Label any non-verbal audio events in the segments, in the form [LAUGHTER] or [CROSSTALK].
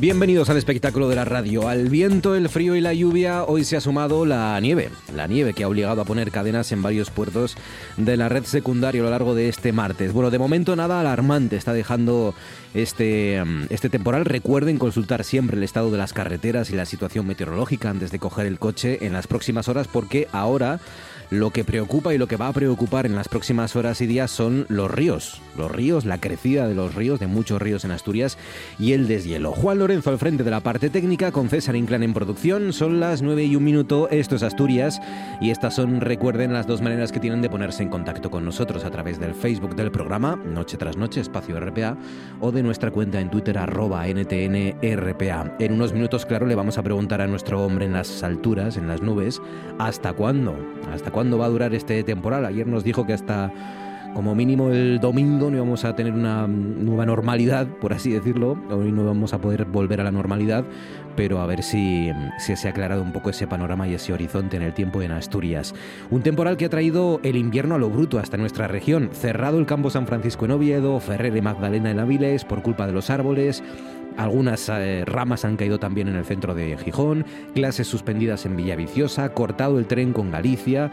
Bienvenidos al espectáculo de la radio. Al viento, el frío y la lluvia, hoy se ha sumado la nieve. La nieve que ha obligado a poner cadenas en varios puertos de la red secundaria a lo largo de este martes. Bueno, de momento nada alarmante está dejando este, mm, este temporal. Recuerden consultar siempre el estado de las carreteras y la situación meteorológica antes de coger el coche en las próximas horas porque ahora lo que preocupa y lo que va a preocupar en las próximas horas y días son los ríos. Los ríos, la crecida de los ríos, de muchos ríos en Asturias y el deshielo. Juan Lorenzo al frente de la parte técnica con César Inclán en producción. Son las 9 y un minuto. Esto es Asturias y estas son, recuerden, las dos maneras que tienen de ponerse en contacto con nosotros a través del Facebook del programa, Noche tras Noche, Espacio RPA, o de nuestra cuenta en Twitter, arroba NTNRPA. En unos minutos, claro, le vamos a preguntar a nuestro hombre en las alturas, en las nubes, ¿hasta cuándo? ¿Hasta cuándo? Cuándo va a durar este temporal. Ayer nos dijo que hasta como mínimo el domingo no íbamos a tener una nueva normalidad, por así decirlo. Hoy no vamos a poder volver a la normalidad, pero a ver si, se ha aclarado un poco ese panorama y ese horizonte en el tiempo en Asturias. Un temporal que ha traído el invierno a lo bruto hasta nuestra región. Cerrado el campo San Francisco en Oviedo, Ferrer y Magdalena en Aviles por culpa de los árboles. Algunas eh, ramas han caído también en el centro de Gijón, clases suspendidas en Villaviciosa, cortado el tren con Galicia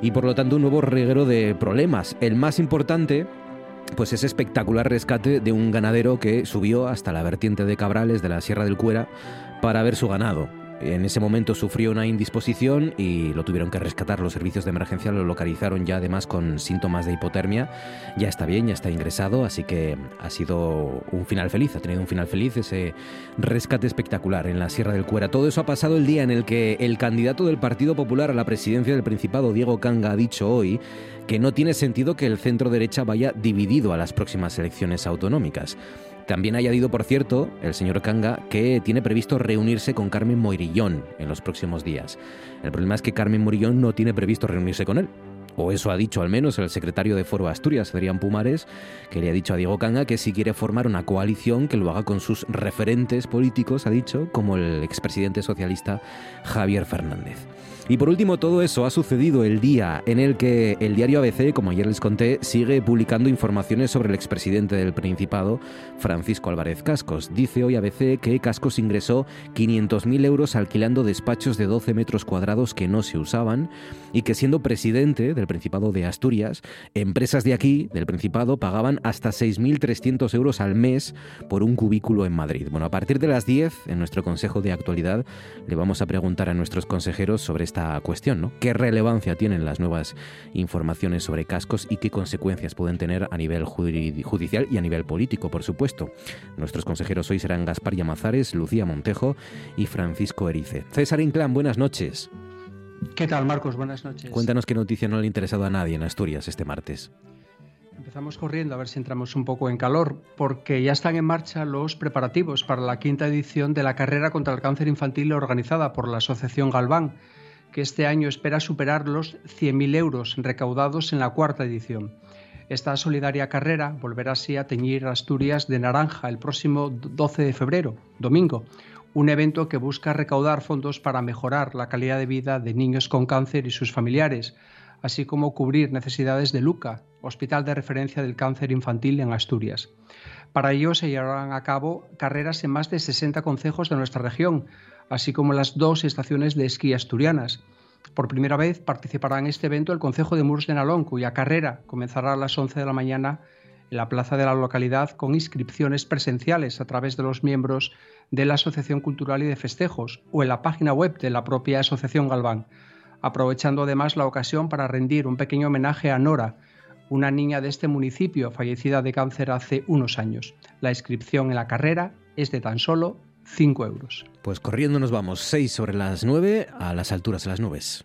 y por lo tanto un nuevo reguero de problemas. El más importante pues ese espectacular rescate de un ganadero que subió hasta la vertiente de Cabrales de la Sierra del Cuera para ver su ganado. En ese momento sufrió una indisposición y lo tuvieron que rescatar. Los servicios de emergencia lo localizaron ya además con síntomas de hipotermia. Ya está bien, ya está ingresado, así que ha sido un final feliz, ha tenido un final feliz ese rescate espectacular en la Sierra del Cuera. Todo eso ha pasado el día en el que el candidato del Partido Popular a la presidencia del Principado, Diego Canga, ha dicho hoy que no tiene sentido que el centro derecha vaya dividido a las próximas elecciones autonómicas. También ha añadido, por cierto, el señor Kanga que tiene previsto reunirse con Carmen Moirillón en los próximos días. El problema es que Carmen Moirillón no tiene previsto reunirse con él. O eso ha dicho al menos el secretario de Foro Asturias, Adrián Pumares, que le ha dicho a Diego Canga que si quiere formar una coalición que lo haga con sus referentes políticos, ha dicho, como el expresidente socialista Javier Fernández. Y por último, todo eso ha sucedido el día en el que el diario ABC, como ayer les conté, sigue publicando informaciones sobre el expresidente del Principado, Francisco Álvarez Cascos. Dice hoy ABC que Cascos ingresó 500.000 euros alquilando despachos de 12 metros cuadrados que no se usaban y que siendo presidente del Principado de Asturias, empresas de aquí, del Principado, pagaban hasta 6.300 euros al mes por un cubículo en Madrid. Bueno, a partir de las 10, en nuestro Consejo de Actualidad, le vamos a preguntar a nuestros consejeros sobre esta cuestión, ¿no? ¿Qué relevancia tienen las nuevas informaciones sobre cascos y qué consecuencias pueden tener a nivel judicial y a nivel político, por supuesto? Nuestros consejeros hoy serán Gaspar Yamazares, Lucía Montejo y Francisco Erice. César Inclán, buenas noches. ¿Qué tal, Marcos? Buenas noches. Cuéntanos qué noticia no le ha interesado a nadie en Asturias este martes. Empezamos corriendo a ver si entramos un poco en calor, porque ya están en marcha los preparativos para la quinta edición de la carrera contra el cáncer infantil organizada por la Asociación Galván, que este año espera superar los 100.000 euros recaudados en la cuarta edición. Esta solidaria carrera volverá así a teñir Asturias de naranja el próximo 12 de febrero, domingo, un evento que busca recaudar fondos para mejorar la calidad de vida de niños con cáncer y sus familiares, así como cubrir necesidades de LUCA, Hospital de Referencia del Cáncer Infantil en Asturias. Para ello se llevarán a cabo carreras en más de 60 concejos de nuestra región, así como las dos estaciones de esquí asturianas. Por primera vez participará en este evento el Concejo de Murs de Nalón, cuya carrera comenzará a las 11 de la mañana en la plaza de la localidad con inscripciones presenciales a través de los miembros de la Asociación Cultural y de Festejos o en la página web de la propia Asociación Galván, aprovechando además la ocasión para rendir un pequeño homenaje a Nora, una niña de este municipio fallecida de cáncer hace unos años. La inscripción en la carrera es de tan solo 5 euros. Pues corriendo nos vamos, 6 sobre las 9 a las alturas de las nubes.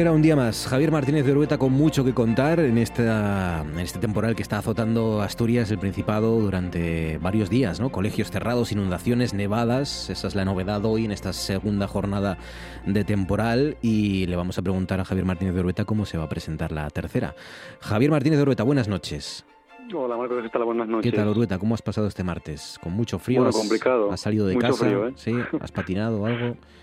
Espera un día más. Javier Martínez de Urueta con mucho que contar en, esta, en este temporal que está azotando Asturias, el Principado, durante varios días. ¿no? Colegios cerrados, inundaciones, nevadas. Esa es la novedad hoy en esta segunda jornada de temporal. Y le vamos a preguntar a Javier Martínez de Urueta cómo se va a presentar la tercera. Javier Martínez de Urueta, buenas noches. Hola Marcos, ¿qué tal? Buenas noches. ¿Qué tal, Urueta? ¿Cómo has pasado este martes? ¿Con mucho frío? Bueno, complicado. ¿Has salido de mucho casa? Frío, ¿eh? ¿Sí? ¿Has patinado algo? [LAUGHS]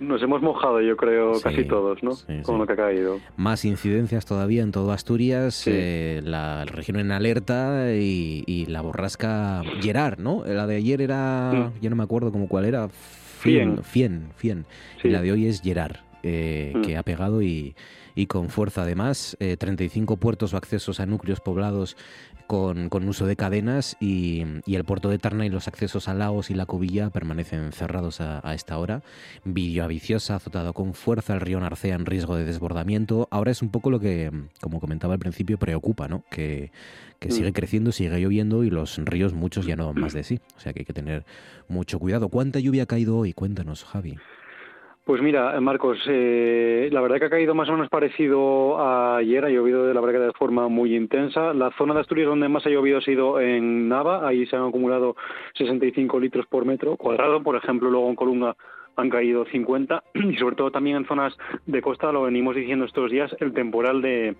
Nos hemos mojado, yo creo, Sí, casi todos, ¿no? sí, Con sí. lo que ha caído. Más incidencias todavía en todo Asturias, eh, la región en alerta y, y la borrasca Gerard, ¿no? La de ayer era, Mm. ya no me acuerdo cómo cuál era, Fien. Fien, Fien. Y la de hoy es Gerard, eh, Mm. que ha pegado y, y con fuerza además. eh, 35 puertos o accesos a núcleos poblados con, con uso de cadenas y, y el puerto de Tarna y los accesos a Laos y la Cubilla permanecen cerrados a, a esta hora. Villaviciosa azotado con fuerza el río Narcea en riesgo de desbordamiento. Ahora es un poco lo que, como comentaba al principio, preocupa, ¿no? Que, que Mm. sigue creciendo, sigue lloviendo y los ríos muchos ya no dan más [CLEARS THROAT] de sí. O sea que hay que tener mucho cuidado. ¿Cuánta lluvia ha caído hoy? Cuéntanos, Javi. Pues mira, Marcos, eh, la verdad que ha caído más o menos parecido a ayer, ha llovido de la verdad que de forma muy intensa. La zona de Asturias donde más ha llovido ha sido en Nava, ahí se han acumulado 65 litros por metro cuadrado, por ejemplo, luego en Colunga han caído 50 [CLEARS THROAT] y sobre todo también en zonas de costa, lo venimos diciendo estos días, el temporal de,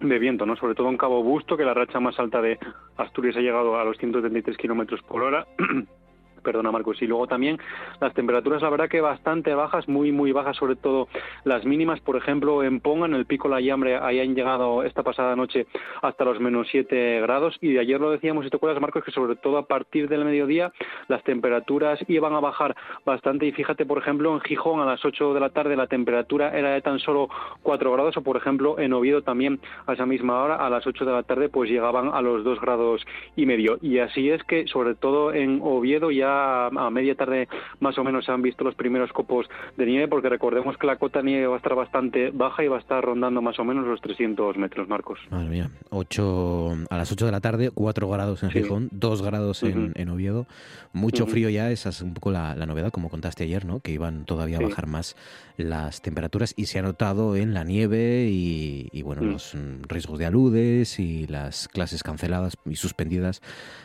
de viento, ¿no? Sobre todo en Cabo Busto, que la racha más alta de Asturias ha llegado a los 133 kilómetros por hora. [CLEARS THROAT] Perdona, Marcos. Y luego también las temperaturas, la verdad que bastante bajas, muy, muy bajas, sobre todo las mínimas. Por ejemplo, en Ponga, en el Pico La Yambre, ahí han llegado esta pasada noche hasta los menos 7 grados. Y de ayer lo decíamos, si te acuerdas, Marcos, que sobre todo a partir del mediodía las temperaturas iban a bajar bastante. Y fíjate, por ejemplo, en Gijón a las 8 de la tarde la temperatura era de tan solo 4 grados. O, por ejemplo, en Oviedo también a esa misma hora, a las 8 de la tarde, pues llegaban a los 2 grados y medio. Y así es que, sobre todo en Oviedo, ya a media tarde más o menos se han visto los primeros copos de nieve, porque recordemos que la cota de nieve va a estar bastante baja y va a estar rondando más o menos los 300 metros, Marcos. Madre mía, ocho, a las 8 de la tarde, 4 grados en Sí. Gijón, 2 grados en, en Oviedo. Mucho frío ya, esa es un poco la, la novedad, como contaste ayer, ¿no? Que iban todavía a bajar más las temperaturas y se ha notado en la nieve y, y, bueno, Mm. los mm, riesgos de aludes y las clases canceladas y suspendidas,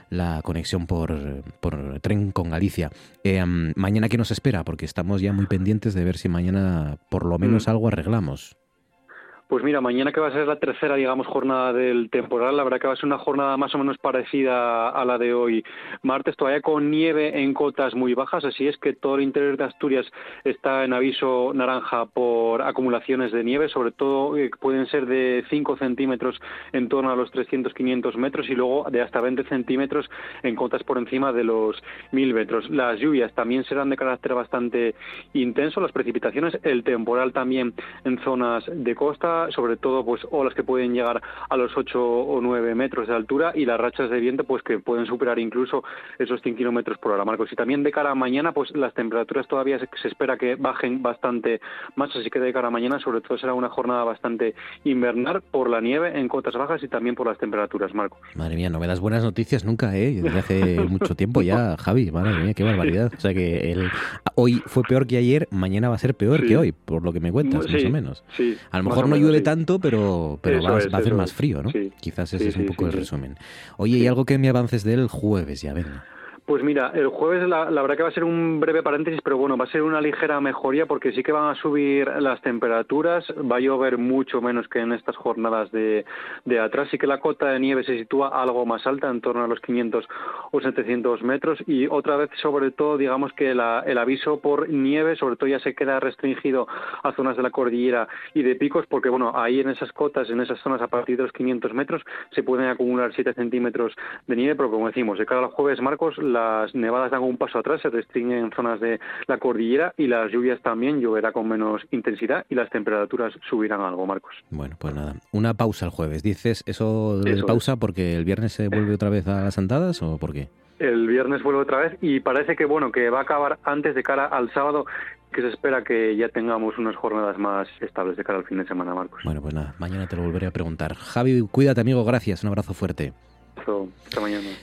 la conexión por, por tren con Galicia. Eh, mm, mañana, ¿qué nos espera? Porque estamos ya muy pendientes de ver si mañana por lo menos Mm. algo arreglamos. Pues mira, mañana que va a ser la tercera, digamos, jornada del temporal, la verdad que va a ser una jornada más o menos parecida a la de hoy martes, todavía con nieve en cotas muy bajas, así es que todo el interior de Asturias está en aviso naranja por acumulaciones de nieve, sobre todo eh, pueden ser de 5 centímetros en torno a los 300-500 metros y luego de hasta 20 centímetros en cotas por encima de los 1000 metros. Las lluvias también serán de carácter bastante intenso, las precipitaciones, el temporal también en zonas de costa, sobre todo pues olas que pueden llegar a los 8 o 9 metros de altura y las rachas de viento pues que pueden superar incluso esos 100 kilómetros por hora, Marcos. Y también de cara a mañana pues las temperaturas todavía se, se espera que bajen bastante más, así que de cara a mañana sobre todo será una jornada bastante invernal por la nieve en cotas bajas y también por las temperaturas, Marcos. Madre mía, no me das buenas noticias nunca, ¿eh? Desde hace [LAUGHS] mucho tiempo ya, Javi. Madre mía, qué barbaridad. O sea que el, hoy fue peor que ayer, mañana va a ser peor Sí. que hoy, por lo que me cuentas, más o menos. Sí, A lo mejor no llueve sí. tanto, pero, pero va, es, va a hacer más frío, ¿no? Sí. Quizás ese Sí, es un poco el resumen. Oye, ¿y algo que me avances del jueves ya, venga? Pues mira, el jueves la, verdad que va a ser un breve paréntesis, pero bueno, va a ser una ligera mejoría porque sí que van a subir las temperaturas, va a llover mucho menos que en estas jornadas de, de atrás, sí que la cota de nieve se sitúa algo más alta, en torno a los 500 o 700 metros, y otra vez sobre todo digamos que el aviso por nieve sobre todo ya se queda restringido a zonas de la cordillera y de picos, porque bueno, ahí en esas cotas, en esas zonas a partir de los 500 metros se pueden acumular 7 centímetros de nieve, pero como decimos, de cada jueves, Marcos, las nevadas dan un paso atrás, se restringen en zonas de la cordillera y las lluvias también lloverá con menos intensidad y las temperaturas subirán algo, Marcos. Bueno, pues nada, una pausa el jueves. ¿Dices eso de pausa porque el viernes se vuelve otra vez a las andadas o por qué? El viernes vuelve otra vez y parece que bueno que va a acabar antes de cara al sábado que se espera que ya tengamos unas jornadas más estables de cara al fin de semana, Marcos. Bueno, pues nada, mañana te lo volveré a preguntar. Javi, cuídate, amigo, gracias, un abrazo fuerte.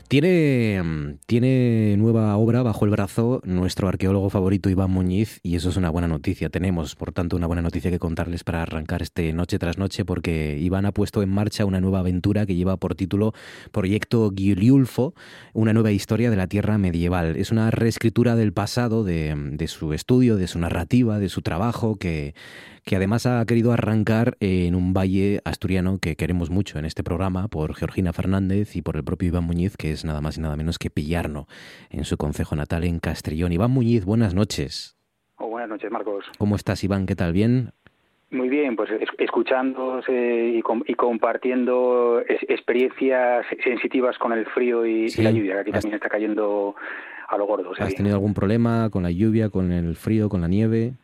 Tiene, mm, tiene nueva obra bajo el brazo nuestro arqueólogo favorito Iván Muñiz y eso es una buena noticia. Tenemos, por tanto, una buena noticia que contarles para arrancar este noche tras noche porque Iván ha puesto en marcha una nueva aventura que lleva por título Proyecto Giuliulfo, una nueva historia de la Tierra medieval. Es una reescritura del pasado, de, de su estudio, de su narrativa, de su trabajo que que además ha querido arrancar en un valle asturiano que queremos mucho en este programa por Georgina Fernández y por el propio Iván Muñiz, que es nada más y nada menos que Pillarno, en su concejo natal en Castrillón. Iván Muñiz, buenas noches. Oh, buenas noches, Marcos. ¿Cómo estás, Iván? ¿Qué tal? ¿Bien? Muy bien, pues escuchándose y, compartiendo experiencias sensitivas con el frío y, la lluvia, que aquí también está cayendo a lo gordo. ¿Has tenido algún problema con la lluvia, con el frío, con la nieve?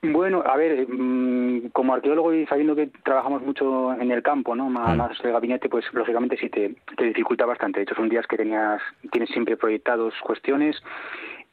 Bueno, a ver, mm, como arqueólogo y sabiendo que trabajamos mucho en el campo, ¿no? Más, más de gabinete, pues lógicamente sí te, te dificulta bastante. De hecho, son días que tenías, tienes siempre proyectados cuestiones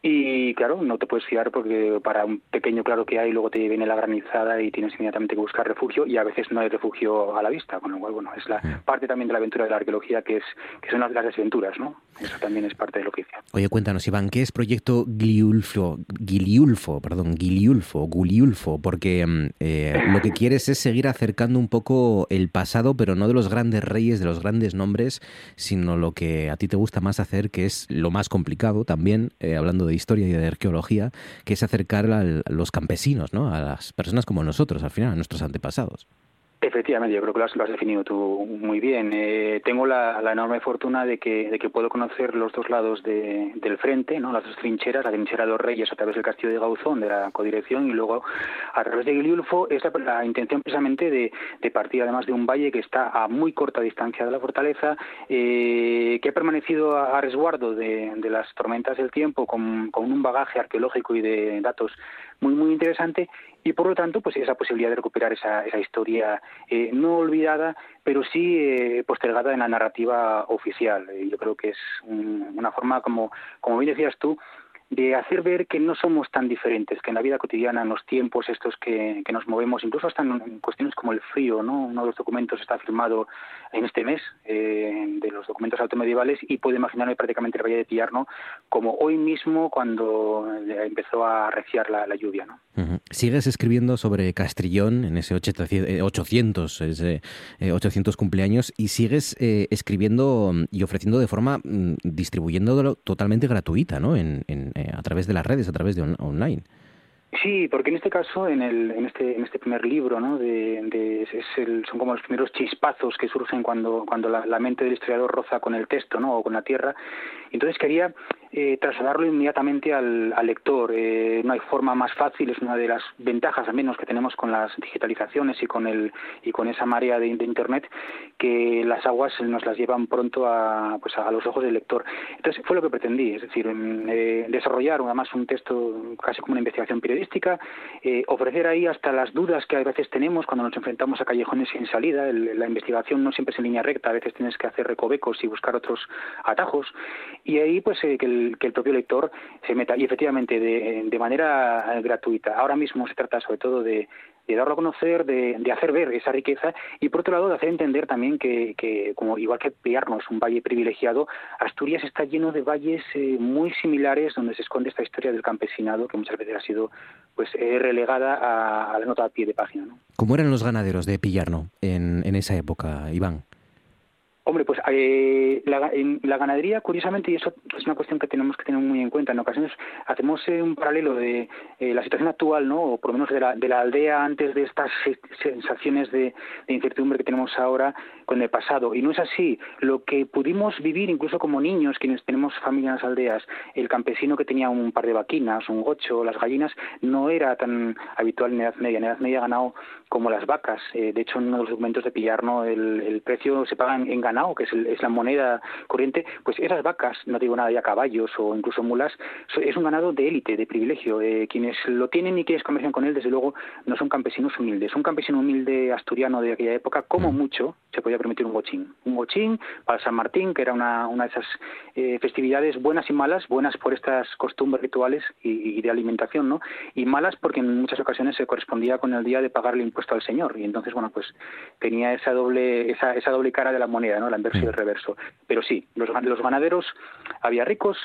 y claro, no te puedes fiar porque para un pequeño claro que hay, luego te viene la granizada y tienes inmediatamente que buscar refugio y a veces no hay refugio a la vista, con lo cual, bueno, es la parte también de la aventura de la arqueología que es que son las, las desventuras, ¿no? Eso también es parte de lo que hice. Oye, cuéntanos, Iván, ¿qué es Proyecto Gliulfo? Giliulfo, perdón, Giliulfo, Guliulfo, porque mm, eh, lo que quieres es seguir acercando un poco el pasado, pero no de los grandes reyes, de los grandes nombres, sino lo que a ti te gusta más hacer, que es lo más complicado también, eh, hablando de historia y de arqueología, que es acercar a los campesinos, ¿no? a las personas como nosotros, al final, a nuestros antepasados. Efectivamente, yo creo que lo has, definido tú muy bien. Eh, tengo la, enorme fortuna de que, de que puedo conocer los dos lados del frente, ¿no? las dos trincheras, la trinchera de los Reyes a través del castillo de Gauzón, de la codirección, y luego a través de Guiliulfo es la, intención precisamente de, partir además de un valle que está a muy corta distancia de la fortaleza, eh, que ha permanecido a, resguardo de, las tormentas del tiempo con, con un bagaje arqueológico y de datos muy muy interesante y por lo tanto pues esa posibilidad de recuperar esa, esa historia eh, no olvidada pero sí eh, postergada en la narrativa oficial. Yo creo que es una forma como como bien decías tú de hacer ver que no somos tan diferentes, que en la vida cotidiana, en los tiempos estos que, que nos movemos, incluso hasta en, cuestiones como el frío, ¿no? Uno de los documentos está firmado en este mes, eh, de los documentos automedievales, y puedo imaginarme prácticamente el Valle de Pillarno como hoy mismo cuando empezó a arreciar la, lluvia, ¿no? Sigues escribiendo sobre Castrillón en ese 800, ese 800 eh, cumpleaños y sigues eh, escribiendo y ofreciendo de forma, mm, distribuyéndolo totalmente gratuita, ¿no? En, en, eh, a través de las redes, a través de online. Sí, porque en este caso, en, el, en, este, en este primer libro, ¿no? de, es el, son como los primeros chispazos que surgen cuando, cuando la, la, mente del historiador roza con el texto ¿no? o con la tierra. Entonces quería eh, trasladarlo inmediatamente al, lector. Eh, no hay forma más fácil, es una de las ventajas al menos que tenemos con las digitalizaciones y con el y con esa marea de, internet que las aguas nos las llevan pronto a pues a los ojos del lector. Entonces fue lo que pretendí, es decir, eh, desarrollar además un texto casi como una investigación periodística, ofrecer ahí hasta las dudas que a veces tenemos cuando nos enfrentamos a callejones sin salida. la investigación no siempre es en línea recta, a veces tienes que hacer recovecos y buscar otros atajos y ahí pues que el que el propio lector se meta. Y efectivamente, de, manera gratuita. Ahora mismo se trata sobre todo de, darlo a conocer, de, hacer ver esa riqueza y por otro lado de hacer entender también que, como igual que Piarno es un valle privilegiado, Asturias está lleno de valles eh, muy similares donde se esconde esta historia del campesinado que muchas veces ha sido pues eh, relegada a, la nota a pie de página. ¿no? ¿Cómo eran los ganaderos de Pillarno en, en esa época, Iván? Hombre, pues eh, la, en la ganadería, curiosamente, y eso es una cuestión que tenemos que tener muy en cuenta, en ocasiones hacemos eh, un paralelo de eh, la situación actual, ¿no? o por lo menos de la, de la aldea antes de estas sensaciones de, incertidumbre que tenemos ahora con el pasado. Y no es así. Lo que pudimos vivir incluso como niños, quienes tenemos familia en las aldeas, el campesino que tenía un par de vaquinas, un gocho, las gallinas, no era tan habitual en Edad Media. En Edad Media ganado como las vacas. de hecho, en uno de los documentos de pillar, ¿no? el, precio se paga en, en que es, la moneda corriente, pues esas vacas, no digo nada ya caballos o incluso mulas, es un ganado de élite, de privilegio. Eh, quienes lo tienen y quienes comercian con él, desde luego, no son campesinos humildes. Un campesino humilde asturiano de aquella época, como mm. mucho, se podía permitir un bochín. Un bochín para San Martín, que era una, una de esas eh, festividades buenas y malas, buenas por estas costumbres rituales y, de alimentación, ¿no? Y malas porque en muchas ocasiones se correspondía con el día de pagar el impuesto al Señor. Y entonces, bueno, pues tenía esa doble, esa, esa doble cara de la moneda, ¿no? La inverso y el reverso. Pero sí, los, los ganaderos, había ricos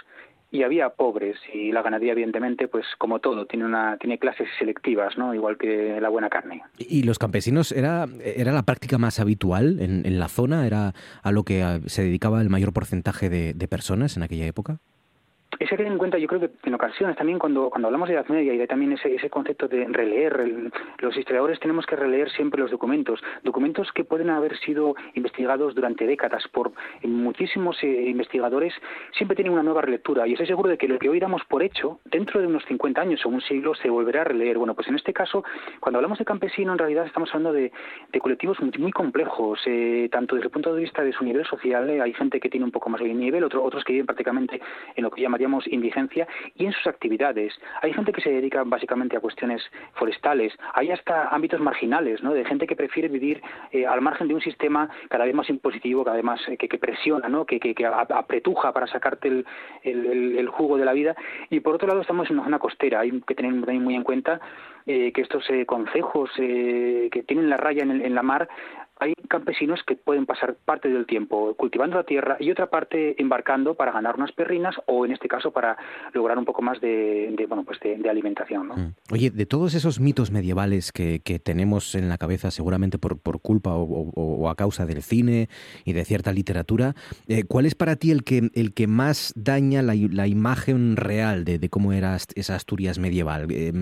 y había pobres y la ganadería evidentemente pues como todo tiene una tiene clases selectivas no igual que la buena carne. Y los campesinos era era la práctica más habitual en, en la zona era a lo que se dedicaba el mayor porcentaje de, de personas en aquella época es que tener en cuenta, yo creo que en ocasiones también cuando, cuando hablamos de Edad Media y de también ese, ese concepto de releer, los historiadores tenemos que releer siempre los documentos, documentos que pueden haber sido investigados durante décadas por muchísimos eh, investigadores, siempre tienen una nueva relectura y estoy seguro de que lo que hoy damos por hecho, dentro de unos 50 años o un siglo, se volverá a releer. Bueno, pues en este caso, cuando hablamos de campesino, en realidad estamos hablando de, de colectivos muy, complejos, eh, tanto desde el punto de vista de su nivel social, eh, hay gente que tiene un poco más de nivel, otro, otros que viven prácticamente en lo que llamaríamos indigencia y en sus actividades. Hay gente que se dedica básicamente a cuestiones forestales, hay hasta ámbitos marginales, ¿no? de gente que prefiere vivir eh, al margen de un sistema cada vez más impositivo, cada vez más eh, que, presiona, ¿no? que, que, apretuja para sacarte el, el, jugo de la vida. Y por otro lado estamos en una zona costera, hay que tener también muy en cuenta eh, que estos consejos que tienen la raya en, en la mar hay campesinos que pueden pasar parte del tiempo cultivando la tierra y otra parte embarcando para ganar unas perrinas o en este caso para lograr un poco más de, bueno pues de, alimentación ¿no? Mm. oye de todos esos mitos medievales que, tenemos en la cabeza seguramente por, culpa o, a causa del cine y de cierta literatura eh, cuál es para ti el que el que más daña la, imagen real de, cómo era esa Asturias medieval eh,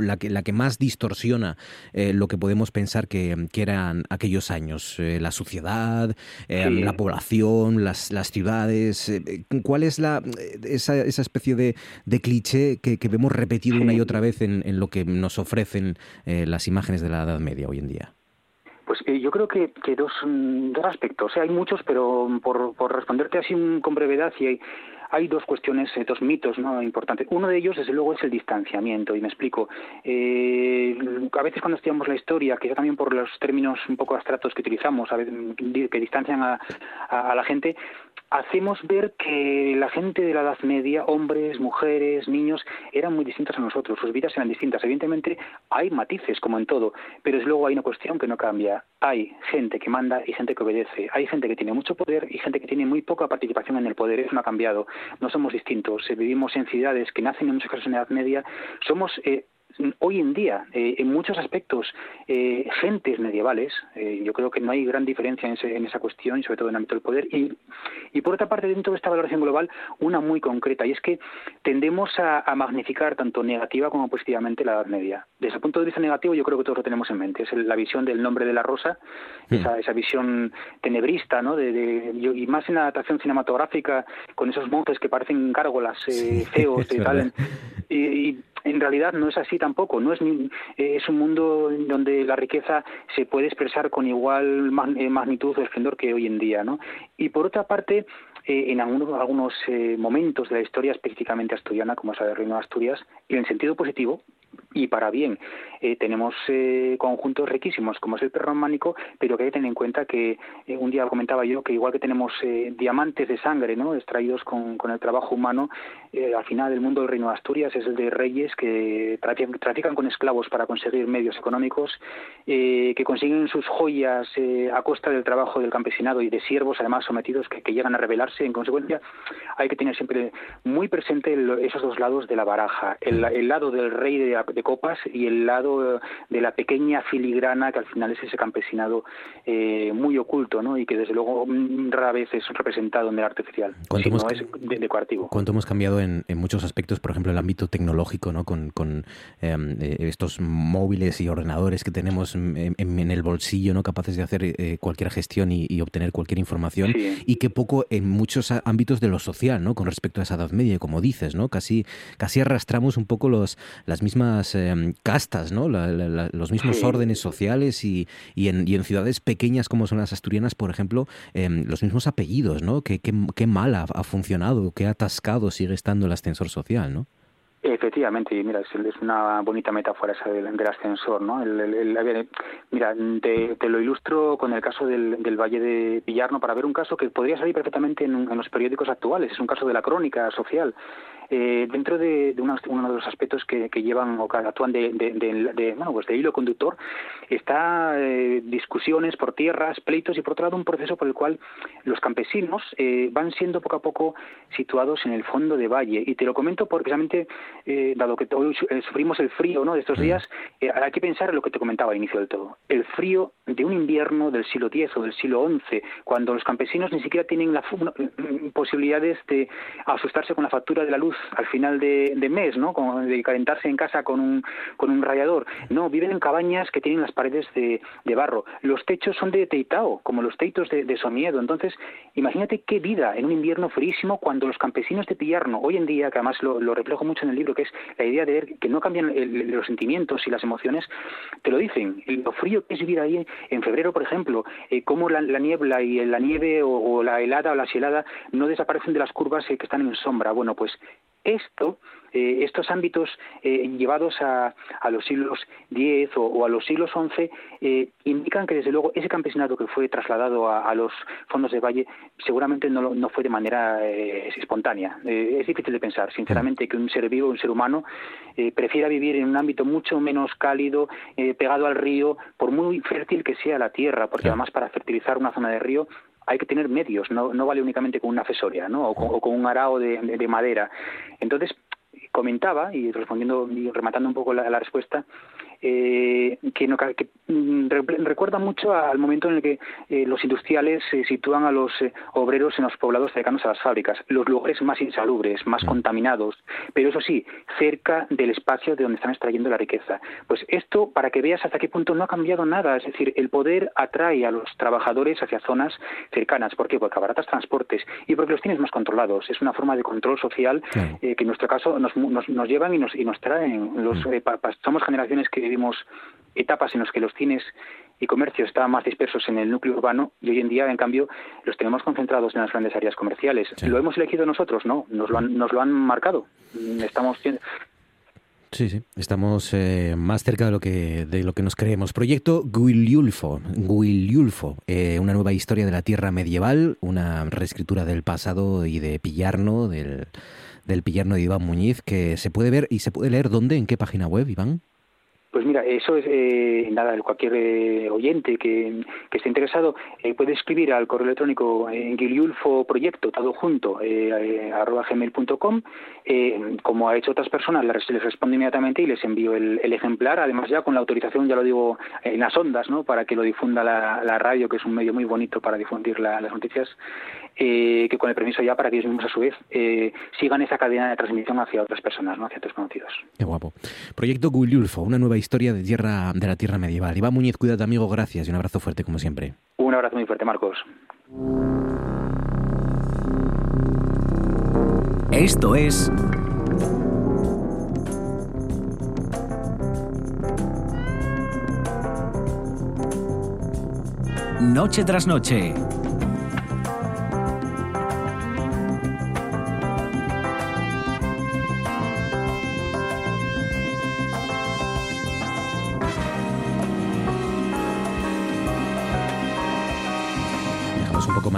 la que la que más distorsiona eh, lo que podemos pensar que eran aquellos años eh, la sociedad, eh, la población, las, las ciudades. Eh, ¿Cuál es la, esa, esa especie de, de cliché que, que, vemos repetido una y otra vez en, en lo que nos ofrecen las imágenes de la Edad Media hoy en día? Pues yo creo que, que dos, dos aspectos. hay muchos, pero por, por responderte así con brevedad, y hay, hay dos cuestiones, eh, dos mitos importantes. Uno de ellos, desde luego, es el distanciamiento, y me explico. Eh, a veces cuando estudiamos la historia, quizá también por los términos un poco abstractos que utilizamos, a veces, que distancian a, la gente, hacemos ver que la gente de la Edad Media, hombres, mujeres, niños, eran muy distintos a nosotros, sus vidas eran distintas. Evidentemente hay matices, como en todo, pero desde luego hay una cuestión que no cambia. Hay gente que manda y gente que obedece. Hay gente que tiene mucho poder y gente que tiene muy poca participación en el poder. Eso no ha cambiado no somos distintos. Eh, vivimos en ciudades que nacen en muchos casos en la Edad Media. Somos eh, hoy en día, eh, en muchos aspectos, eh, gentes medievales, eh, yo creo que no hay gran diferencia en, esa cuestión, sobre todo en el ámbito del poder, y, y, por otra parte, dentro de esta valoración global, una muy concreta, y es que tendemos a, magnificar tanto negativa como positivamente la Edad Media. Desde el punto de vista negativo, yo creo que todos lo tenemos en mente, es la visión del nombre de la rosa, esa, esa, visión tenebrista, ¿no? De, y más en la adaptación cinematográfica, con esos monjes que parecen gárgolas feos [LAUGHS] y tal, y en realidad no es así tampoco. No es, es un mundo donde la riqueza se puede expresar con igual eh, magnitud o esplendor que hoy en día. ¿no? Y por otra parte, eh, en algunos, eh, momentos de la historia específicamente asturiana, como es del Reino de Asturias, y en sentido positivo, y para bien. Eh, tenemos eh, conjuntos riquísimos, como es el perro románico, pero que hay que tener en cuenta que eh, un día comentaba yo que igual que tenemos diamantes de sangre, ¿no? extraídos con, con el trabajo humano, al final el mundo del reino de Asturias es el de reyes que trafican con esclavos para conseguir medios económicos, que consiguen sus joyas a costa del trabajo del campesinado y de siervos, además sometidos, que, llegan a rebelarse. En consecuencia, hay que tener siempre muy presente esos dos lados de la baraja, el, el lado del rey de, de copas y el lado de la pequeña filigrana que al final es ese campesinado eh, muy oculto ¿no? y que desde luego rara vez es representado en el arte oficial, sino hemos, es decorativo. ¿Cuánto hemos cambiado en, muchos aspectos, por ejemplo, el ámbito tecnológico, ¿no? con, con em, eh, estos móviles y ordenadores que tenemos en, el bolsillo, ¿no? capaces de hacer eh, cualquier gestión y, obtener cualquier información, y que poco en muchos ámbitos de lo social, ¿no? con respecto a esa Edad Media, como dices, ¿no? casi, casi arrastramos un poco los, las mismas em, castas, ¿no? los mismos órdenes sociales y, y, en, y en ciudades pequeñas como son las asturianas, por ejemplo, em, los mismos apellidos, ¿no? Qué, qué, mal ha, funcionado, qué atascado sigue estando el ascensor social, ¿no? Efectivamente, mira, es, una bonita metáfora esa del, ascensor, ¿no? El, mira, te, lo ilustro con el caso del, Valle de Villarno para ver un caso que podría salir perfectamente en, en, los periódicos actuales. Es un caso de la crónica social. Eh, dentro de, uno de los aspectos que, llevan o que actúan de, bueno, pues de hilo conductor está eh, discusiones por tierras, pleitos y por otro lado un proceso por el cual los campesinos eh, van siendo poco a poco situados en el fondo de valle. Y te lo comento porque precisamente, dado que hoy sufrimos el frío ¿no? de estos mm. días, hay que pensar en lo que te comentaba al inicio del todo. El frío de un invierno del siglo X o del siglo XI, cuando los campesinos ni siquiera tienen la posibilidades de asustarse con la factura de la luz al final de, mes, ¿no? de calentarse en casa con un, con un radiador. No, viven en cabañas que tienen las paredes de, barro. Los techos son de teitao, como los teitos de, de, Somiedo. Entonces, imagínate qué vida en un invierno frísimo cuando los campesinos de Pillarno, hoy en día, que además lo, reflejo mucho en el libro, que es la idea de ver que no cambian los sentimientos y las emociones, te lo dicen. Lo frío que es vivir ahí en febrero, por ejemplo, eh, cómo la, niebla y la nieve o, la helada o la helada no desaparecen de las curvas eh, que están en sombra. Bueno, pues esto, eh, estos ámbitos eh, llevados a, los siglos X o, a los siglos XI eh, indican que desde luego ese campesinado que fue trasladado a, los fondos de valle seguramente no, no fue de manera espontánea. es difícil de pensar, sinceramente, que un ser vivo, un ser humano, prefiera vivir en un ámbito mucho menos cálido, pegado al río, por muy fértil que sea la tierra, porque además para fertilizar una zona de río hay que tener medios, no, no vale únicamente con una fesoria ¿no? o, con, un arao de, de, madera. Entonces, comentaba, y respondiendo y rematando un poco la respuesta, eh, que, mm, recuerda mucho al momento en el que eh, los industriales se sitúan a los eh, obreros en los poblados cercanos a las fábricas, los lugares más insalubres, más mm. contaminados, pero eso sí, cerca del espacio de donde están extrayendo la riqueza. Pues esto, para que veas hasta qué punto no ha cambiado nada, es decir, el poder atrae a los trabajadores hacia zonas cercanas. ¿Por qué? Porque abaratas transportes y porque los tienes más controlados. Es una forma de control social que en nuestro caso nos, nos, llevan y nos, y nos traen. Los, mm. somos generaciones que vivimos etapas en las que los cines y comercios estaban más dispersos en el núcleo urbano y hoy en día, en cambio, los tenemos concentrados en las grandes áreas comerciales. ¿Lo hemos elegido nosotros? No, nos lo han, nos lo han marcado. Estamos Sí, sí, estamos eh, más cerca de lo que de lo que nos creemos. Proyecto Guiliulfo, Guiliulfo, eh, una nueva historia de la tierra medieval, una reescritura del pasado y de Pillarno, del, del Pillarno de Iván Muñiz, que se puede ver y se puede leer dónde, en qué página web, Iván. Pues mira, eso es eh, nada, cualquier eh, oyente que, esté interesado eh, puede escribir al correo electrónico en proyecto, todo junto, arroba gmail.com. como ha hecho otras personas, les respondo inmediatamente y les envío el, ejemplar, además ya con la autorización, ya lo digo, en las ondas, ¿no? para que lo difunda la, radio, que es un medio muy bonito para difundir las noticias, que con el permiso ya para que ellos mismos a su vez sigan esa cadena de transmisión hacia otras personas, ¿no? hacia otros conocidos. Qué guapo. Proyecto Guiliulfo, una nueva de, tierra, de la tierra medieval. Iván Muñiz, cuídate amigo, gracias y un abrazo fuerte como siempre. Un abrazo muy fuerte, Marcos. Esto es... Noche tras noche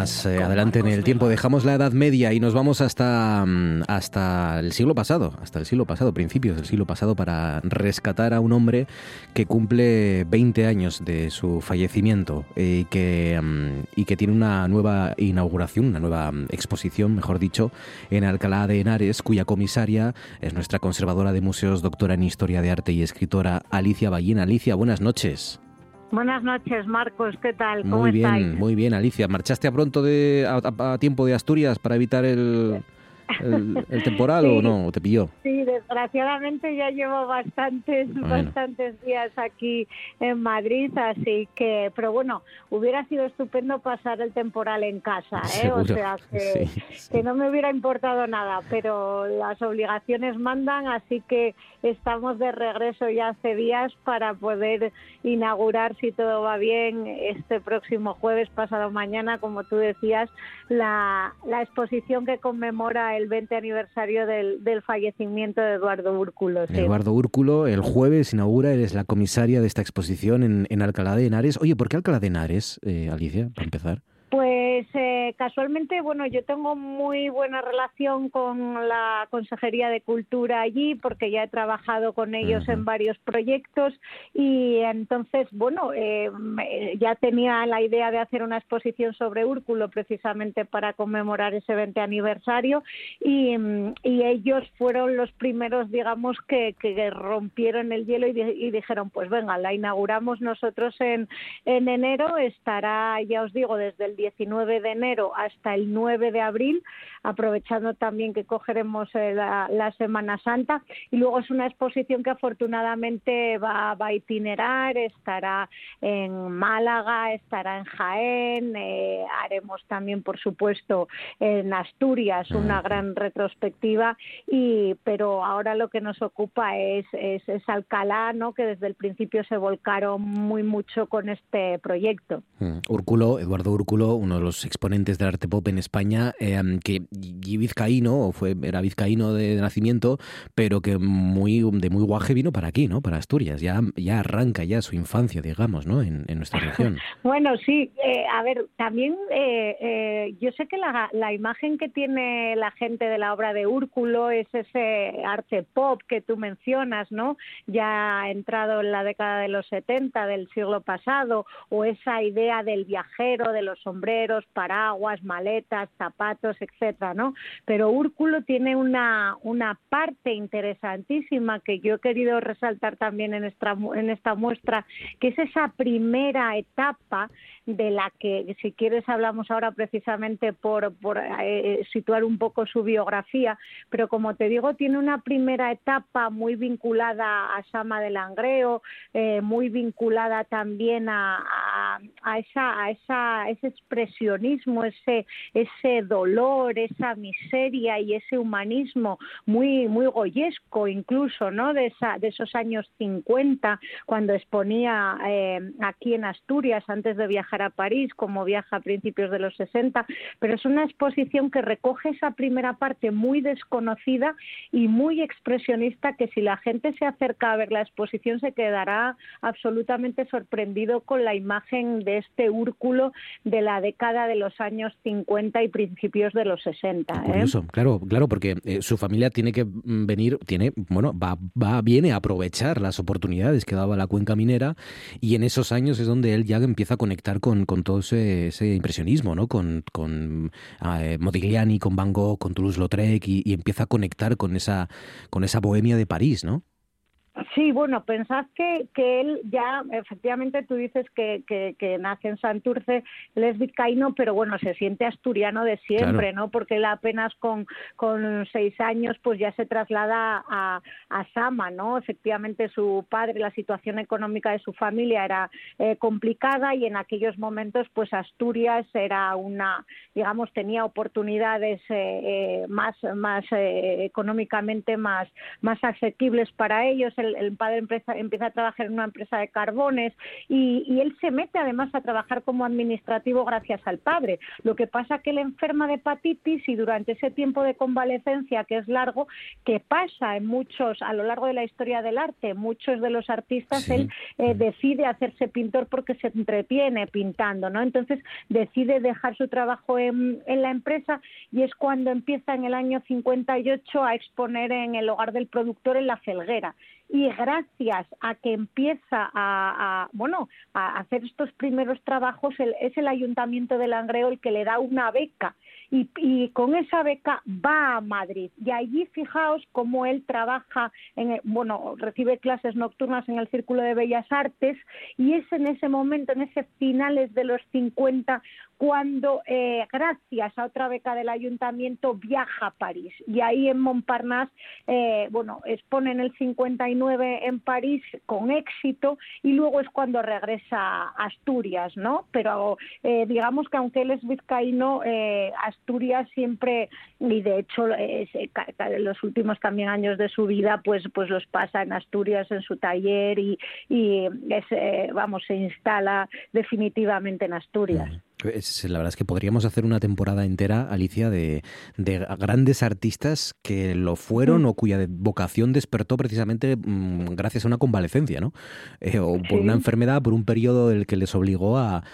eh, adelante en el tiempo. Dejamos la Edad Media y nos vamos hasta, mm, hasta el siglo pasado, hasta el siglo pasado, principios del siglo pasado, para rescatar a un hombre que cumple 20 años de su fallecimiento y que, mm, y que tiene una nueva inauguración, una nueva mm, exposición, mejor dicho, en Alcalá de Henares, cuya comisaria es nuestra conservadora de museos, doctora en Historia de Arte y escritora Alicia Ballina. Alicia, buenas noches. Buenas noches, Marcos. ¿Qué tal? ¿Cómo muy bien, muy bien, Alicia. ¿Marchaste a pronto de a, tiempo de Asturias para evitar el, el, temporal o no? ¿Te pilló? Sí, desgraciadamente ya llevo bastantes, bastantes días aquí en Madrid, así que, pero bueno, hubiera sido estupendo pasar el temporal en casa, ¿eh? o sea que, que no me hubiera importado nada, pero las obligaciones mandan, así que estamos de regreso ya hace días para poder inaugurar, si todo va bien, este próximo jueves, pasado mañana, como tú decías, la, la exposición que conmemora el 20 aniversario del, fallecimiento de Eduardo Úrculo. Eduardo Úrculo, el jueves inaugura, eres la comisaria de esta exposición en, en Alcalá de Henares. Oye, ¿por qué Alcalá de Henares, eh, Alicia, para empezar? Pues eh, casualmente, bueno, yo tengo muy buena relación con la Consejería de Cultura allí porque ya he trabajado con ellos en varios proyectos y entonces, bueno, eh, ya tenía la idea de hacer una exposición sobre Úrculo precisamente para conmemorar ese 20 aniversario y, ellos fueron los primeros, digamos, que, rompieron el hielo y, dijeron, pues venga, la inauguramos nosotros en, en enero, estará, ya os digo, desde el 19 de enero hasta el 9 de abril, aprovechando también que cogeremos eh, la, Semana Santa. Y luego es una exposición que afortunadamente va, a itinerar, estará en Málaga, estará en Jaén, eh, haremos también, por supuesto, en Asturias una gran retrospectiva, y, pero ahora lo que nos ocupa es, es, Alcalá, ¿no? que desde el principio se volcaron muy mucho con este proyecto. Mm. Úrculo, Eduardo Úrculo, uno de los exponentes del arte pop en España, eh, que vizcaíno, o fue, era vizcaíno de, nacimiento, pero que muy de muy guaje vino para aquí, ¿no? Para Asturias. Ya, ya arranca ya su infancia, digamos, ¿no? En, nuestra región. [LAUGHS] bueno, sí. Eh, a ver, también eh, yo sé que la, la imagen que tiene la gente de la obra de Úrculo es ese arte pop que tú mencionas, ¿no? Ya entrado en la década de los 70 del siglo pasado, o esa idea del viajero, de los sombreros, paraguas, maletas, zapatos, etcétera, ¿no? Pero Úrculo tiene una, una parte interesantísima que yo he querido resaltar también en esta, en esta muestra, que es esa primera etapa de la que, si quieres, hablamos ahora precisamente por, por eh, situar un poco su biografía, pero como te digo, tiene una primera etapa muy vinculada a Sama de Langreo, eh, muy vinculada también a, a, esa, a esa, expresionismo, ese, ese dolor, esa miseria y ese humanismo muy, muy goyesco incluso, ¿no? De, esa, de esos años 50, cuando exponía eh, aquí en Asturias antes de viajar a París, como viaja a principios de los 60, pero es una exposición que recoge esa primera parte muy desconocida y muy expresionista que si la gente se acerca a ver la exposición se quedará absolutamente sorprendido con la imagen de este úrculo de la década de los años 50 y principios de los 60. ¿eh? Claro, claro, porque eh, su familia tiene que mm, venir, tiene, bueno, va, va, viene a aprovechar las oportunidades que daba la cuenca minera y en esos años es donde él ya empieza a conectar con con, todo ese, impresionismo, ¿no? Con, con eh, Modigliani, con Van Gogh, con Toulouse-Lautrec y, y, empieza a conectar con esa, con esa bohemia de París, ¿no? Sí, bueno, pensad que, que él ya, efectivamente, tú dices que, que, nace en Santurce, él es vizcaíno, pero bueno, se siente asturiano de siempre, ¿no? Porque él apenas con, con seis años, pues ya se traslada a, a Sama, ¿no? Efectivamente, su padre, la situación económica de su familia era eh, complicada y en aquellos momentos, pues Asturias era una, digamos, tenía oportunidades eh, eh, más, más económicamente más, más asequibles para ellos el, padre empieza, a trabajar en una empresa de carbones y, y, él se mete además a trabajar como administrativo gracias al padre. Lo que pasa que él enferma de hepatitis y durante ese tiempo de convalecencia que es largo, que pasa en muchos, a lo largo de la historia del arte, muchos de los artistas, él eh, decide hacerse pintor porque se entretiene pintando, ¿no? Entonces decide dejar su trabajo en, en la empresa y es cuando empieza en el año 58 a exponer en el hogar del productor en la Felguera y gracias a que empieza a, bueno a hacer estos primeros trabajos es el ayuntamiento de Langreo el que le da una beca. Y, con esa beca va a Madrid. Y allí fijaos cómo él trabaja en bueno recibe clases nocturnas en el Círculo de Bellas Artes. Y es en ese momento en ese finales de los 50 cuando, eh, gracias a otra beca del ayuntamiento, viaja a París. Y ahí en Montparnasse, eh, bueno, expone en el 59 en París con éxito y luego es cuando regresa a Asturias, ¿no? Pero eh, digamos que aunque él es vizcaíno, Asturias siempre, y de hecho los últimos también años de su vida, pues, pues los pasa en Asturias, en su taller y, y vamos, se instala definitivamente en Asturias la verdad es que podríamos hacer una temporada entera, Alicia, de, grandes artistas que lo fueron mm. o cuya vocación despertó precisamente mm, gracias a una convalecencia, ¿no? Eh, o por una enfermedad, por un periodo el que les obligó a,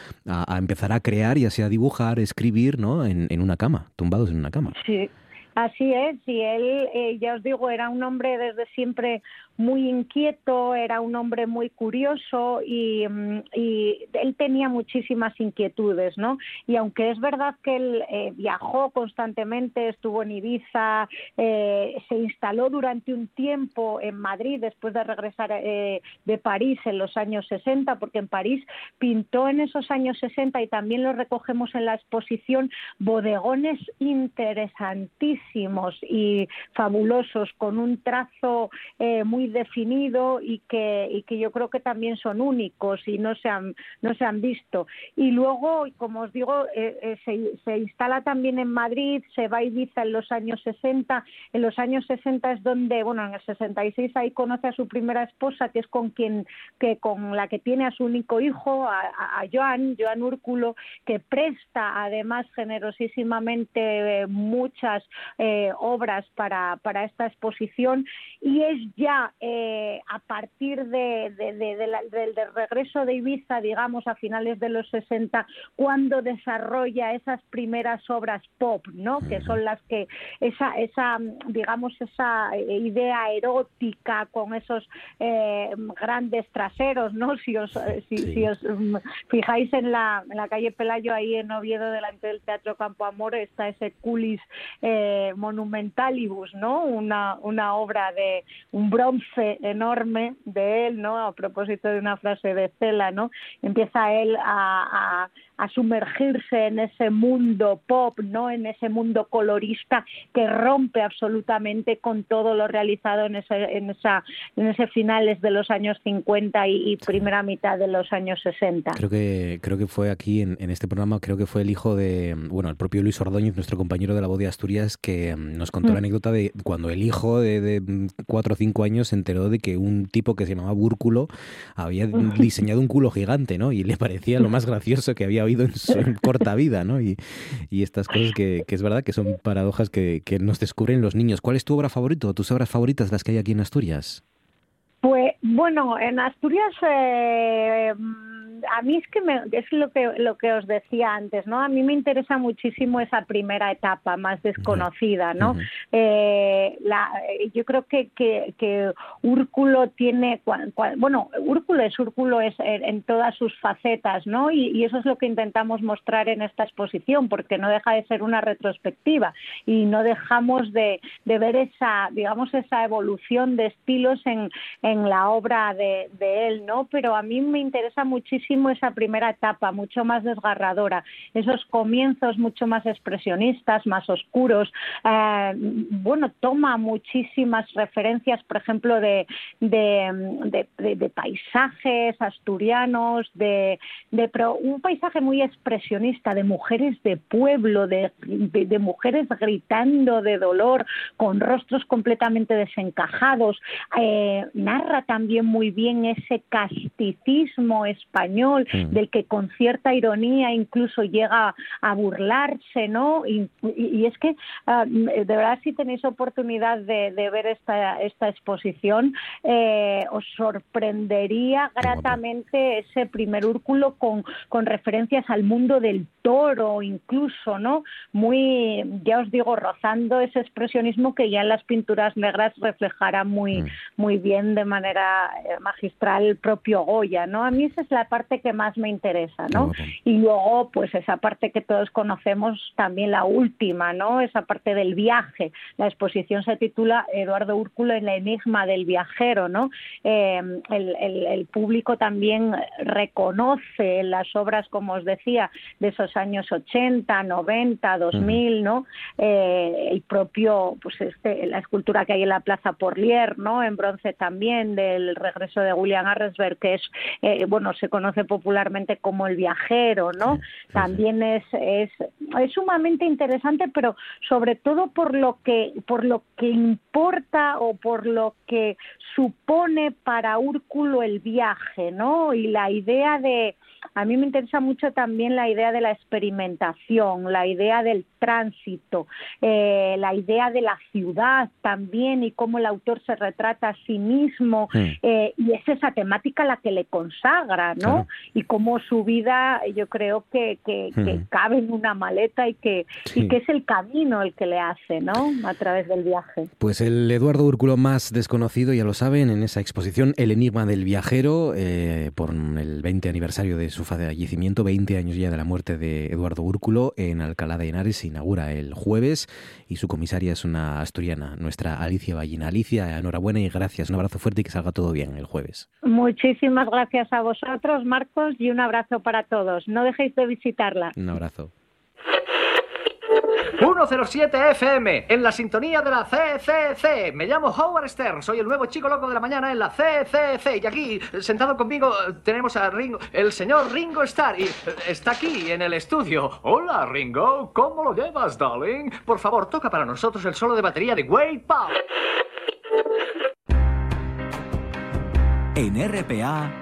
empezar a crear y así a dibujar, escribir, ¿no? En, en una cama, tumbados en una cama. Sí. Así es, y él, eh, ya os digo, era un hombre desde siempre muy inquieto, era un hombre muy curioso y, mm, él tenía muchísimas inquietudes, ¿no? Y aunque es verdad que él eh, viajó constantemente, estuvo en Ibiza, eh, se instaló durante un tiempo en Madrid después de regresar eh, de París en los años 60, porque en París pintó en esos años 60 y también lo recogemos en la exposición bodegones interesantísimos y fabulosos con un trazo muy definido y que, y que yo creo que también son únicos y no se han, no se han visto. Y luego, como os digo, eh, eh, se, se, instala también en Madrid, se va a Ibiza en los años 60. En los años 60 es donde, bueno, en el 66 ahí conoce a su primera esposa, que es con quien, que con la que tiene a su único hijo, a, a Joan, Joan Úrculo, que presta además generosísimamente eh, obras para, para esta exposición y es ya eh, a partir de, del regreso de Ibiza, digamos, a finales de los 60, cuando desarrolla esas primeras obras pop, ¿no? Que son las que, esa, esa digamos, esa idea erótica con esos eh, grandes traseros, ¿no? Si os, si, os mm, fijáis en la, en la calle Pelayo, ahí en Oviedo, delante del Teatro Campo Amor, está ese culis eh, monumentalibus, ¿no? Una, una obra de un bronce enorme de él, ¿no? A propósito de una frase de Cela, ¿no? Empieza él a, a sumergirse en ese mundo pop, ¿no? En ese mundo colorista que rompe absolutamente con todo lo realizado en ese, en esa, en ese finales de los años 50 y, primera mitad de los años 60. Creo que, creo que fue aquí en, este programa, creo que fue el hijo de, bueno, el propio Luis Ordóñez, nuestro compañero de la voz de Asturias, que mm, nos contó la mm. anécdota de cuando el hijo de, de cuatro o cinco años se enteró de que un tipo que se llamaba Búrculo había diseñado un culo gigante, ¿no? Y le parecía lo más gracioso que había en su [LAUGHS] corta vida, ¿no? Y, estas cosas que, es verdad que son paradojas que, que nos descubren los niños. ¿Cuál es tu obra favorita tus obras favoritas, las que hay aquí en Asturias? Pues bueno, en Asturias eh, a mí es que me, es lo que lo que os decía antes, ¿no? A mí me interesa muchísimo esa primera etapa más desconocida, ¿no? eh, la, yo creo que, que, que Úrculo tiene, bueno, Úrculo es Úrculo es en, todas sus facetas, ¿no? Y, y, eso es lo que intentamos mostrar en esta exposición, porque no deja de ser una retrospectiva y no dejamos de, de ver esa, digamos, esa evolución de estilos en, en la obra de, de él, ¿no? Pero a mí me interesa muchísimo esa primera etapa, mucho más desgarradora, esos comienzos mucho más expresionistas, más oscuros. Eh, bueno, toma muchísimas referencias, por ejemplo, de, de, paisajes asturianos, de, un paisaje muy expresionista, de mujeres de pueblo, de, mujeres gritando de dolor, con rostros completamente desencajados. Eh, narra también muy bien ese casticismo español mm. del que con cierta ironía incluso llega a burlarse, ¿no? Y, es que ah, de verdad si tenéis oportunidad de, ver esta, esta exposición, eh, os sorprendería gratamente ese primer úrculo con, con referencias al mundo del toro incluso, ¿no? Muy, ya os digo, rozando ese expresionismo que ya en las pinturas negras reflejará muy, mm. muy bien de manera eh, magistral el propio Goya, ¿no? A mí esa es la parte que más me interesa, ¿no? Y luego, pues esa parte que todos conocemos, también la última, ¿no? Esa parte del viaje. La exposición se titula Eduardo Úrculo en la enigma del viajero, ¿no? Eh, el, el público también reconoce las obras, como os decía, de esos años 80, 90, 2000, ¿no? Eh, el propio, pues este, la escultura que hay en la Plaza Porlier, ¿no? En bronce también del regreso de William Arresberg, que es, eh, bueno, se conoce popularmente como el viajero, ¿no? también es, es, es sumamente interesante, pero sobre todo por lo que, por lo que importa o por lo que supone para Úrculo el viaje, ¿no? Y la idea de, a mí me interesa mucho también la idea de la experimentación, la idea del tránsito, eh, la idea de la ciudad también y cómo el autor se retrata a sí mismo eh, y es esa temática la que le consagra, ¿no? Y cómo su vida yo creo que, cabe en una maleta y que, y que es el camino el que le hace, ¿no? A través del viaje. Pues el Eduardo Úrculo más desconocido, ya lo saben, en esa exposición El Enigma del Viajero, eh, por el 20 aniversario de su fallecimiento, 20 años ya de la muerte de Eduardo Úrculo, en Alcalá de Henares, se inaugura el jueves y su comisaria es una asturiana, nuestra Alicia Ballina. Alicia, enhorabuena y gracias. Un abrazo fuerte y que salga todo bien el jueves. Muchísimas gracias a vosotros, Marcos, y un abrazo para todos. No dejéis de visitarla. Un abrazo. 107 FM, en la sintonía de la CCC. Me llamo Howard Stern, soy el nuevo chico loco de la mañana en la CCC. Y aquí, sentado conmigo, tenemos a Ringo, el señor Ringo Starr. Y está aquí, en el estudio. Hola, Ringo, ¿cómo lo llevas, darling? Por favor, toca para nosotros el solo de batería de Wade Powell. En RPA.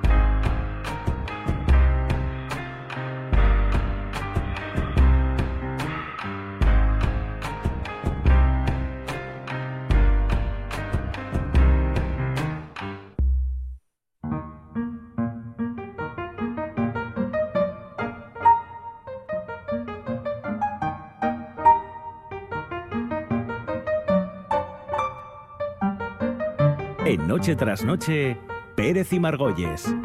Noche tras Noche Pérez y Margolles.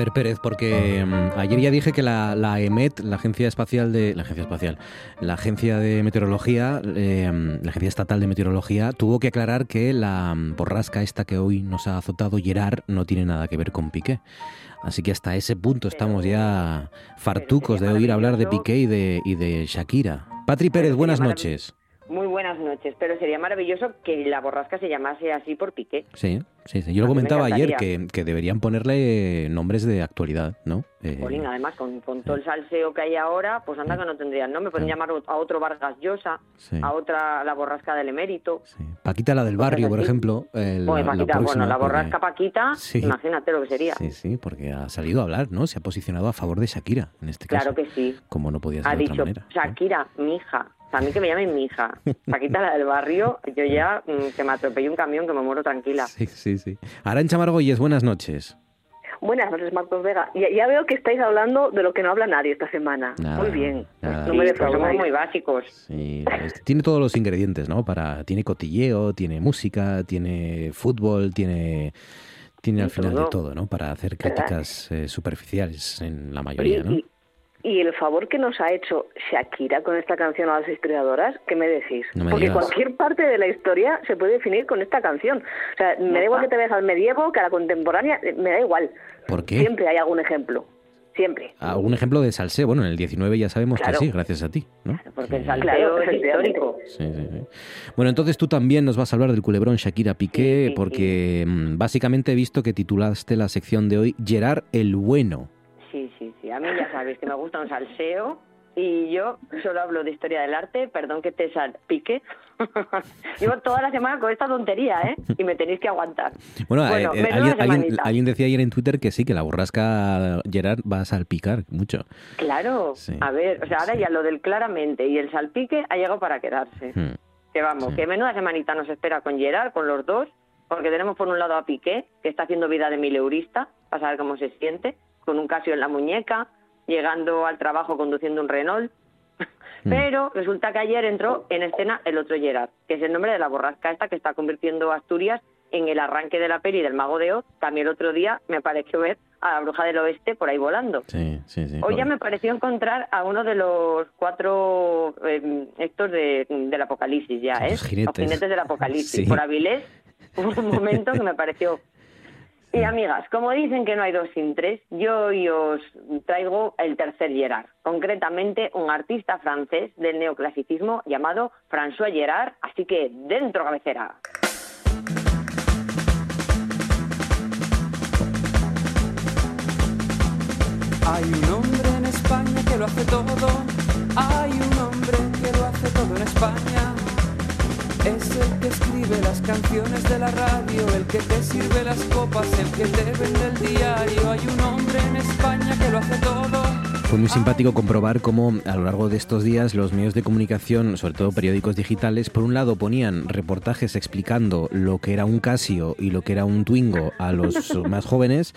Ver, Pérez, porque mm, ayer ya dije que la, EMET, la Agencia Espacial de. La Agencia Espacial. La Agencia de Meteorología, em, la Agencia Estatal de Meteorología, tuvo que aclarar que la mm, borrasca esta que hoy nos ha azotado, Gerard, no tiene nada que ver con Piqué. Así que hasta ese punto estamos ya fartucos de oír hablar de Piqué y de, y de Shakira. Patri Pérez, buenas noches. Muy buenas noches, pero sería maravilloso que la borrasca se llamase así por Piqué. Sí, sí, sí. Yo lo comentaba ayer que, que, deberían ponerle nombres de actualidad, ¿no? Eh... además, con, todo el salseo que hay ahora, pues anda que no tendrían ¿no? Me pueden llamar a otro Vargas Llosa, a otra la borrasca del emérito. Paquita la del barrio, por ejemplo. Paquita, bueno, la borrasca Paquita, imagínate lo que sería. Sí, sí, porque ha salido a hablar, ¿no? Se ha posicionado a favor de Shakira, en este caso. Claro que sí. Como no podía ser ha de otra dicho, Shakira, mi hija, a mí que me llamen mi hija. Paquita, [LAUGHS] la del barrio, yo ya mm, que me atropellé un camión que me muero tranquila. Sí, sí, sí. Arancha Margolles, buenas noches. Buenas noches, Marcos Vega. Ya, ya, veo que estáis hablando de lo que no habla nadie esta semana. muy bien. No me somos muy básicos. Sí, tiene todos los ingredientes, ¿no? Para Tiene cotilleo, tiene música, tiene fútbol, tiene tiene al final de todo, ¿no? Para hacer críticas eh, superficiales en la mayoría, ¿no? Y el favor que nos ha hecho Shakira con esta canción a las historiadoras, ¿qué me decís? Porque cualquier parte de la historia se puede definir con esta canción. O sea, me da igual que te veas al medievo, que a la contemporánea, me da igual. ¿Por qué? Siempre hay algún ejemplo. Siempre. Algún ejemplo de salseo. Bueno, en el 19 ya sabemos que sí, gracias a ti, ¿no? porque el salseo es histórico. Sí, sí, sí. Bueno, entonces tú también nos vas a hablar del culebrón Shakira Piqué, porque mm, básicamente he visto que titulaste la sección de hoy Gerard el Bueno. Sí, sí, sí. A mí ya sabes que me gusta un salseo y yo solo hablo de historia del arte, perdón que te salpique. [LAUGHS] Llevo toda la semana con esta tontería, ¿eh? Y me tenéis que aguantar. Bueno, eh, eh, alguien, decía ayer en Twitter que sí, que la borrasca Gerard va a salpicar mucho. Claro, a ver, o sea, ahora ya lo del claramente y el salpique ha llegado para quedarse. Hmm. Que vamos, que menuda semanita nos espera con Gerard, con los dos, porque tenemos por un lado a Piqué, que está haciendo vida de mileurista, para saber cómo se siente con un Casio en la muñeca, llegando al trabajo conduciendo un Renault. [LAUGHS] Mm. Pero resulta que ayer entró en escena el otro Gerard, que es el nombre de la borrasca esta que está convirtiendo Asturias en el arranque de la peli del Mago de Oz. También el otro día me pareció ver a la bruja del oeste por ahí volando. Sí, sí, sí, Hoy ya me pareció encontrar a uno de los cuatro eh, estos de, del apocalipsis ya, ¿eh? Los jinetes, del apocalipsis. Por Avilés [LAUGHS] hubo un momento que me pareció y amigas, como dicen que no hay dos sin tres, yo hoy os traigo el tercer Gerard, concretamente un artista francés del neoclasicismo llamado François Gerard, así que dentro cabecera. Hay un hombre en España que lo hace todo, hay un hombre que lo hace todo en España. Es el que escribe las canciones de la radio, el que te sirve las copas, el que te vende el diario. Hay un hombre en España que lo hace todo. Fue muy simpático comprobar cómo a lo largo de estos días los medios de comunicación, sobre todo periódicos digitales, por un lado ponían reportajes explicando lo que era un Casio y lo que era un Twingo a los [LAUGHS] más jóvenes,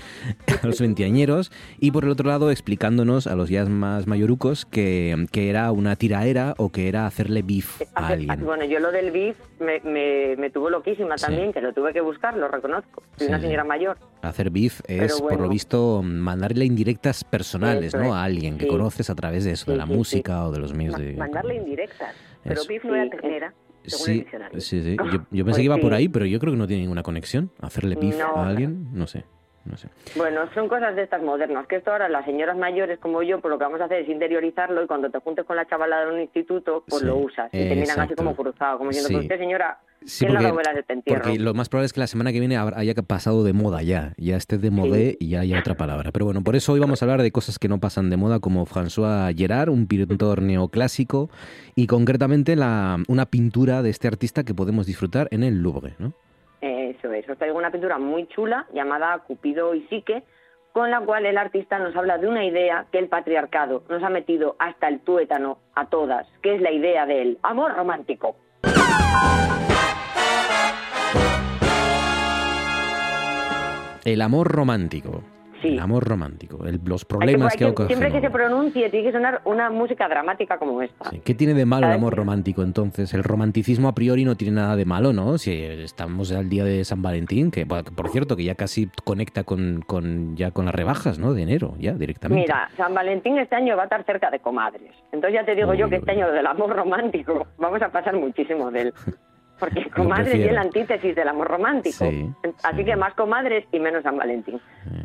a los veinteañeros, y por el otro lado explicándonos a los ya más mayorucos que, que era una tiraera o que era hacerle beef a alguien. Bueno, yo lo del beef me, me, tuvo loquísima también, que lo tuve que buscar, lo reconozco. Soy una señora mayor. Hacer beef es, por lo visto, mandarle indirectas personales ¿no? a alguien que conoces a través de eso, de la música o de los medios de... Mandarle indirectas, pero beef no era ternera. Sí, sí, sí. Yo, pensé que iba por ahí, pero yo creo que no tiene ninguna conexión. Hacerle beef a alguien, no sé. Bueno, son cosas de estas modernas, que esto ahora las señoras mayores como yo, pues lo que vamos a hacer es interiorizarlo y cuando te juntes con la chavala de un instituto, pues lo usas y te miran así como cruzado, como diciendo, pues usted señora, Sí, porque, lo más probable es que la semana que viene haya pasado de moda ya, ya esté de moda y ya haya otra palabra. Pero bueno, por eso hoy vamos a hablar de cosas que no pasan de moda, como François Gerard, un pintor neoclásico, y concretamente la, una pintura de este artista que podemos disfrutar en el Louvre, ¿no? Eso es, os traigo una pintura muy chula llamada Cupido y Psique, con la cual el artista nos habla de una idea que el patriarcado nos ha metido hasta el tuétano a todas, que es la idea del amor romántico. El amor romántico. El amor romántico, los problemas que, que, Siempre que se pronuncie tiene que sonar una música dramática como esta. ¿Qué tiene de malo el amor romántico entonces? El romanticismo a priori no tiene nada de malo, ¿no? Si estamos al día de San Valentín, que por cierto que ya casi conecta con, con ya con las rebajas, ¿no? De enero, ya directamente. Mira, San Valentín este año va a estar cerca de comadres. Entonces ya te digo yo que este año del amor romántico vamos a pasar muchísimo de él. [LAUGHS] porque comadres es la antítesis del amor romántico. así que más comadres y menos San Valentín.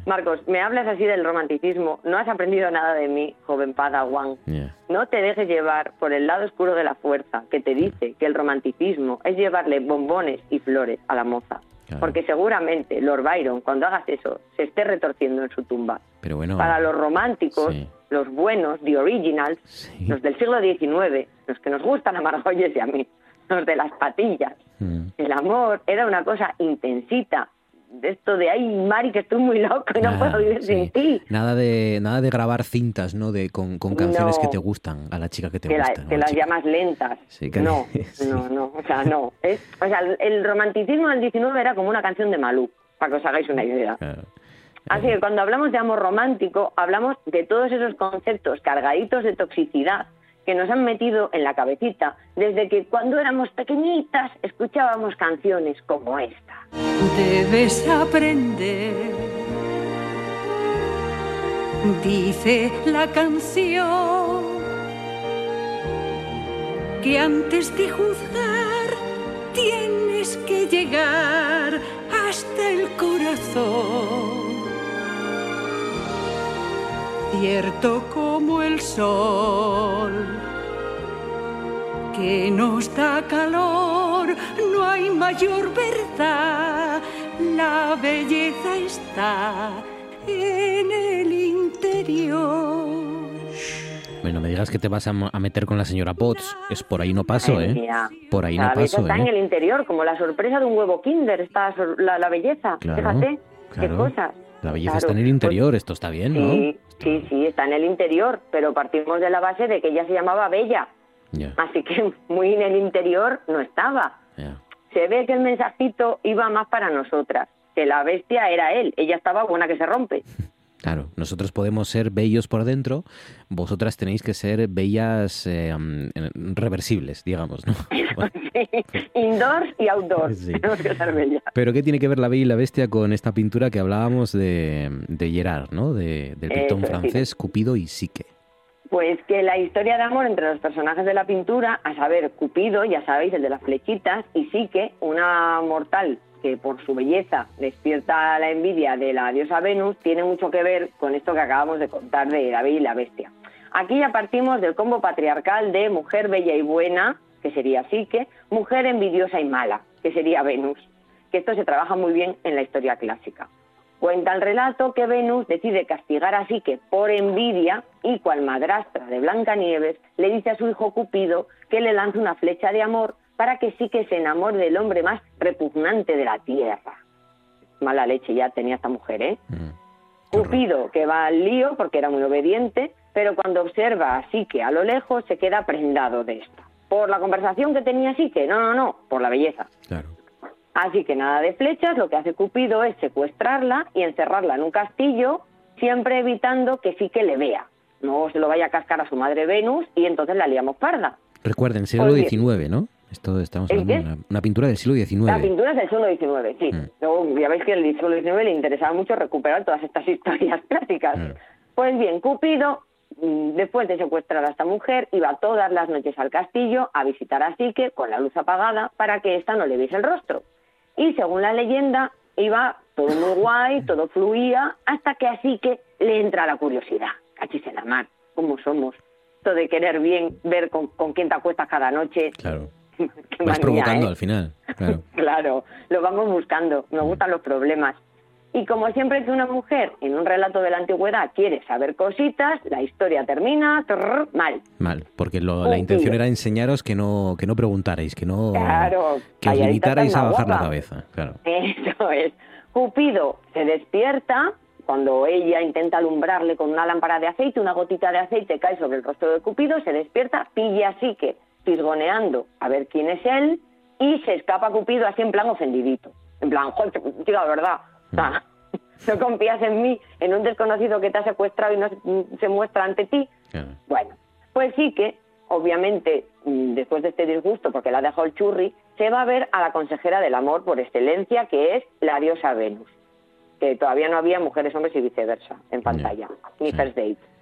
Marcos, me hablas así del romanticismo, no has aprendido nada de mí, joven Padawan. No te dejes llevar por el lado oscuro de la fuerza, que te dice que el romanticismo es llevarle bombones y flores a la moza. Porque seguramente Lord Byron, cuando hagas eso, se esté retorciendo en su tumba. Pero bueno, Para los románticos, los buenos, the originals, los del siglo XIX, los que nos gustan a Margolles y a mí, los [LAUGHS] de las patillas. Mm. El amor era una cosa intensita. De esto de ay Mari que estoy muy loco y no puedo vivir sin ti. Nada de nada de grabar cintas, ¿no? De con, canciones que te gustan a la chica que te gusta. que las llamas lentas. no, [LAUGHS] no, no, o sea, no. o sea, el romanticismo del 19 era como una canción de Malú, para que os hagáis una idea. Así que cuando hablamos de amor romántico, hablamos de todos esos conceptos cargaditos de toxicidad que nos han metido en la cabecita. Desde que cuando éramos pequeñitas escuchábamos canciones como esta. Debes aprender, dice la canción, que antes de juzgar tienes que llegar hasta el corazón cierto como el sol, que nos da calor, no hay mayor verdad, la belleza está en el interior. Bueno, me digas que te vas a, meter con la señora Potts. Es por ahí no paso, ¿eh? Por ahí no paso. Está en ¿eh? el interior, como la sorpresa de un huevo Kinder, está la, belleza. Fíjate, qué cosas. La belleza está en el interior, esto está bien, ¿no? Sí, sí, sí, está en el interior, pero partimos de la base de que ella se llamaba Bella. Así que muy en el interior no estaba. Se ve que el mensajito iba más para nosotras, que la bestia era él, ella estaba buena que se rompe. [LAUGHS] Claro, nosotros podemos ser bellos por dentro, vosotras tenéis que ser bellas eh, reversibles, digamos, ¿no? [LAUGHS] indoors y outdoors, tenemos que ser bellas. Pero ¿qué tiene que ver la Bella y la Bestia con esta pintura que hablábamos de, de Gerard, ¿no? De, del pitón francés Cupido y Sique. Pues que la historia de amor entre los personajes de la pintura, a saber, Cupido, ya sabéis, el de las flechitas, y Sique, una mortal que por su belleza despierta la envidia de la diosa Venus, tiene mucho que ver con esto que acabamos de contar de David y la bestia. Aquí ya partimos del combo patriarcal de mujer bella y buena, que sería Psique, mujer envidiosa y mala, que sería Venus, que esto se trabaja muy bien en la historia clásica. Cuenta el relato que Venus decide castigar a Psique por envidia y cual madrastra de Blancanieves le dice a su hijo Cupido que le lance una flecha de amor para que sí que se enamore del hombre más repugnante de la tierra. Mala leche ya tenía esta mujer, ¿eh? Mm, Cupido, que va al lío porque era muy obediente, pero cuando observa a Sique a lo lejos se queda prendado de esto. Por la conversación que tenía Sique, no, no, no, por la belleza. Así que nada de flechas, lo que hace Cupido es secuestrarla y encerrarla en un castillo, siempre evitando que Sique le vea. No se lo vaya a cascar a su madre Venus y entonces la liamos parda. Recuerden, siglo XIX, ¿no? Esto estamos hablando de una, pintura del siglo XIX. La pintura es del siglo XIX, sí. Mm. Luego, ya veis que el siglo XIX le interesaba mucho recuperar todas estas [LAUGHS] historias clásicas. Pues bien, Cupido, mm, después de secuestrar a esta mujer, iba todas las noches al castillo a visitar a Sique con la luz apagada para que ésta no le viese el rostro. Y según la leyenda, iba todo muy [LAUGHS] guay, todo fluía, hasta que a Sique le entra la curiosidad. Cachis en la mar, ¿cómo somos? Esto de querer bien, ver con, con quién te acuestas cada noche. Claro [LAUGHS] Vas provocando ¿eh? al final. Claro. [LAUGHS] claro, lo vamos buscando. Nos gustan los problemas. Y como siempre que una mujer en un relato de la antigüedad quiere saber cositas, la historia termina mal. Mal, porque la intención era enseñaros que no que no preguntarais, que no que os limitarais a bajar la cabeza. Claro. Eso es. Cupido se despierta cuando ella intenta alumbrarle con una lámpara de aceite, una gotita de aceite cae sobre el rostro de Cupido, se despierta, pilla así que fisgoneando a ver quién es él y se escapa Cupido así en plan ofendidito. En plan, joder, la verdad, [LAUGHS] no confías en mí, en un desconocido que te ha secuestrado y no se muestra ante ti. Bueno, pues sí que, obviamente, mm, después de este disgusto, porque la ha dejado el churri, se va a ver a la consejera del amor por excelencia, que es la diosa Venus, que todavía no había mujeres, hombres y viceversa en pantalla, ni first date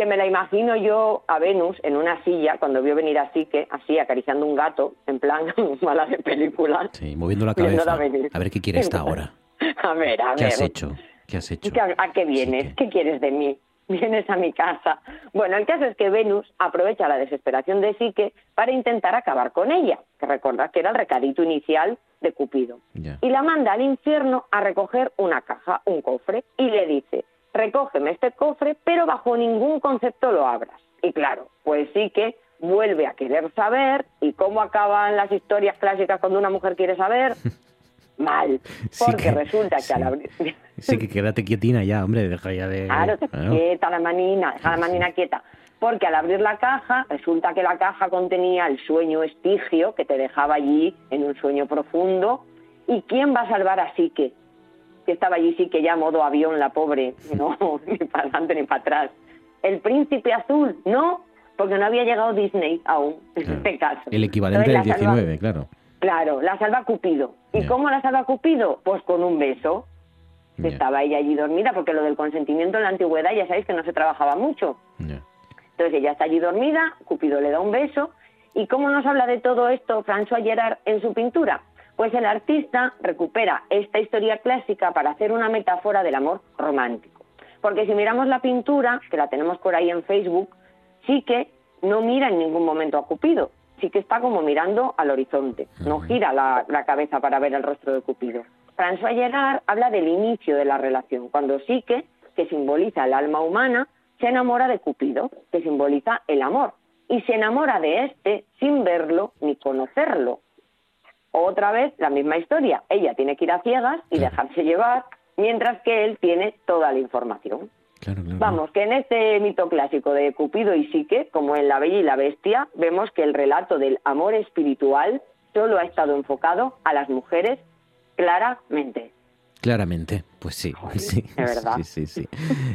que me la imagino yo a Venus en una silla cuando vio venir a Sique, así acariciando un gato, en plan [LAUGHS] mala de película. Sí, moviendo la cabeza. A ver qué quiere esta ahora. [LAUGHS] A ver, a ver. ¿Qué has hecho? ¿Qué has hecho? ¿A, qué vienes? ¿Qué quieres de mí? [LAUGHS] Vienes a mi casa. Bueno, el caso es que Venus aprovecha la desesperación de Sique para intentar acabar con ella, que recordad que era el recadito inicial de Cupido. Y la manda al infierno a recoger una caja, un cofre, y le dice, recógeme este cofre, pero bajo ningún concepto lo abras. Y claro, pues sí que vuelve a querer saber y cómo acaban las historias clásicas cuando una mujer quiere saber. [LAUGHS] Mal, porque resulta que al abrir... [LAUGHS] sí, que quédate quietina ya, hombre, deja ya de... Claro, quieta la manina, deja la manina quieta. Porque al abrir la caja, resulta que la caja contenía el sueño estigio que te dejaba allí en un sueño profundo. ¿Y quién va a salvar a Sique? Que estaba allí sí que ya modo avión la pobre, no, [LAUGHS] [LAUGHS] ni para adelante ni para atrás. El príncipe azul, no, porque no había llegado Disney aún, [LAUGHS] en este caso. El equivalente del 19, claro. Claro, la salva Cupido. ¿Y cómo la salva Cupido? Pues con un beso. Estaba ella allí dormida, porque lo del consentimiento en la antigüedad ya sabéis que no se trabajaba mucho. Entonces ella está allí dormida, Cupido le da un beso. ¿Y cómo nos habla de todo esto François Gerard en su pintura? Pues el artista recupera esta historia clásica para hacer una metáfora del amor romántico. Porque si miramos la pintura, que la tenemos por ahí en Facebook, sí que no mira en ningún momento a Cupido, sí que está como mirando al horizonte, no gira la, cabeza para ver el rostro de Cupido. François Gerard habla del inicio de la relación, cuando Psique, que simboliza el alma humana, se enamora de Cupido, que simboliza el amor, y se enamora de éste sin verlo ni conocerlo. Otra vez la misma historia, ella tiene que ir a ciegas y dejarse llevar, mientras que él tiene toda la información. Vamos, que en este mito clásico de Cupido y Psique, como en La Bella y la Bestia, vemos que el relato del amor espiritual solo ha estado enfocado a las mujeres claramente. Claramente, pues sí, [LAUGHS] sí, sí, sí, sí,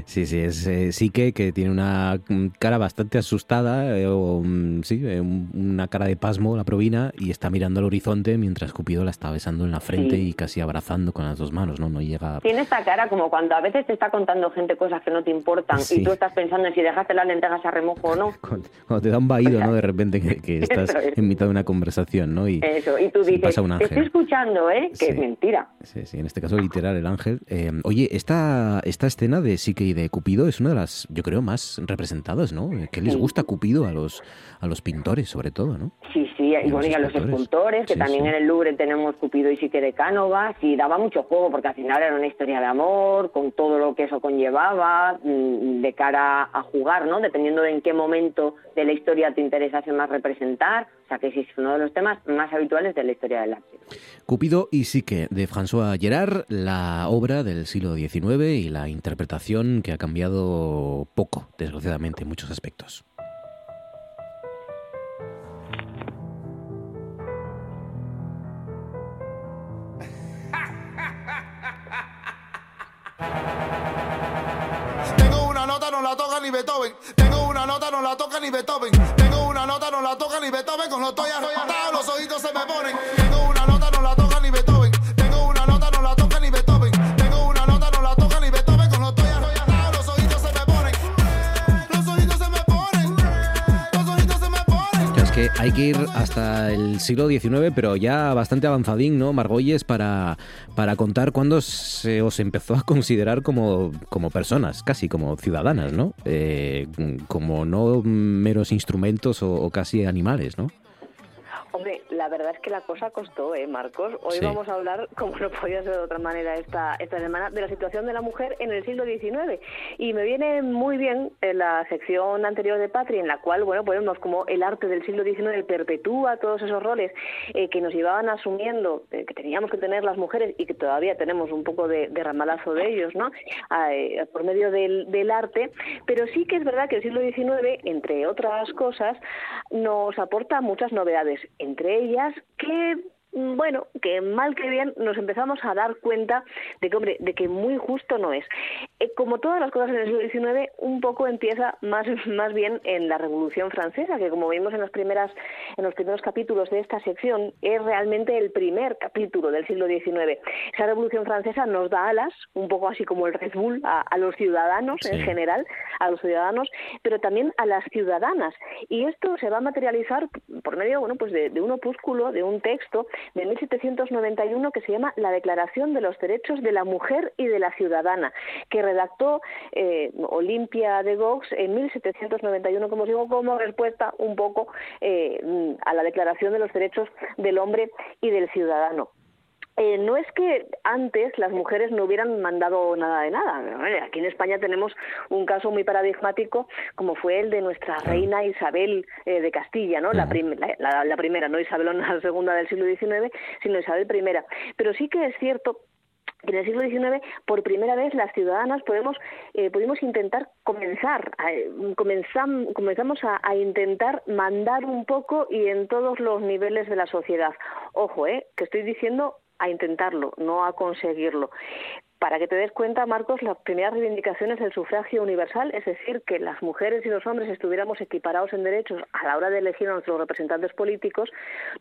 sí, sí, es eh, sí que, que tiene una cara bastante asustada, eh, o mm, sí, eh, una cara de pasmo la provina y está mirando al horizonte mientras Cupido la está besando en la frente y casi abrazando con las dos manos, ¿no? No llega. Tiene esta cara como cuando a veces te está contando gente cosas que no te importan y tú estás pensando en si dejaste las lentejas a remojo o no. [LAUGHS] Cuando, te da un vaído, ¿no? De repente que, [LAUGHS] estás en mitad de una conversación, ¿no? Y Eso, y tú dices, te estoy escuchando, ¿eh? Que es mentira. Sí, sí, en este caso literal el ángel. Eh, oye, esta, esta escena de Psique y de Cupido es una de las, yo creo, más representadas, ¿no? ¿Qué les gusta Cupido a los, a los pintores, sobre todo, no? Sí, sí, y, bueno, y a los escultores, que también en el Louvre tenemos Cupido y Psique de Cánovas, y daba mucho juego, porque al final era una historia de amor, con todo lo que eso conllevaba, mm, de cara a jugar, ¿no? Dependiendo de en qué momento de la historia te interesase más representar, o sea que sí es uno de los temas más habituales de la historia del arte. Cupido y Psique, de François Gerard, la obra del siglo XIX y la interpretación que ha cambiado poco, desgraciadamente, en muchos aspectos. Tengo una nota, no la toca ni Beethoven. Tengo una nota, no la toca ni Beethoven. Tengo una nota, no la toca ni Beethoven. Con los arrebatado, los ojitos se me ponen. Tengo una nota, hay que ir hasta el siglo XIX, pero ya bastante avanzadín, ¿no, Margolles, para, para contar cuándo se os empezó a considerar como, como personas, casi como ciudadanas, ¿no? Eh, como no meros instrumentos o, o casi animales, ¿no? Hombre, la verdad es que la cosa costó, ¿eh, Marcos? Hoy vamos a hablar, [LAUGHS] como no podía ser de otra manera esta, esta semana, de la situación de la mujer en el siglo XIX. Y me viene muy bien en la sección anterior de Patria, en la cual, bueno, ponemos como el arte del siglo XIX perpetúa todos esos roles eh, que nos llevaban asumiendo, eh, que teníamos que tener las mujeres y que todavía tenemos un poco de, ramalazo de ellos, ¿no? Eh, por medio del, del arte. Pero sí que es verdad que el siglo XIX, entre otras cosas, nos aporta muchas novedades entre ellas que Mm, bueno, que mal que bien nos empezamos a dar cuenta de que, hombre, de que muy justo no es. Eh, como todas las cosas en el siglo XIX, un poco empieza más, [LAUGHS] más bien en la Revolución Francesa, que como vimos en, las primeras, en los primeros capítulos de esta sección, es realmente el primer capítulo del siglo XIX. Esa Revolución Francesa nos da alas, un poco así como el Red Bull, a, los ciudadanos en general, a los ciudadanos, pero también a las ciudadanas. Y esto se va a materializar por medio bueno, pues de un opúsculo, de un texto de 1791 que se llama La Declaración de los Derechos de la Mujer y de la Ciudadana, que redactó eh, Olimpia de Gox en 1791, como digo, como respuesta un poco eh, a la Declaración de los Derechos del Hombre y del Ciudadano. Eh, no es que antes las mujeres no hubieran mandado nada de nada. Aquí en España tenemos un caso muy paradigmático como fue el de nuestra reina Isabel eh, de Castilla, ¿no? La, la, primera, no Isabel la segunda del siglo XIX, sino Isabel I. Pero sí que es cierto que en el siglo XIX por primera vez las ciudadanas podemos eh, pudimos intentar comenzar comenzamos a, a, intentar mandar un poco y en todos los niveles de la sociedad ojo eh que estoy diciendo a intentarlo, no a conseguirlo. Para que te des cuenta, Marcos, las primeras reivindicaciones del sufragio universal, es decir, que las mujeres y los hombres estuviéramos equiparados en derechos a la hora de elegir a nuestros representantes políticos,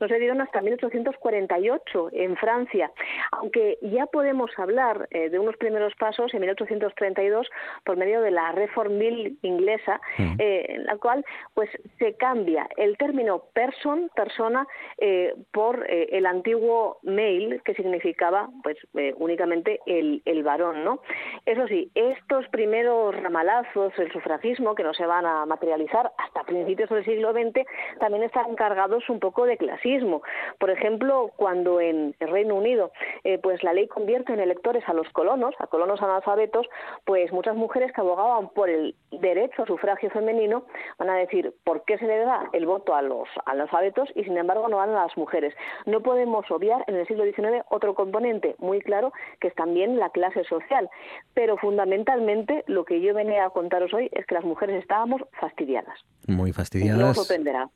no se dieron hasta 1848 en Francia, aunque ya podemos hablar eh, de unos primeros pasos en 1832 por medio de la Reform Bill inglesa, mm. eh, en la cual pues se cambia el término person, persona, eh, por el antiguo male, que significaba pues únicamente el, el varón, ¿no? Eso sí, estos primeros ramalazos, el sufragismo, que no se van a materializar hasta principios del siglo XX, también están cargados un poco de clasismo. Por ejemplo, cuando en el Reino Unido eh, pues la ley convierte en electores a los colonos, a colonos analfabetos, pues muchas mujeres que abogaban por el derecho a sufragio femenino van a decir por qué se le da el voto a los analfabetos y sin embargo no van a las mujeres. No podemos obviar en el siglo XIX otro componente muy claro que es también la clase social, pero fundamentalmente lo que yo venía a contaros hoy es que las mujeres estábamos fastidiadas. Muy fastidiadas.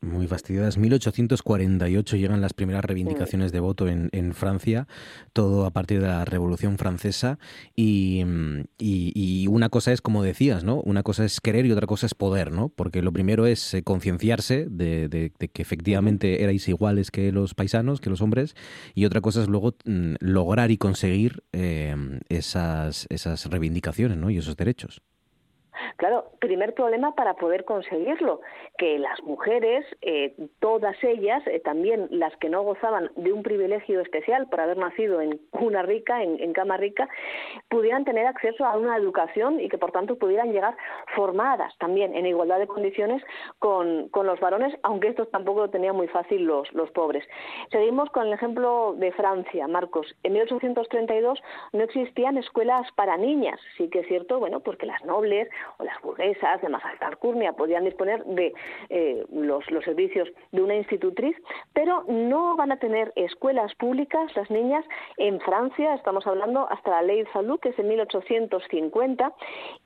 Muy fastidiadas. 1848 llegan las primeras reivindicaciones de voto en, en, Francia, todo a partir de la Revolución Francesa. Y, y, una cosa es, como decías, ¿no? Una cosa es querer y otra cosa es poder, ¿no? Porque lo primero es eh, concienciarse de, de, que efectivamente erais iguales que los paisanos, que los hombres, y otra cosa es luego mm, lograr y conseguir eh, esas, esas reivindicaciones ¿no? y esos derechos. Claro, primer problema para poder conseguirlo, que las mujeres, eh, todas ellas, eh, también las que no gozaban de un privilegio especial por haber nacido en cuna rica, en, cama rica, pudieran tener acceso a una educación y que por tanto pudieran llegar formadas también en igualdad de condiciones con, los varones, aunque estos tampoco lo tenían muy fácil los, los pobres. Seguimos con el ejemplo de Francia, Marcos. En 1832 no existían escuelas para niñas, sí que es cierto, bueno, porque las nobles o las burguesas de más alta alcurnia podían disponer de eh, los, servicios de una institutriz, pero no van a tener escuelas públicas las niñas en Francia, estamos hablando hasta la ley Salud, que es en 1850,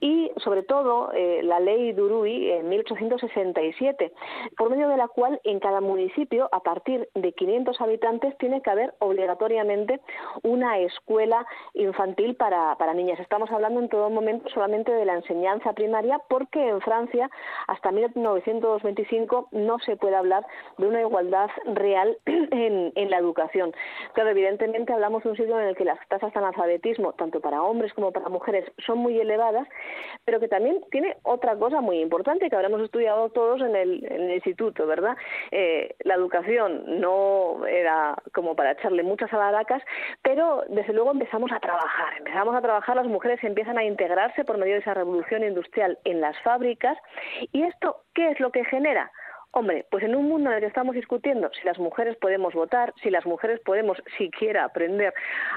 y sobre todo eh, la ley Duruy en 1867, por medio de la cual en cada municipio, a partir de 500 habitantes, tiene que haber obligatoriamente una escuela infantil para, para niñas. Estamos hablando en todo momento solamente de la enseñanza primaria porque en Francia hasta 1925 no se puede hablar de una igualdad real [CLEARS THROAT] en, en la educación. Claro, evidentemente hablamos de un siglo en el que las tasas de analfabetismo, tanto para hombres como para mujeres, son muy elevadas, pero que también tiene otra cosa muy importante que habremos estudiado todos en el, instituto, ¿verdad? Eh, la educación no era como para echarle muchas alaracas, pero desde luego empezamos a trabajar, empezamos a trabajar, las mujeres empiezan a integrarse por medio de esa revolución industrial en las fábricas. ¿Y esto qué es lo que genera? Hombre, pues en un mundo en el que estamos discutiendo si las mujeres podemos votar, si las mujeres podemos siquiera aprender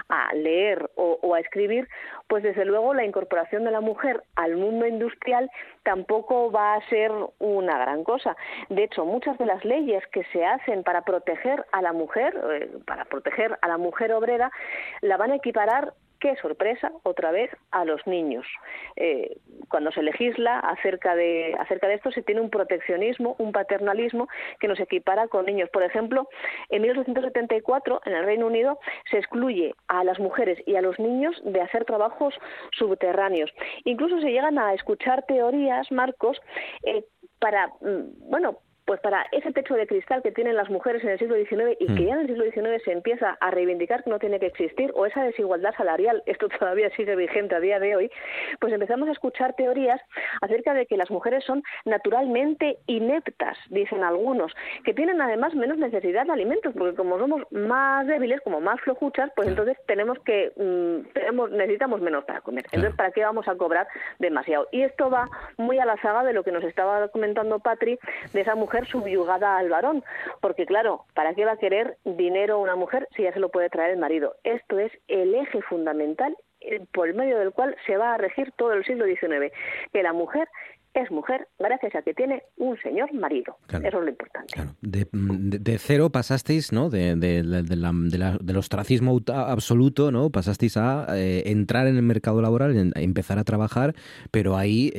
a leer o, a escribir, pues desde luego la incorporación de la mujer al mundo industrial tampoco va a ser una gran cosa. De hecho, muchas de las leyes que se hacen para proteger a la mujer, eh, para proteger a la mujer obrera, la van a equiparar qué sorpresa, otra vez, a los niños. Eh, cuando se legisla acerca de, acerca de esto, se tiene un proteccionismo, un paternalismo que nos equipara con niños. Por ejemplo, en 1874, en el Reino Unido, se excluye a las mujeres y a los niños de hacer trabajos subterráneos. Incluso se llegan a escuchar teorías, Marcos, eh, para, mm, bueno, pues para ese techo de cristal que tienen las mujeres en el siglo XIX y que mm. ya en el siglo XIX se empieza a reivindicar que no tiene que existir, o esa desigualdad salarial, [LAUGHS] esto todavía sigue vigente a día de hoy, pues empezamos a escuchar teorías acerca de que las mujeres son naturalmente ineptas, dicen algunos, que tienen además menos necesidad de alimentos, porque como somos más débiles, como más flojuchas, pues entonces tenemos que mm, tenemos, necesitamos menos para comer. Entonces, ¿para qué vamos a cobrar demasiado? Y esto va muy a la saga de lo que nos estaba comentando Patri, de esa mujer subyugada al varón, porque claro, ¿para qué va a querer dinero una mujer si ya se lo puede traer el marido? Esto es el eje fundamental eh, por medio del cual se va a regir todo el siglo XIX, que la mujer es mujer gracias a que tiene un señor marido. Eso es lo importante. De, cero pasasteis, ¿no? De, del ostracismo absoluto, ¿no? Pasasteis a eh, entrar en el mercado laboral, a empezar a trabajar, pero ahí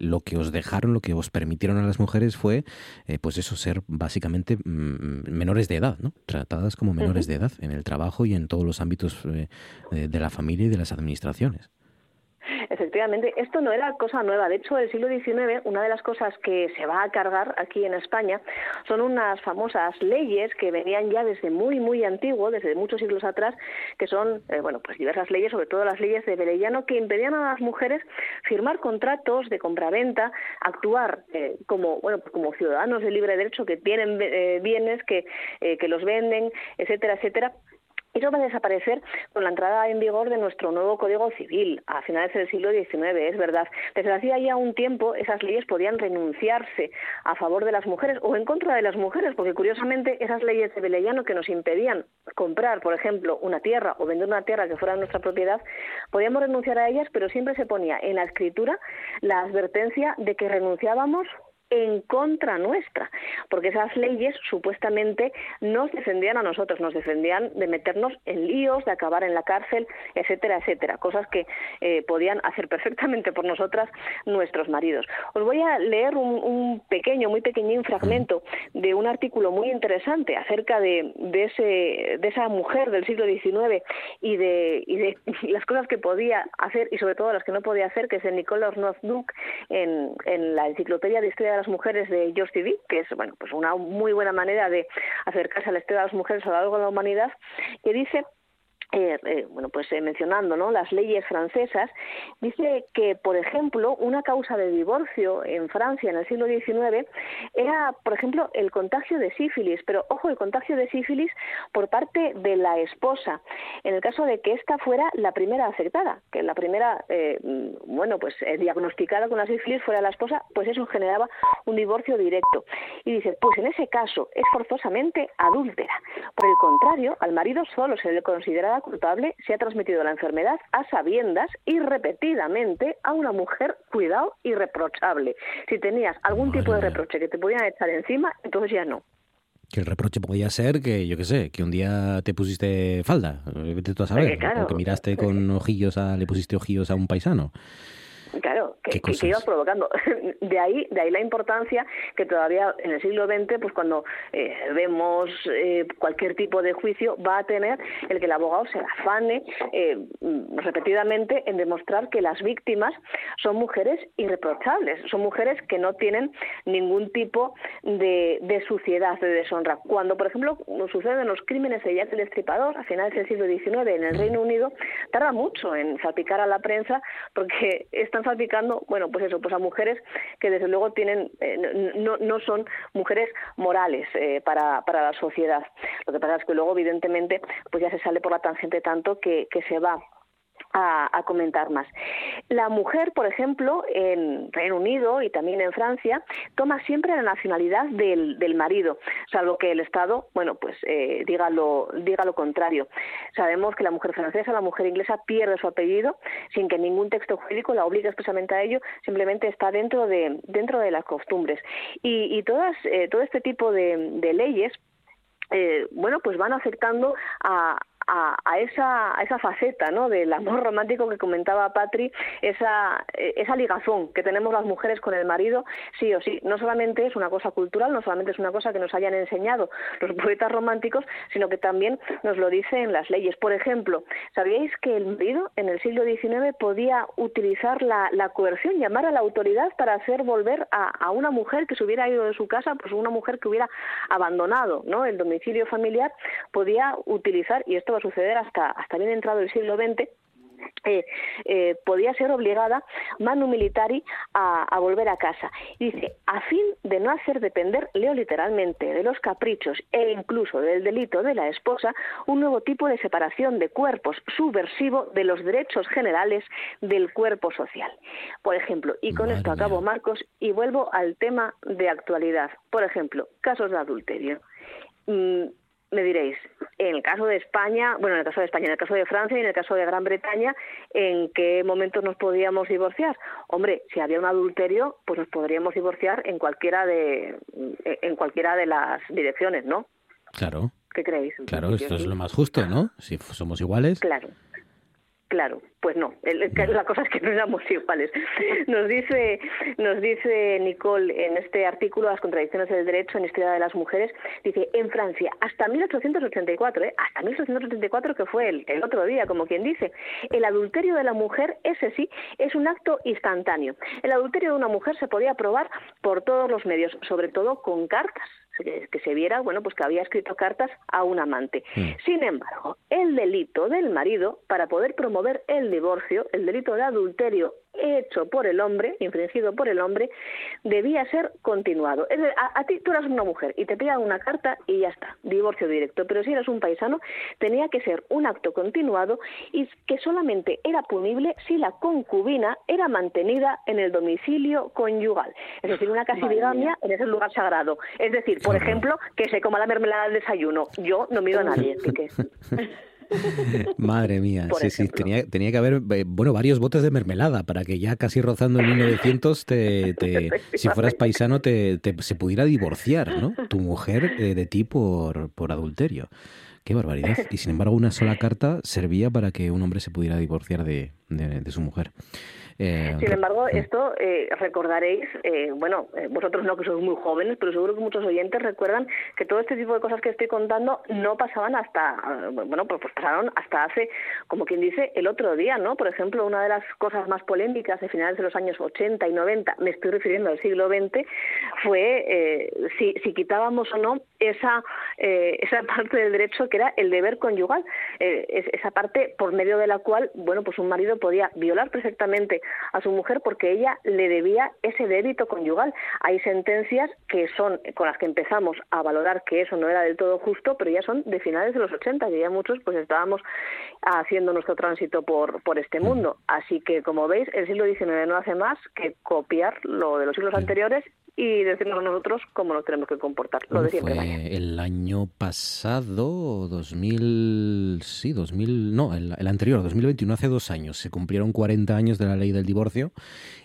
lo que os dejaron, lo que os permitieron a las mujeres fue, eh, pues eso, ser básicamente mm, menores de edad, ¿no? Tratadas como menores de edad en el trabajo y en todos los ámbitos eh, de la familia y de las administraciones. Efectivamente, esto no era cosa nueva. De hecho, el siglo XIX, una de las cosas que se va a cargar aquí en España son unas famosas leyes que venían ya desde muy, muy antiguo, desde muchos siglos atrás, que son, eh, bueno, pues diversas leyes, sobre todo las leyes de Belellano, que impedían a las mujeres firmar contratos de compraventa, actuar eh, como, bueno, pues como ciudadanos de libre derecho que tienen eh, bienes, que, que los venden, etcétera, etcétera, eso va a desaparecer con la entrada en vigor de nuestro nuevo Código Civil a finales del siglo XIX, es verdad. Desde hacía ya un tiempo esas leyes podían renunciarse a favor de las mujeres o en contra de las mujeres, porque curiosamente esas leyes de Belellano que nos impedían comprar, por ejemplo, una tierra o vender una tierra que fuera nuestra propiedad, podíamos renunciar a ellas, pero siempre se ponía en la escritura la advertencia de que renunciábamos en contra nuestra, porque esas leyes supuestamente nos defendían a nosotros, nos defendían de meternos en líos, de acabar en la cárcel, etcétera, etcétera, cosas que eh, podían hacer perfectamente por nosotras nuestros maridos. Os voy a leer un, pequeño, muy pequeñín fragmento de un artículo muy interesante acerca de, ese, de esa mujer del siglo XIX y de, [LAUGHS] las cosas que podía hacer y sobre todo las que no podía hacer, que es de Nicola Ornoz Duke en, en la Enciclopedia de Historia de mujeres de George TV, que es bueno, pues una muy buena manera de acercarse a la historia de las mujeres a lo largo de la humanidad, que dice eh, eh, bueno, pues eh, mencionando ¿no? las leyes francesas, dice que, por ejemplo, una causa de divorcio en Francia en el siglo XIX era, por ejemplo, el contagio de sífilis, pero ojo, el contagio de sífilis por parte de la esposa, en el caso de que ésta fuera la primera afectada, que la primera, bueno, pues diagnosticada con la sífilis fuera la esposa, pues eso generaba un divorcio directo. Y dice, pues en ese caso es forzosamente adúltera. Por el contrario, al marido solo se le considera culpable se ha transmitido la enfermedad a sabiendas y repetidamente a una mujer, cuidado, irreprochable. Si tenías algún tipo de reproche que te podían echar encima, entonces ya no. Que el reproche podía ser que, yo qué sé, que un día te pusiste falda, vete tú a saber, o que miraste con ojillos a, le pusiste ojillos a un paisano. Claro, que, que, ibas provocando. [LAUGHS] De ahí, de ahí la importancia que todavía en el siglo XX, pues cuando eh, vemos eh, cualquier tipo de juicio, va a tener el que el abogado se afane eh, repetidamente en demostrar que las víctimas son mujeres irreprochables, son mujeres que no tienen ningún tipo de, de suciedad, de deshonra. Cuando, por ejemplo, suceden los crímenes de Jack el Destripador a finales del siglo XIX en el Reino Unido, tarda mucho en salpicar a la prensa porque están salpicando, bueno, pues eso, pues a mujeres que desde luego tienen, eh, no, no son mujeres morales eh, para, para la sociedad. Lo que pasa es que luego, evidentemente, pues ya se sale por la tangente tanto que, que se va a, comentar más. La mujer, por ejemplo, en Reino Unido y también en Francia, toma siempre la nacionalidad del, del marido, salvo que el Estado, bueno, pues eh, diga, lo, diga lo contrario. Sabemos que la mujer francesa, la mujer inglesa pierde su apellido sin que ningún texto jurídico la obligue expresamente a ello, simplemente está dentro de, dentro de las costumbres. Y, y todas, eh, todo este tipo de, de leyes eh, bueno, pues van afectando a, a, esa, a esa faceta ¿no? del amor romántico que comentaba Patri, esa, eh, esa ligazón que tenemos las mujeres con el marido, sí o sí. No solamente es una cosa cultural, no solamente es una cosa que nos hayan enseñado los [LAUGHS] poetas románticos, sino que también nos lo dicen las leyes. Por ejemplo, ¿sabíais que el marido en el siglo XIX podía utilizar la, coerción, llamar a la autoridad para hacer volver a, a, una mujer que se hubiera ido de su casa, pues una mujer que hubiera abandonado ¿no? el domicilio familiar, podía utilizar, y esto a suceder hasta, hasta bien entrado el siglo XX, eh, eh, podía ser obligada manu militari a, a, volver a casa. Dice, a fin de no hacer depender, leo literalmente, de los caprichos e incluso del delito de la esposa, un nuevo tipo de separación de cuerpos subversivo de los derechos generales del cuerpo social. Por ejemplo, y con esto acabo, Marcos, y vuelvo al tema de actualidad. Por ejemplo, casos de adulterio. Mm, me diréis, en el caso de España, bueno, en el caso de España, en el caso de Francia y en el caso de Gran Bretaña, ¿en qué momentos nos podíamos divorciar? Hombre, si había un adulterio, pues nos podríamos divorciar en cualquiera de, en cualquiera de las direcciones, ¿no? Claro. ¿Qué creéis? Claro, esto es lo más justo, ¿no? Si somos iguales. Claro. Claro, pues no, la cosa es que no éramos iguales. Nos dice, nos dice Nicole en este artículo Las contradicciones del derecho en historia de las mujeres, dice, en Francia, hasta 1884, ¿eh? hasta 1884 que fue el, el otro día, como quien dice, el adulterio de la mujer, ese sí, es un acto instantáneo. El adulterio de una mujer se podía probar por todos los medios, sobre todo con cartas que, se viera, bueno, pues que había escrito cartas a un amante. Mm. Sin embargo, el delito del marido, para poder promover el divorcio, el delito de adulterio hecho por el hombre, infringido por el hombre, debía ser continuado. Es decir, a, ti tú eras una mujer y te pedían una carta y ya está, divorcio directo. Pero si eras un paisano, tenía que ser un acto continuado y que solamente era punible si la concubina era mantenida en el domicilio conyugal. Es decir, una [LAUGHS] casi bigamia en ese lugar sagrado. Es decir, por ejemplo, que se coma la mermelada del desayuno. Yo no miro a nadie. que... [LAUGHS] [LAUGHS] Madre mía, sí, sí, tenía, tenía que haber, eh, bueno, varios botes de mermelada para que ya casi rozando el 1900, te, si fueras paisano, te, se pudiera divorciar, ¿no? Tu mujer eh, de ti por, por adulterio. Qué barbaridad. Y sin embargo, una sola carta servía para que un hombre se pudiera divorciar de, de su mujer. Eh, Sin embargo, esto eh, recordaréis, eh, bueno, vosotros no que sois muy jóvenes, pero seguro que muchos oyentes recuerdan que todo este tipo de cosas que estoy contando no pasaban hasta, bueno, pues, pues, pasaron hasta hace, como quien dice, el otro día, ¿no? Por ejemplo, una de las cosas más polémicas de finales de los años 80 y 90, me estoy refiriendo al siglo XX, fue si, si quitábamos o no esa, esa parte del derecho que era el deber conyugal, esa parte por medio de la cual, bueno, pues un marido podía violar perfectamente a su mujer porque ella le debía ese débito conyugal. Hay sentencias que son con las que empezamos a valorar que eso no era del todo justo, pero ya son de finales de los 80 y ya muchos pues estábamos haciendo nuestro tránsito por, por este mundo. Así que, como veis, el siglo XIX no hace más que copiar lo de los siglos anteriores y decirnos nosotros cómo nos tenemos que comportar. Lo de siempre. Fue el año pasado, 2000, sí, 2000, no, el, el, anterior, 2021, hace dos años, se cumplieron 40 años de la ley del divorcio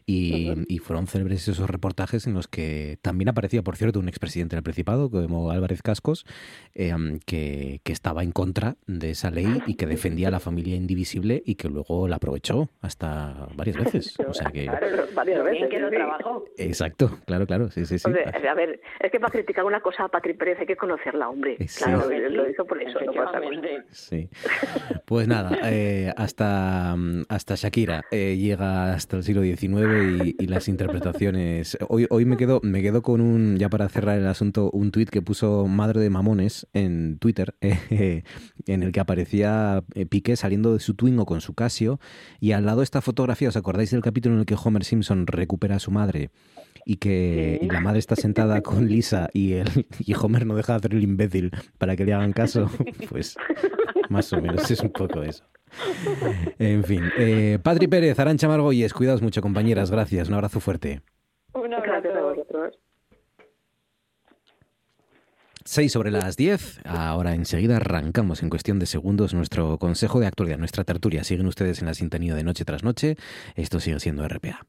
y, fueron célebres esos reportajes en los que también aparecía, por cierto, un expresidente del Principado, como Álvarez Cascos, em, que, que, estaba en contra de esa ley y que defendía a la familia indivisible y que luego la aprovechó hasta varias veces. [LAUGHS] O sea que... varias veces. que lo trabajó. Exacto, claro, claro, sí, sí, sí. a ver, es que para criticar una cosa a Patri Pérez hay que conocerla, hombre. Claro, lo hizo por eso, no pasa Sí. Pues nada, eh, hasta, hasta Shakira eh, llega hasta el siglo XIX y, las interpretaciones. Hoy, hoy me quedo, me quedo con un, ya para cerrar el asunto, un tuit que puso Madre de Mamones en Twitter, [LAUGHS] eh, en el que aparecía eh, Piqué saliendo de su Twingo con su Casio, y al lado esta fotografía, ¿os acordáis del capítulo en el que Homer Simpson recupera a su madre? Y que la madre está sentada con Lisa y, el, y Homer no deja de hacer el imbécil para que le hagan caso, [LAUGHS] pues más o menos es un poco eso. En fin. Eh, Patri Pérez, Arancha Margolles, cuidaos mucho, compañeras. Gracias. Un abrazo fuerte. Un abrazo a vosotros. 6 sobre las 10. Ahora enseguida arrancamos en cuestión de segundos nuestro consejo de actualidad, nuestra tertulia. Siguen ustedes en la sintonía de noche tras noche. Esto sigue siendo RPA.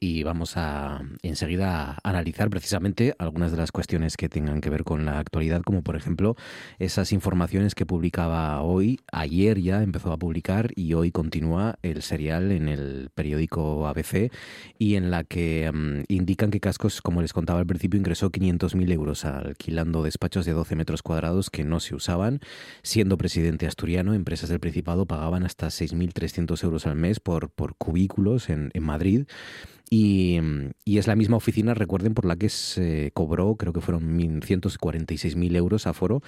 Y vamos a enseguida analizar precisamente algunas de las cuestiones que tengan que ver con la actualidad, como por ejemplo esas informaciones que publicaba hoy, ayer ya empezó a publicar y hoy continúa el serial en el periódico ABC y en la que mm, indican que Cascos, como les contaba al principio, ingresó 500.000 euros alquilando despachos de 12 metros cuadrados que no se usaban. Siendo presidente asturiano, empresas del Principado pagaban hasta 6.300 euros al mes por, por cubículos en, en Madrid y, es la misma oficina, recuerden, por la que se cobró, creo que fueron 146.000 euros a foro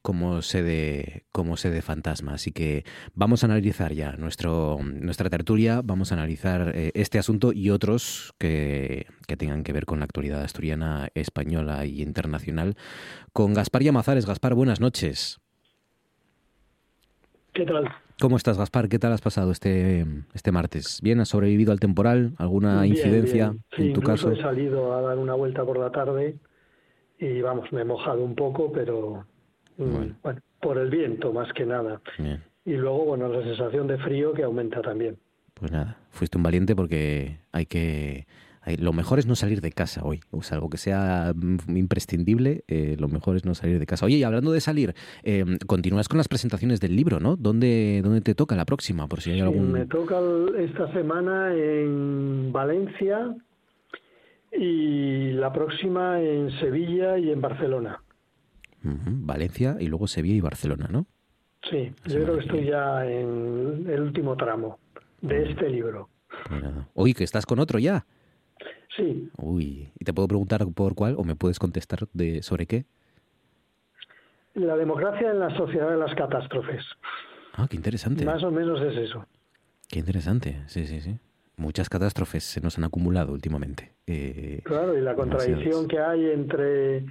como sede, como sede fantasma. Así que vamos a analizar ya nuestro, nuestra tertulia, vamos a analizar eh, este asunto y otros que, que, tengan que ver con la actualidad asturiana, española y internacional con Gaspar Yamazares. Gaspar, buenas noches. ¿Qué tal? ¿Cómo estás, Gaspar? ¿Qué tal has pasado este, este martes? ¿Bien? ¿Has sobrevivido al temporal? ¿Alguna incidencia en tu caso? He salido a dar una vuelta por la tarde y vamos, me he mojado un poco, pero mm, bueno. por el viento más que nada. Y luego, bueno, la sensación de frío que aumenta también. Pues nada, fuiste un valiente porque hay que lo mejor es no salir de casa hoy, o sea, algo que sea mm, imprescindible, eh, lo mejor es no salir de casa. Oye, y hablando de salir, em, continúas con las presentaciones del libro, ¿no? ¿Dónde, dónde te toca la próxima? Por si hay algún... Me toca esta semana en Valencia y la próxima en Sevilla y en Barcelona. Valencia y luego Sevilla y Barcelona, ¿no? Sí, yo creo que estoy ya en el último tramo de este libro. Oye, que estás con otro ya. Sí. Uy, ¿y te puedo preguntar por cuál o me puedes contestar de sobre qué? La democracia en la sociedad de las catástrofes. Ah, qué interesante. Más o menos es eso. Qué interesante, sí, sí, sí. Muchas catástrofes se nos han acumulado últimamente. Eh, claro, y la contradicción que hay entre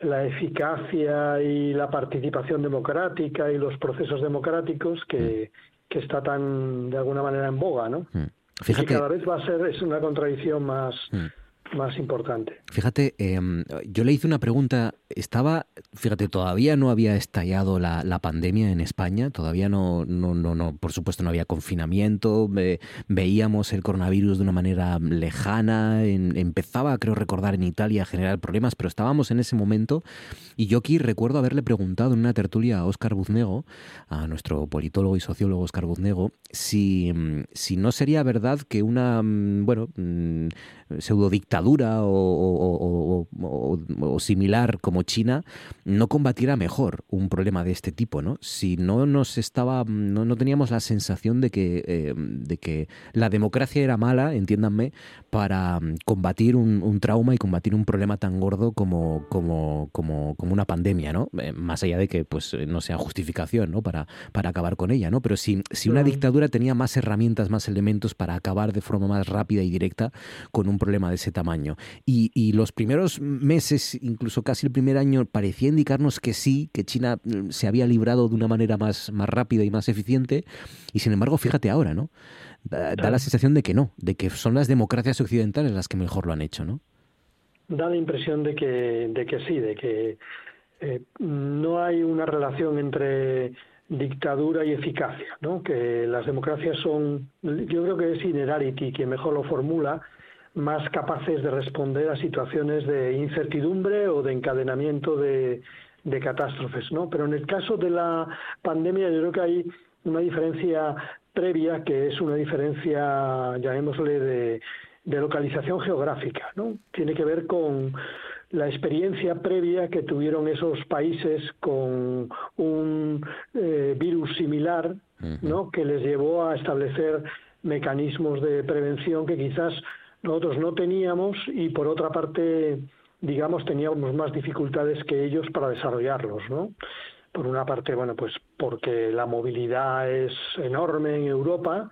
la eficacia y la participación democrática y los procesos democráticos que, mm. que está tan, de alguna manera, en boga, ¿no? Mm. Fíjate, cada vez va a ser es una contradicción más, mm. más importante. Fíjate, em, yo le hice una pregunta, estaba, fíjate, todavía no había estallado la, la pandemia en España, todavía no, no, no, no, por supuesto no había confinamiento, veíamos el coronavirus de una manera lejana, empezaba, creo recordar, en Italia a generar problemas, pero estábamos en ese momento y yo aquí recuerdo haberle preguntado en una tertulia a Óscar Buznego, a nuestro politólogo y sociólogo Óscar Buznego, si, si no sería verdad que una, mm, bueno, mm, pseudo dictadura o, o, similar como China no combatiera mejor un problema de este tipo, ¿no? Si no nos estaba, no, no teníamos la sensación de que, eh, de que la democracia era mala, entiéndanme, para mm, combatir un, un, trauma y combatir un problema tan gordo como, como, como, como una pandemia, ¿no? Eh, más allá de que pues eh, no sea justificación, ¿no? Para, para acabar con ella, ¿no? Pero si, si una dictadura tenía más herramientas, más elementos para acabar de forma más rápida y directa con un problema de ese tamaño. Y, y los primeros meses, incluso casi el primer año, parecía indicarnos que sí, que China mm, se había librado de una manera más, más rápida y más eficiente. Y sin embargo, fíjate ahora, ¿no? Da, la sensación de que no, de que son las democracias occidentales las que mejor lo han hecho, ¿no? Da la impresión de que, de que sí, de que eh, no hay una relación entre dictadura y eficacia, ¿no? que las democracias son, yo creo que es Inerarity quien mejor lo formula, más capaces de responder a situaciones de incertidumbre o de encadenamiento de, de catástrofes, ¿no? Pero en el caso de la pandemia yo creo que hay una diferencia previa que es una diferencia, llamémosle, de, de localización geográfica, ¿no? Tiene que ver con la experiencia previa que tuvieron esos países con un eh, virus similar, ¿no? Que les llevó a establecer mecanismos de prevención que quizás nosotros no teníamos y por otra parte, digamos, teníamos más dificultades que ellos para desarrollarlos, ¿no? Por una parte, bueno, pues porque la movilidad es enorme en Europa.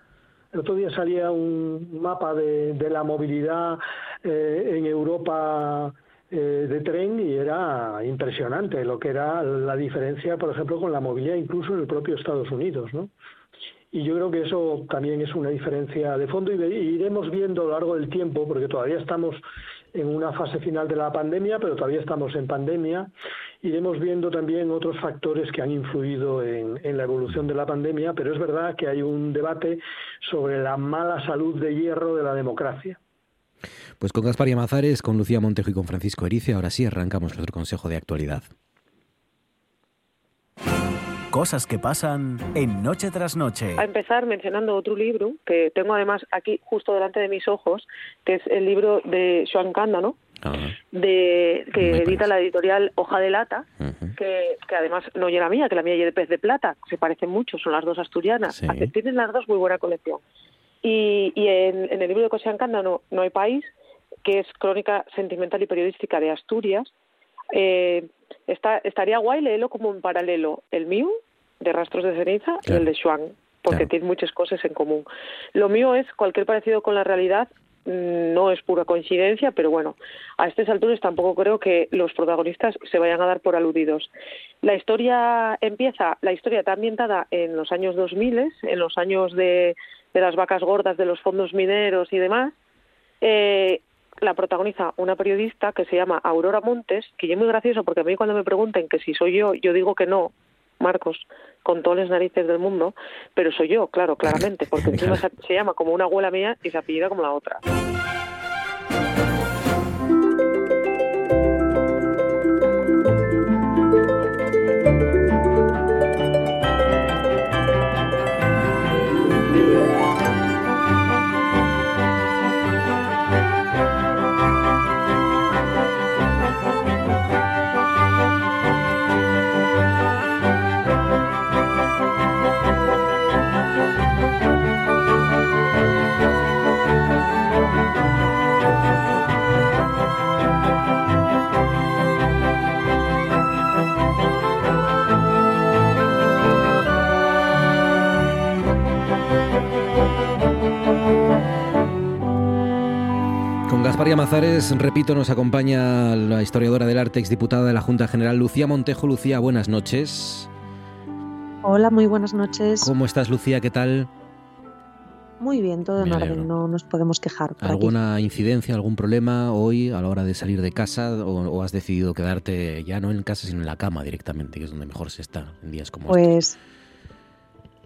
El otro día salía un mapa de, la movilidad eh, en Europa eh, de tren y era impresionante lo que era la diferencia, por ejemplo, con la movilidad incluso en el propio Estados Unidos, ¿no? Y yo creo que eso también es una diferencia de fondo y iremos viendo a lo largo del tiempo, porque todavía estamos en una fase final de la pandemia, pero todavía estamos en pandemia. Iremos viendo también otros factores que han influido en, la evolución de la pandemia, pero es verdad que hay un debate sobre la mala salud de hierro de la democracia. Pues con Gaspar Yamazares, con Lucía Montejo y con Francisco Erice, ahora sí arrancamos nuestro consejo de actualidad. Cosas que pasan en Noche tras Noche. A empezar mencionando otro libro que tengo además aquí justo delante de mis ojos, que es el libro de Joan Cándano, ah. de, que edita la editorial Hoja de Lata, que, además no llega mía, que la mía es de Pez de Plata, se parecen mucho, son las dos asturianas. Tienen las dos muy buena colección. Y, en, el libro de Joan Cándano, No hay país, que es crónica sentimental y periodística de Asturias, eh, está, estaría guay leerlo como en paralelo el mío, de Rastros de Ceniza, y el de Xuan, porque tiene muchas cosas en común. Lo mío es cualquier parecido con la realidad mm, no es pura coincidencia, pero bueno, a estas alturas tampoco creo que los protagonistas se vayan a dar por aludidos. La historia empieza, la historia está ambientada en los años 2000, en los años de, de las vacas gordas de los fondos mineros y demás, eh, la protagoniza una periodista que se llama Aurora Montes, que yo es muy gracioso porque a mí cuando me pregunten que si soy yo, yo digo que no, Marcos, con todas las narices del mundo, pero soy yo, claro, claramente, porque encima [LAUGHS] se, se llama como una abuela mía y se apellida como la otra. Gaspar Mazares, repito, nos acompaña la historiadora del arte, exdiputada de la Junta General, Lucía Montejo. Lucía, buenas noches. Hola, muy buenas noches. ¿Cómo estás, Lucía? ¿Qué tal? Muy bien, todo en orden, no nos podemos quejar. ¿Alguna incidencia, algún problema hoy a la hora de salir de casa o, has decidido quedarte ya no en casa, sino en la cama directamente, que es donde mejor se está en días como pues,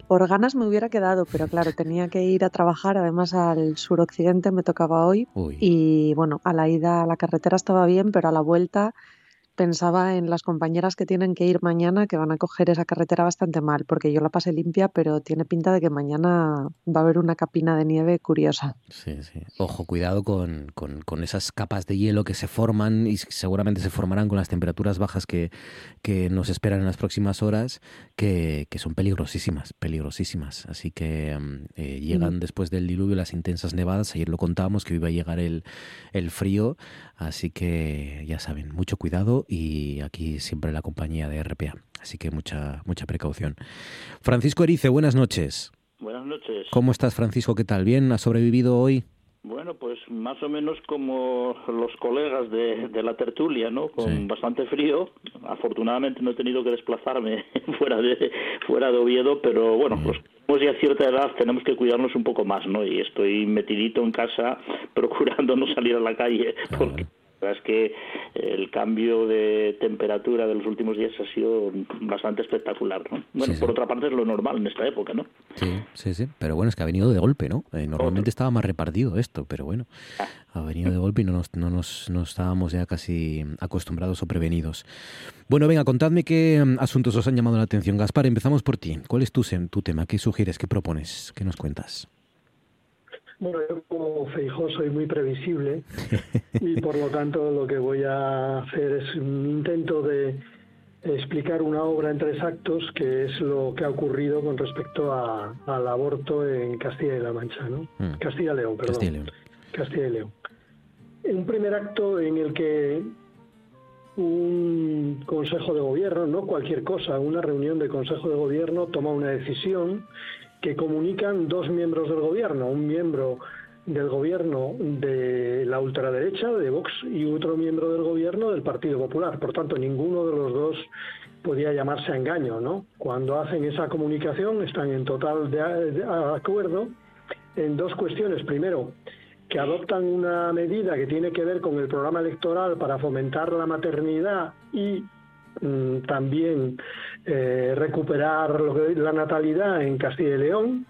por ganas me hubiera quedado, pero claro, tenía que ir a trabajar, además al suroccidente me tocaba hoy. Y bueno, a la ida a la carretera estaba bien, pero a la vuelta pensaba en las compañeras que tienen que ir mañana, que van a coger esa carretera bastante mal, porque yo la pasé limpia, pero tiene pinta de que mañana va a haber una capina de nieve curiosa. Sí, sí. Ojo, cuidado con, con, esas capas de hielo que se forman y seguramente se formarán con las temperaturas bajas que, que nos esperan en las próximas horas, que, que son peligrosísimas, peligrosísimas. Así que mm, eh, llegan después del diluvio las intensas nevadas. Ayer lo contábamos que iba a llegar el, el frío, así que ya saben, mucho cuidado y aquí siempre la compañía de RPA. Así que mucha, mucha precaución. Francisco Erice, buenas noches. Buenas noches. ¿Cómo estás, Francisco? ¿Qué tal? ¿Bien? ¿Has sobrevivido hoy? Bueno, pues más o menos como los colegas de, la tertulia, ¿no? Con bastante frío. Afortunadamente no he tenido que desplazarme [LAUGHS] fuera de fuera de Oviedo, pero bueno, pues tenemos ya cierta edad, tenemos que cuidarnos un poco más, ¿no? Y estoy metidito en casa [LAUGHS] procurando no salir a la calle porque es que el cambio de temperatura de los últimos días ha sido bastante espectacular, ¿no? Bueno, por otra parte es lo normal en esta época, ¿no? Sí, sí, sí, pero bueno, es que ha venido de golpe, ¿no? Eh, normalmente estaba más repartido esto, pero bueno, ah. ha venido de golpe y no nos, no nos no estábamos ya casi acostumbrados o prevenidos. Bueno, venga, contadme qué mm, asuntos os han llamado la atención. Gaspar, empezamos por ti. ¿Cuál es tu, tu tema? ¿Qué sugieres? ¿Qué propones? ¿Qué nos cuentas? Bueno, yo como Feijó soy muy previsible [LAUGHS] y por lo tanto lo que voy a hacer es un intento de explicar una obra en tres actos que es lo que ha ocurrido con respecto al aborto en Castilla y La Mancha, ¿no? Mm. Castilla y León, perdón. Castilla y León. Castilla y León. Un primer acto en el que un consejo de gobierno, no cualquier cosa, una reunión de consejo de gobierno toma una decisión que comunican dos miembros del gobierno, un miembro del gobierno de la ultraderecha, de Vox, y otro miembro del gobierno del Partido Popular. Por tanto, ninguno de los dos podía llamarse a engaño, ¿no? Cuando hacen esa comunicación están en total acuerdo en dos cuestiones. Primero, que adoptan una medida que tiene que ver con el programa electoral para fomentar la maternidad y mm, también eh, recuperar la natalidad en Castilla y León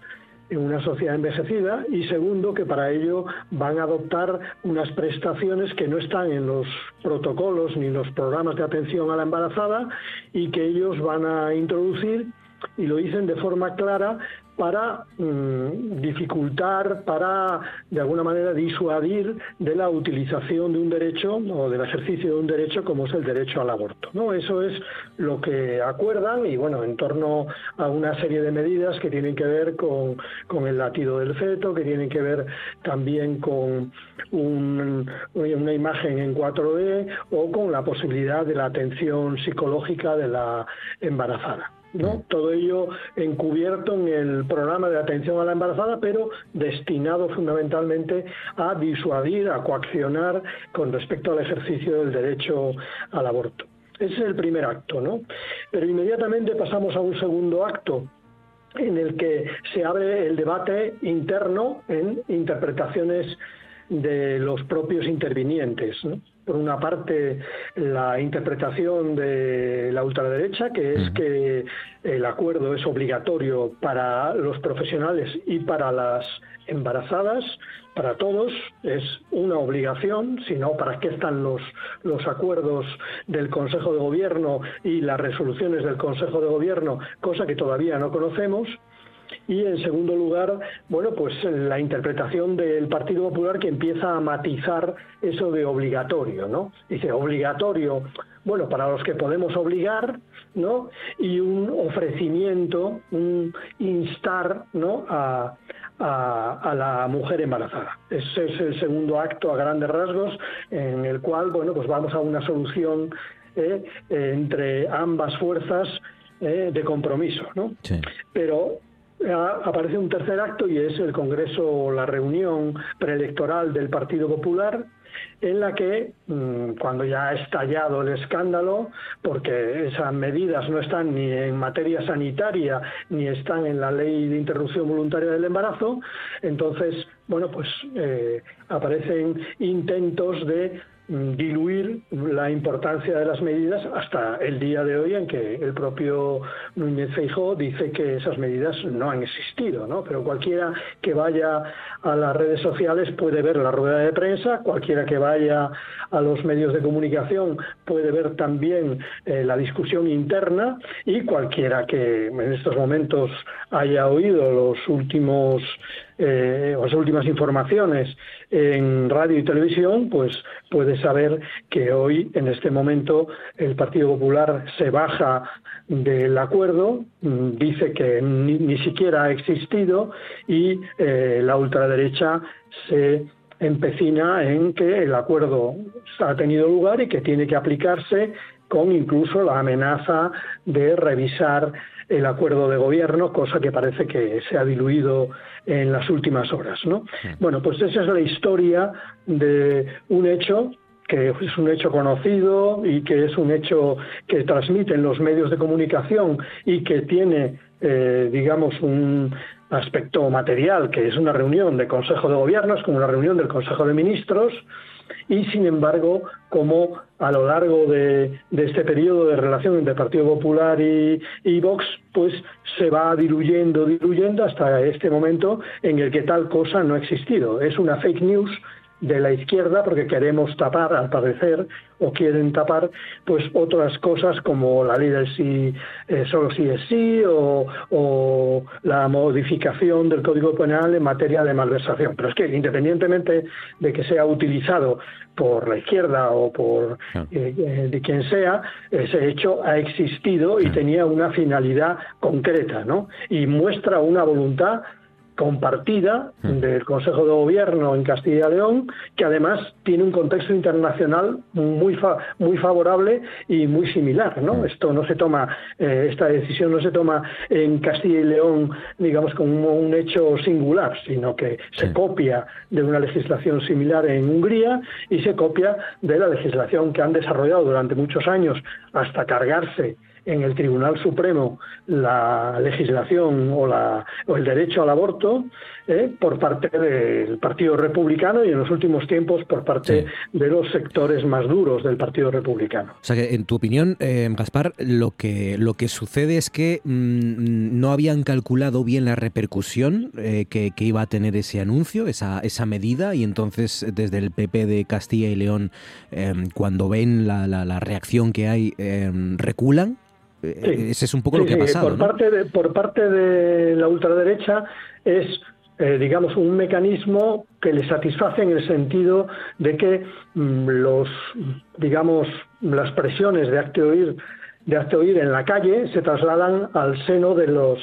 en una sociedad envejecida y segundo que para ello van a adoptar unas prestaciones que no están en los protocolos ni en los programas de atención a la embarazada y que ellos van a introducir y lo dicen de forma clara para mm, dificultar, para de alguna manera disuadir de la utilización de un derecho o del ejercicio de un derecho como es el derecho al aborto. ¿no? Eso es lo que acuerdan y bueno, en torno a una serie de medidas que tienen que ver con, con el latido del feto, que tienen que ver también con una imagen en 4D o con la posibilidad de la atención psicológica de la embarazada. ¿No? Todo ello encubierto en el programa de atención a la embarazada, pero destinado fundamentalmente a disuadir, a coaccionar con respecto al ejercicio del derecho al aborto. Ese es el primer acto, ¿no? Pero inmediatamente pasamos a un segundo acto en el que se abre el debate interno en interpretaciones de los propios intervinientes. Por una parte, la interpretación de la ultraderecha, que es que el acuerdo es obligatorio para los profesionales y para las embarazadas, para todos, es una obligación, sino para qué están los, los acuerdos del Consejo de Gobierno y las resoluciones del Consejo de Gobierno, cosa que todavía no conocemos. Y en segundo lugar, bueno, pues la interpretación del Partido Popular que empieza a matizar eso de obligatorio, ¿no? Dice obligatorio, bueno, para los que podemos obligar, ¿no? Y un ofrecimiento, un instar, ¿no? A, a, la mujer embarazada. Ese es el segundo acto a grandes rasgos en el cual, bueno, pues vamos a una solución ¿eh? entre ambas fuerzas ¿eh? de compromiso, ¿no? Pero aparece un tercer acto y es el Congreso, la reunión preelectoral del Partido Popular, en la que, mm, cuando ya ha estallado el escándalo, porque esas medidas no están ni en materia sanitaria ni están en la ley de interrupción voluntaria del embarazo, entonces, bueno, pues eh, aparecen intentos de diluir la importancia de las medidas hasta el día de hoy en que el propio Núñez Feijóo dice que esas medidas no han existido, ¿no? Pero cualquiera que vaya a las redes sociales puede ver la rueda de prensa, cualquiera que vaya a los medios de comunicación puede ver también eh, la discusión interna y cualquiera que en estos momentos haya oído los últimos eh, las últimas informaciones en radio y televisión, pues puede saber que hoy, en este momento, el Partido Popular se baja del acuerdo, mm, dice que ni, siquiera ha existido y eh, la ultraderecha se empecina en que el acuerdo ha tenido lugar y que tiene que aplicarse con incluso la amenaza de revisar el acuerdo de gobierno, cosa que parece que se ha diluido en las últimas horas. ¿no? Bueno, pues esa es la historia de un hecho que es un hecho conocido y que es un hecho que transmiten los medios de comunicación y que tiene, eh, digamos, un aspecto material, que es una reunión de Consejo de Gobierno, es como una reunión del Consejo de Ministros, y sin embargo, como a lo largo de, este periodo de relación entre Partido Popular y, y, Vox, pues se va diluyendo, diluyendo hasta este momento en el que tal cosa no ha existido. Es una fake news de la izquierda porque queremos tapar, al parecer, o quieren tapar, pues otras cosas como la ley del sí, eh, solo sí es sí, o, o, la modificación del Código Penal en materia de malversación. Pero es que independientemente de que sea utilizado por la izquierda o por eh, eh, de quien sea, ese hecho ha existido y tenía una finalidad concreta, ¿no? Y muestra una voluntad compartida hmm. del Consejo de Gobierno en Castilla y León, que además tiene un contexto internacional muy muy favorable y muy similar, ¿no? Hmm. Esto no se toma, eh, esta decisión no se toma en Castilla y León, digamos, como un hecho singular, sino que se copia de una legislación similar en Hungría y se copia de la legislación que han desarrollado durante muchos años hasta cargarse en el Tribunal Supremo la legislación o, la, o el derecho al aborto eh, por parte del Partido Republicano y en los últimos tiempos por parte de los sectores más duros del Partido Republicano. O sea que, en tu opinión, eh, Gaspar, lo que, lo que sucede es que mm, no habían calculado bien la repercusión eh, que, iba a tener ese anuncio, esa, esa medida, y entonces desde el PP de Castilla y León, cuando ven la, la reacción que hay, reculan eh, ese es un poco lo que ha pasado. Por, parte de, por parte de la ultraderecha es, eh, digamos, un mecanismo que le satisface en el sentido de que mm, los, digamos, las presiones de acto oír de acto oír en la calle se trasladan al seno de los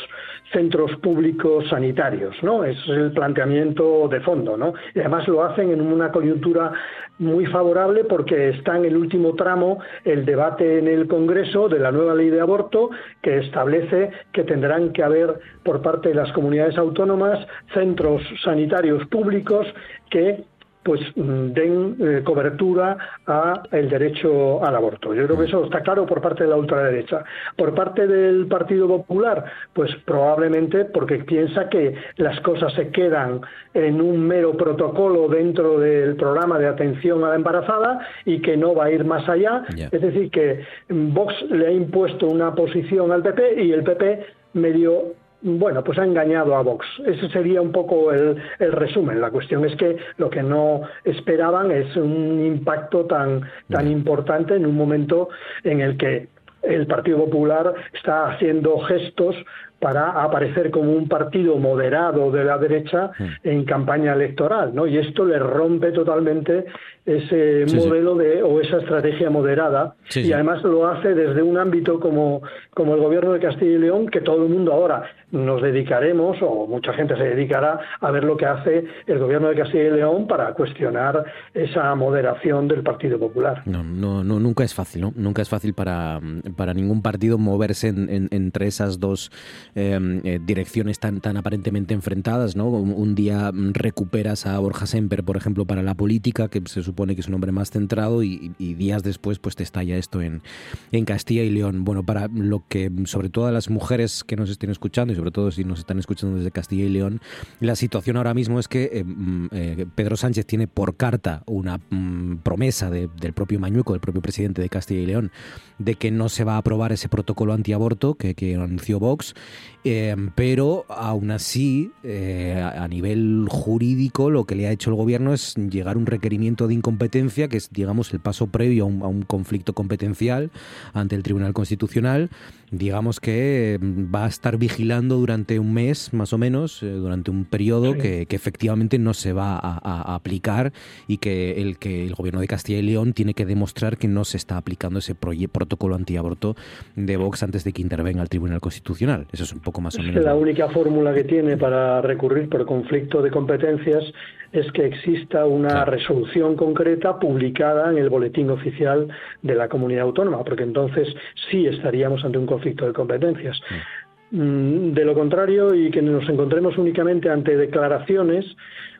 centros públicos sanitarios, ¿no? Es el planteamiento de fondo, ¿no? Y además lo hacen en una coyuntura muy favorable porque está en el último tramo el debate en el Congreso de la nueva ley de aborto que establece que tendrán que haber por parte de las comunidades autónomas centros sanitarios públicos que pues mm, den eh, cobertura a el derecho al aborto. Yo creo que eso está claro por parte de la ultraderecha. Por parte del Partido Popular, pues probablemente porque piensa que las cosas se quedan en un mero protocolo dentro del programa de atención a la embarazada y que no va a ir más allá. Es decir, que Vox le ha impuesto una posición al PP y el PP medio bueno, pues ha engañado a Vox. Ese sería un poco el, resumen. La cuestión es que lo que no esperaban es un impacto tan, tan importante en un momento en el que el Partido Popular está haciendo gestos para aparecer como un partido moderado de la derecha en campaña electoral, ¿no? Y esto le rompe totalmente ese modelo de o esa estrategia moderada y además lo hace desde un ámbito como, como el gobierno de Castilla y León que todo el mundo ahora nos dedicaremos o mucha gente se dedicará a ver lo que hace el gobierno de Castilla y León para cuestionar esa moderación del Partido Popular. No, no, no nunca es fácil, ¿no? Nunca es fácil para, para ningún partido moverse entre esas dos eh, direcciones tan, tan aparentemente enfrentadas, ¿no? Un, día recuperas a Borja Semper, por ejemplo, para la política, que se supone que es un hombre más centrado y, días después pues te estalla esto en, en Castilla y León. Bueno, para lo que sobre todo a las mujeres que nos estén escuchando y sobre todo si nos están escuchando desde Castilla y León, la situación ahora mismo es que eh, mm, eh, Pedro Sánchez tiene por carta una mm, promesa del propio Mañueco, del propio presidente de Castilla y León, de que no se va a aprobar ese protocolo antiaborto que anunció Vox, eh, pero aún así, a nivel jurídico, lo que le ha hecho el gobierno es llegar a un requerimiento de competencia, que es, digamos, el paso previo a un, conflicto competencial ante el Tribunal Constitucional, digamos que mm, va a estar vigilando durante un mes, más o menos, eh, durante un periodo que, efectivamente no se va a, aplicar y que el, que el gobierno de Castilla y León tiene que demostrar que no se está aplicando ese protocolo antiaborto de Vox antes de que intervenga el Tribunal Constitucional. Eso es un poco más o menos. la única fórmula que tiene para recurrir por conflicto de competencias es que exista una resolución concreta publicada en el boletín oficial de la comunidad autónoma, porque entonces sí estaríamos ante un conflicto de competencias. Mm, de lo contrario, y que nos encontremos únicamente ante declaraciones,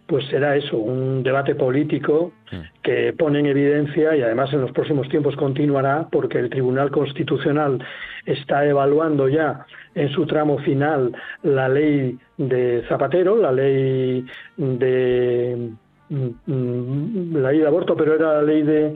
pues será eso, un debate político que pone en evidencia y además en los próximos tiempos continuará porque el Tribunal Constitucional está evaluando ya en su tramo final la ley de Zapatero, la ley de mm, mm, la ley de aborto, pero era la ley de,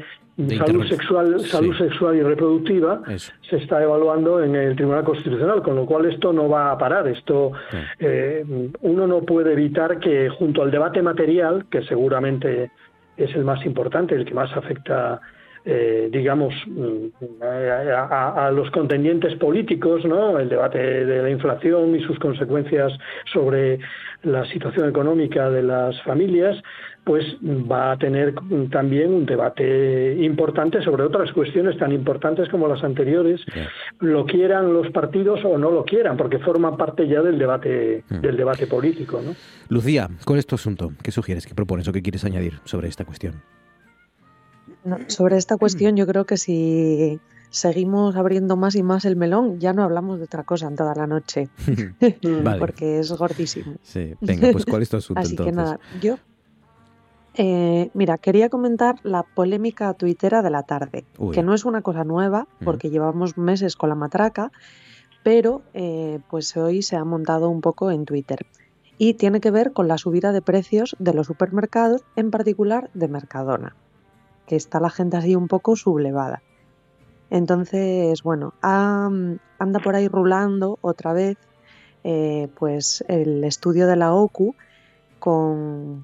salud sexual, salud sexual y reproductiva se está evaluando en el Tribunal Constitucional, con lo cual esto no va a parar. Esto eh, uno no puede evitar que junto al debate material, que seguramente es el más importante, el que más afecta eh, digamos, mm, a, los contendientes políticos, ¿no? El debate de la inflación y sus consecuencias sobre la situación económica de las familias, pues va a tener también un debate importante sobre otras cuestiones tan importantes como las anteriores, lo quieran los partidos o no lo quieran, porque forman parte ya del debate mm. del debate político, ¿no? Lucía, con este asunto, ¿qué sugieres, qué propones o qué quieres añadir sobre esta cuestión? Sobre esta cuestión [CLEARS THROAT] yo creo que si seguimos abriendo más y más el melón, ya no hablamos de otra cosa en toda la noche, [LAUGHS] porque es gordísimo. Sí, venga, pues ¿cuál es tu [LAUGHS] asunto Así que nada, yo eh, mira, quería comentar la polémica tuitera de la tarde, que no es una cosa nueva, porque llevamos meses con la matraca, pero eh, pues hoy se ha montado un poco en Twitter. Y tiene que ver con la subida de precios de los supermercados, en particular de Mercadona, que está la gente así un poco sublevada. Entonces, bueno, anda por ahí rulando otra vez eh, pues el estudio de la OCU con,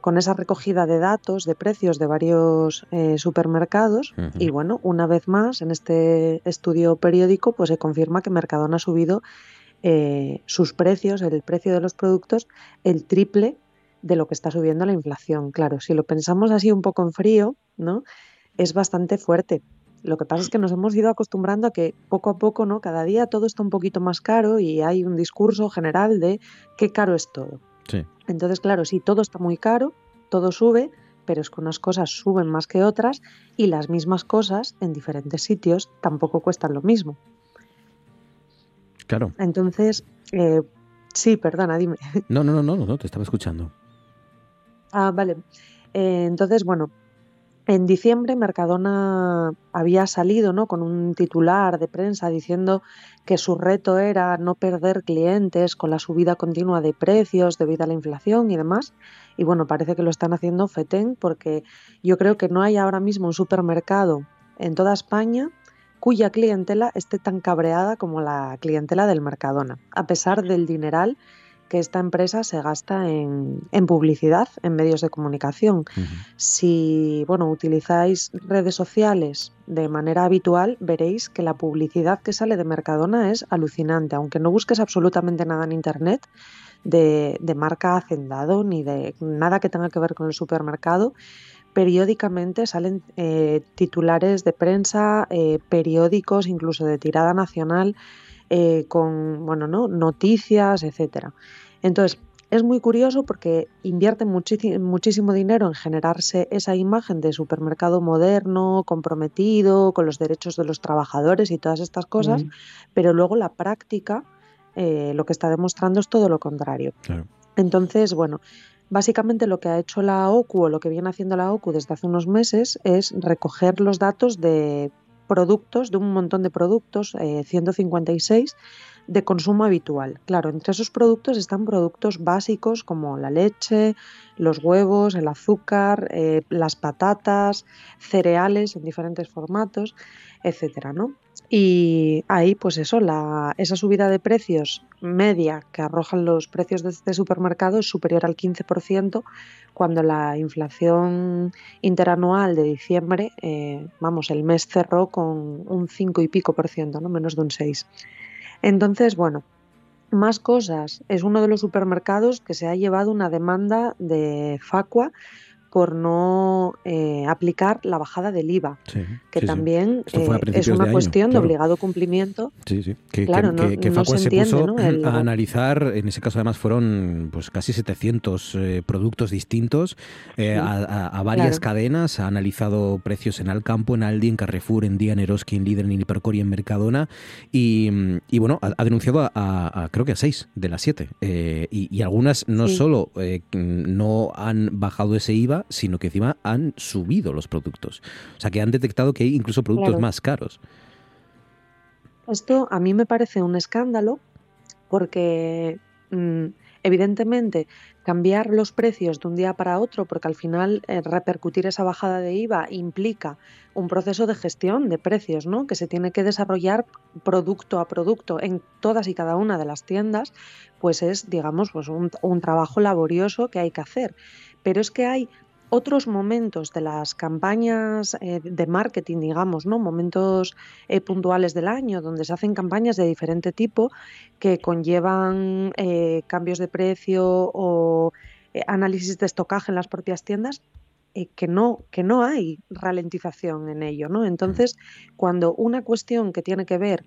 con esa recogida de datos, de precios de varios eh, supermercados. Y bueno, una vez más, en este estudio periódico, pues se confirma que Mercadona ha subido eh, sus precios, el precio de los productos, el triple de lo que está subiendo la inflación. Claro, si lo pensamos así un poco en frío, ¿no? Es bastante fuerte. Lo que pasa es que nos hemos ido acostumbrando a que poco a poco, ¿no? Cada día todo está un poquito más caro y hay un discurso general de qué caro es todo. Entonces, claro, sí, todo está muy caro, todo sube, pero es que unas cosas suben más que otras y las mismas cosas en diferentes sitios tampoco cuestan lo mismo. Claro. Entonces, eh, sí, perdona, dime. No, no, no, no, no, te estaba escuchando. Ah, vale. Eh, entonces, bueno, en diciembre Mercadona había salido ¿no? con un titular de prensa diciendo que su reto era no perder clientes con la subida continua de precios debido a la inflación y demás. Y bueno, parece que lo están haciendo FETEN porque yo creo que no hay ahora mismo un supermercado en toda España cuya clientela esté tan cabreada como la clientela del Mercadona, a pesar del dineral que esta empresa se gasta en, publicidad, en medios de comunicación. Si bueno, utilizáis redes sociales de manera habitual, veréis que la publicidad que sale de Mercadona es alucinante. Aunque no busques absolutamente nada en Internet de, marca Hacendado ni de nada que tenga que ver con el supermercado, periódicamente salen eh, titulares de prensa, eh, periódicos, incluso de tirada nacional, eh, con bueno, ¿no? noticias, etcétera. Entonces, es muy curioso porque invierten muchísimo dinero en generarse esa imagen de supermercado moderno, comprometido, con los derechos de los trabajadores y todas estas cosas, pero luego la práctica eh, lo que está demostrando es todo lo contrario. Entonces, bueno, básicamente lo que ha hecho la OCU o lo que viene haciendo la OCU desde hace unos meses es recoger los datos de productos, de un montón de productos, 156, eh, de consumo habitual. Claro, entre esos productos están productos básicos como la leche, los huevos, el azúcar, eh, las patatas, cereales en diferentes formatos, etcétera, ¿no? Y ahí, pues eso, la, esa subida de precios media que arrojan los precios de este supermercado es superior al 15%, cuando la inflación interanual de diciembre, eh, vamos, el mes cerró con un 5 y pico por ciento, ¿no? menos de un 6. Entonces, bueno, más cosas. Es uno de los supermercados que se ha llevado una demanda de Facua por no eh, aplicar la bajada del IVA, que también eh, es una cuestión de obligado cumplimiento. Sí, sí. Que, claro, no, se, puso a analizar, en ese caso además fueron pues casi 700 eh, productos distintos a, varias cadenas, ha analizado precios en Alcampo, en Aldi, en Carrefour, en Día, en Eroski, en Líder, en Hipercor y en Mercadona, y, bueno, ha, denunciado a, creo que a seis de las siete, y, algunas no solo no han bajado ese IVA, sino que encima han subido los productos. O sea, que han detectado que hay incluso productos más caros. Esto a mí me parece un escándalo porque mm, evidentemente cambiar los precios de un día para otro, porque al final eh, repercutir esa bajada de IVA implica un proceso de gestión de precios, ¿no? Que se tiene que desarrollar producto a producto en todas y cada una de las tiendas, pues es, digamos, pues un, un trabajo laborioso que hay que hacer. Pero es que hay otros momentos de las campañas eh, de marketing, digamos, ¿no? momentos eh, puntuales del año donde se hacen campañas de diferente tipo que conllevan eh, cambios de precio o análisis de estocaje en las propias tiendas que no, que no hay ralentización en ello. ¿no? Entonces, cuando una cuestión que tiene que ver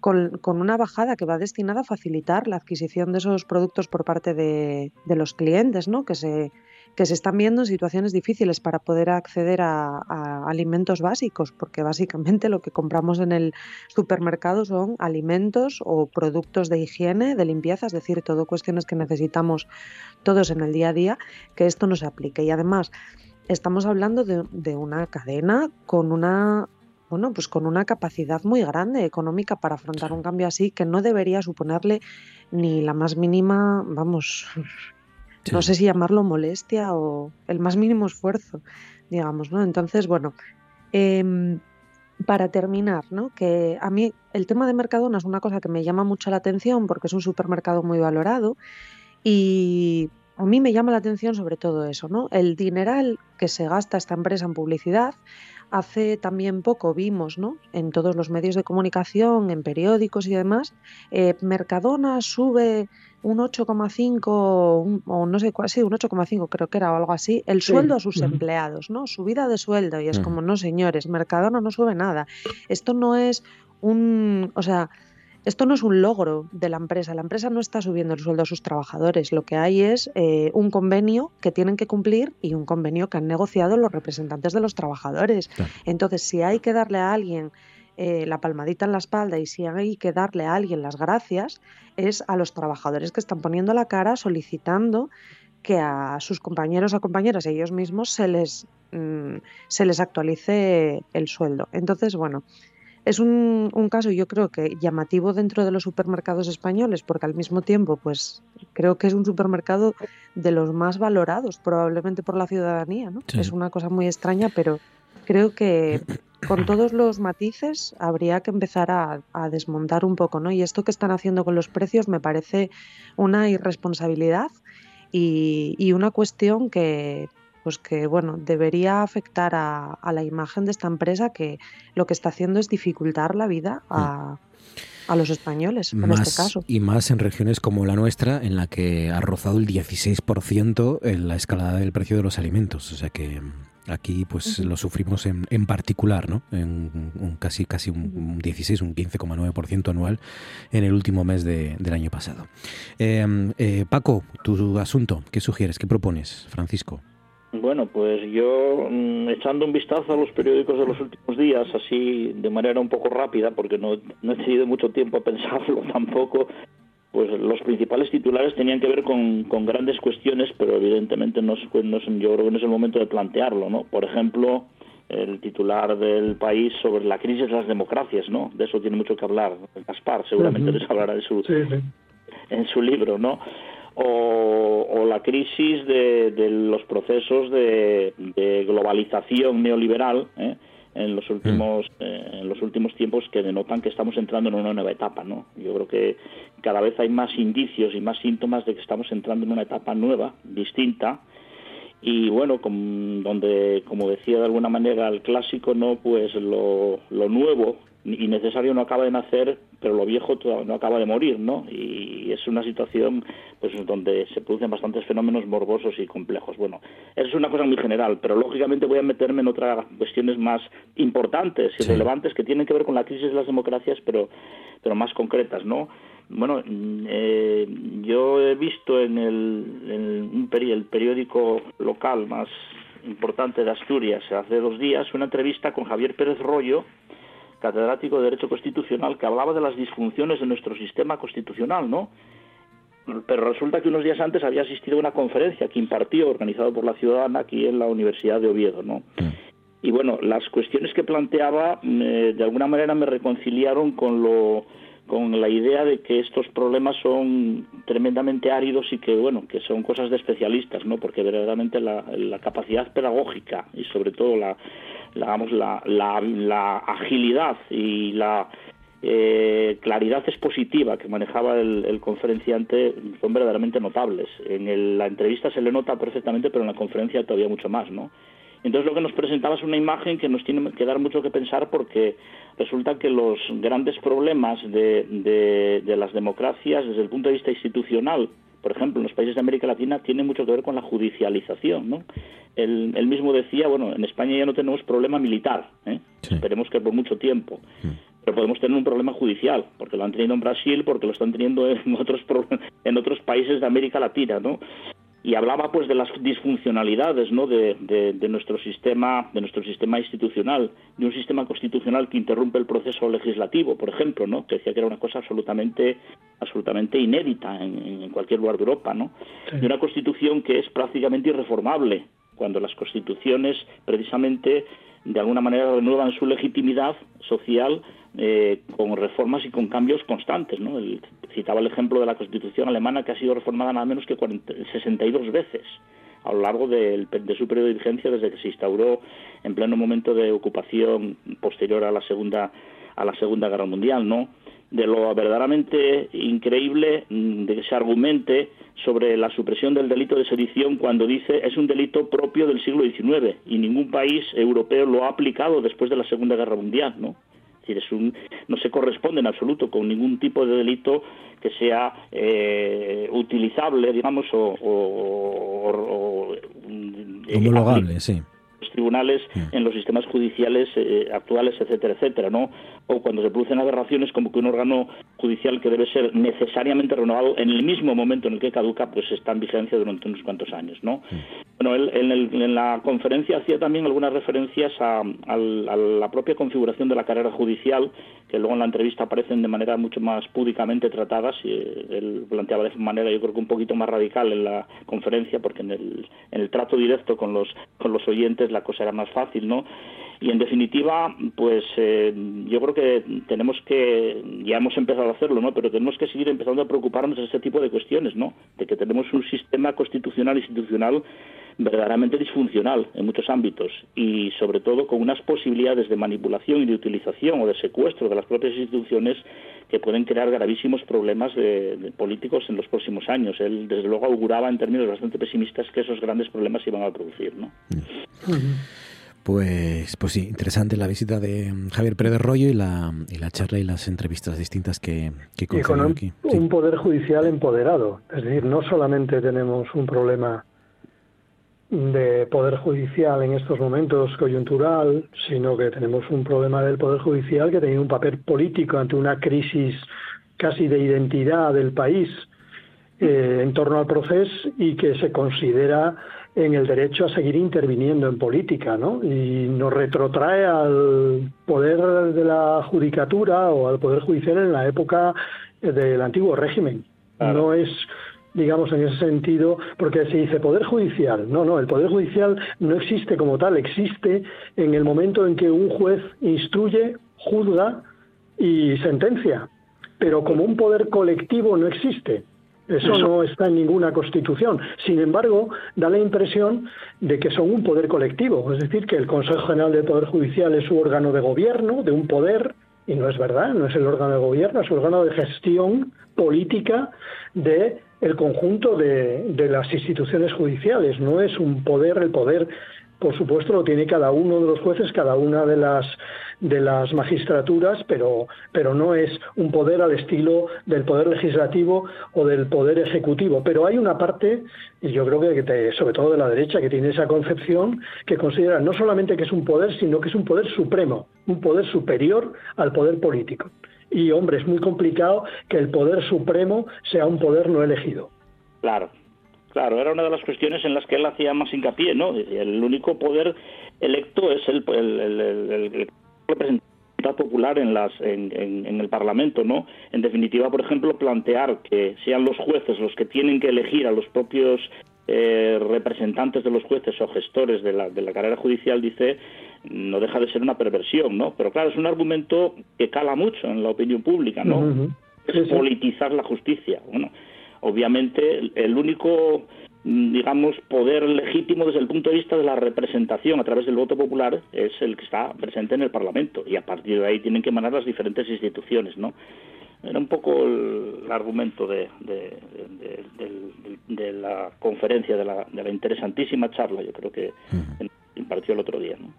con, una bajada que va destinada a facilitar la adquisición de esos productos por parte de, de los clientes, ¿no? que se que se están viendo en situaciones difíciles para poder acceder a, alimentos básicos, porque básicamente lo que compramos en el supermercado son alimentos o productos de higiene, de limpieza, es decir, todo cuestiones que necesitamos todos en el día a día, que esto no se aplique. Y además, estamos hablando de, una cadena con una bueno, pues con una capacidad muy grande económica para afrontar un cambio así que no debería suponerle ni la más mínima, vamos, no sé si llamarlo molestia o el más mínimo esfuerzo, digamos, ¿no? Entonces, bueno, em, para terminar, ¿no? Que a mí el tema de Mercadona es una cosa que me llama mucho la atención porque es un supermercado muy valorado y a mí me llama la atención sobre todo eso, ¿no? El dineral que se gasta esta empresa en publicidad. Hace también poco vimos, ¿no? En todos los medios de comunicación, en periódicos y demás, eh, Mercadona sube un 8,5 o no sé cuál, sí, un 8,5 creo que era o algo así, el sueldo a sus empleados, ¿no? Subida de sueldo y es como, no señores, Mercadona no sube nada. Esto no es un, o sea, esto no es un logro de la empresa. La empresa no está subiendo el sueldo a sus trabajadores. Lo que hay es eh, un convenio que tienen que cumplir y un convenio que han negociado los representantes de los trabajadores. Entonces, si hay que darle a alguien eh, la palmadita en la espalda y si hay que darle a alguien las gracias, es a los trabajadores que están poniendo la cara solicitando que a sus compañeros o compañeras y ellos mismos se les, mm, se les actualice el sueldo. Entonces, bueno, es un, un, caso yo creo que llamativo dentro de los supermercados españoles porque al mismo tiempo pues creo que es un supermercado de los más valorados probablemente por la ciudadanía, ¿no? Es una cosa muy extraña, pero creo que con [CLEARS THROAT] todos los matices habría que empezar a, desmontar un poco, ¿no? Y esto que están haciendo con los precios me parece una irresponsabilidad y, una cuestión que, pues que bueno, debería afectar a, la imagen de esta empresa que lo que está haciendo es dificultar la vida a, a los españoles en este caso. Y más en regiones como la nuestra, en la que ha rozado el 16% en la escalada del precio de los alimentos. O sea que Aquí pues lo sufrimos en, en, particular, ¿no? En un, casi, casi un, 16, un 15,9% anual en el último mes de, del año pasado. Em, eh, Paco, tu asunto, ¿qué sugieres? ¿Qué propones, Francisco? Bueno, pues yo mm, echando un vistazo a los periódicos de los últimos días, así de manera un poco rápida, porque no, no he tenido mucho tiempo a pensarlo [LAUGHS] tampoco, pues los principales titulares tenían que ver con, grandes cuestiones, pero evidentemente no, no, yo creo que no es el momento de plantearlo, ¿no? Por ejemplo, el titular del país sobre la crisis de las democracias, ¿no? De eso tiene mucho que hablar Gaspar, seguramente les hablará su, en su libro, ¿no? O, la crisis de, los procesos de, de globalización neoliberal, ¿eh? en los últimos mm. eh, en los últimos tiempos que denotan que estamos entrando en una nueva etapa no yo creo que cada vez hay más indicios y más síntomas de que estamos entrando en una etapa nueva distinta y bueno donde como decía de alguna manera el clásico no pues lo, lo nuevo y necesario no acaba de nacer, pero lo viejo no acaba de morir, ¿no? Y es una situación pues donde se producen bastantes fenómenos morbosos y complejos. Bueno, eso es una cosa muy general, pero lógicamente voy a meterme en otras cuestiones más importantes y relevantes que tienen que ver con la crisis de las democracias, pero pero más concretas, ¿no? Bueno, eh, yo he visto en el, en el periódico local más importante de Asturias hace dos días una entrevista con Javier Pérez Rollo, catedrático de Derecho Constitucional, que hablaba de las disfunciones de nuestro sistema constitucional, ¿no? Pero resulta que unos días antes había asistido a una conferencia que impartió, organizado por la Ciudadana, aquí en la Universidad de Oviedo, ¿no? Y bueno, las cuestiones que planteaba, de alguna manera me reconciliaron con lo con la idea de que estos problemas son tremendamente áridos y que bueno que son cosas de especialistas no porque verdaderamente la, la capacidad pedagógica y sobre todo la, la, la, agilidad y la eh, claridad expositiva que manejaba el, conferenciante son verdaderamente notables. En la entrevista se le nota perfectamente, pero en la conferencia todavía mucho más, ¿no? Entonces lo que nos presentaba es una imagen que nos tiene que dar mucho que pensar porque resulta que los grandes problemas de, de las democracias desde el punto de vista institucional por ejemplo, en los países de América Latina tiene mucho que ver con la judicialización, ¿no? Él, mismo decía, bueno, en España ya no tenemos problema militar, ¿eh? esperemos que por mucho tiempo, pero podemos tener un problema judicial, porque lo han tenido en Brasil, porque lo están teniendo en otros, en otros países de América Latina, ¿no? Y hablaba pues de las disfuncionalidades ¿no? de, de, nuestro sistema de nuestro sistema institucional de un sistema constitucional que interrumpe el proceso legislativo por ejemplo no que decía que era una cosa absolutamente absolutamente inédita en, cualquier lugar de Europa no de una constitución que es prácticamente irreformable cuando las constituciones precisamente de alguna manera renuevan su legitimidad social eh, con reformas y con cambios constantes. ¿no? citaba el ejemplo de la Constitución alemana que ha sido reformada nada menos que 62 veces a lo largo de, su periodo de vigencia desde que se instauró en pleno momento de ocupación posterior a la segunda a la segunda guerra mundial no de lo verdaderamente increíble mm, de que se argumente sobre la supresión del delito de sedición cuando dice es un delito propio del siglo XIX y ningún país europeo lo ha aplicado después de la Segunda Guerra Mundial, ¿no? Es decir, no se corresponde en absoluto con ningún tipo de delito que sea eh, utilizable, digamos, o, o, homologable, sí tribunales, en los sistemas judiciales eh, actuales, etcétera, etcétera, ¿no? O cuando se producen aberraciones como que un órgano judicial que debe ser necesariamente renovado en el mismo momento en el que caduca, pues está en vigencia durante unos cuantos años, ¿no? Bueno, él, en, la conferencia hacía también algunas referencias a, la propia configuración de la carrera judicial, que luego en la entrevista aparecen de manera mucho más púdicamente tratadas, y eh, él planteaba de manera yo creo que un poquito más radical en la conferencia, porque en el, en el trato directo con los, con los oyentes la cosa era más fácil, ¿no? Y en definitiva, pues eh, yo creo que tenemos que, ya hemos empezado a hacerlo, ¿no? Pero tenemos que seguir empezando a preocuparnos de ese tipo de cuestiones, ¿no? De que tenemos un sistema constitucional institucional verdaderamente disfuncional en muchos ámbitos y sobre todo con unas posibilidades de manipulación y de utilización o de secuestro de las propias instituciones que pueden crear gravísimos problemas de, políticos en los próximos años. Él desde luego auguraba en términos bastante pesimistas que esos grandes problemas se iban a producir, ¿no? Pues, pues sí, interesante la visita de Javier Pérez Rollo y la, y la charla y las entrevistas distintas que, que y con un, aquí. un poder judicial empoderado. Es decir, no solamente tenemos un problema de poder judicial en estos momentos coyuntural, sino que tenemos un problema del poder judicial que tiene un papel político ante una crisis casi de identidad del país eh, en torno al proceso y que se considera en el derecho a seguir interviniendo en política, ¿no? Y nos retrotrae al poder de la judicatura o al poder judicial en la época del antiguo régimen. No es digamos, en ese sentido, porque se dice poder judicial. No, no, el poder judicial no existe como tal, existe en el momento en que un juez instruye, juzga y sentencia, pero como un poder colectivo no existe. Eso no está en ninguna constitución. Sin embargo, da la impresión de que son un poder colectivo, es decir, que el Consejo General del Poder Judicial es su órgano de gobierno, de un poder, y no es verdad, no es el órgano de gobierno, es el órgano de gestión política de el conjunto de, de las instituciones judiciales, no es un poder, el poder por supuesto lo tiene cada uno de los jueces, cada una de las de las magistraturas, pero, pero no es un poder al estilo del poder legislativo o del poder ejecutivo. Pero hay una parte, y yo creo que sobre todo de la derecha, que tiene esa concepción, que considera no solamente que es un poder, sino que es un poder supremo, un poder superior al poder político. Y hombre, es muy complicado que el poder supremo sea un poder no elegido. Claro, Claro, era una de las cuestiones en las que él hacía más hincapié, ¿no? El único poder electo es el, el, representante popular en, las, en, el Parlamento, ¿no? En definitiva, por ejemplo, plantear que sean los jueces los que tienen que elegir a los propios eh, representantes de los jueces o gestores de la, de la carrera judicial, dice, no deja de ser una perversión, ¿no? Pero claro, es un argumento que cala mucho en la opinión pública, ¿no? Es politizar la justicia. Bueno, obviamente el único mm, digamos, poder legítimo desde el punto de vista de la representación a través del voto popular es el que está presente en el Parlamento y a partir de ahí tienen que emanar las diferentes instituciones, ¿no? Era un poco el, argumento de, de, la conferencia, de la, de la interesantísima charla, yo creo que impartió el otro día, ¿no?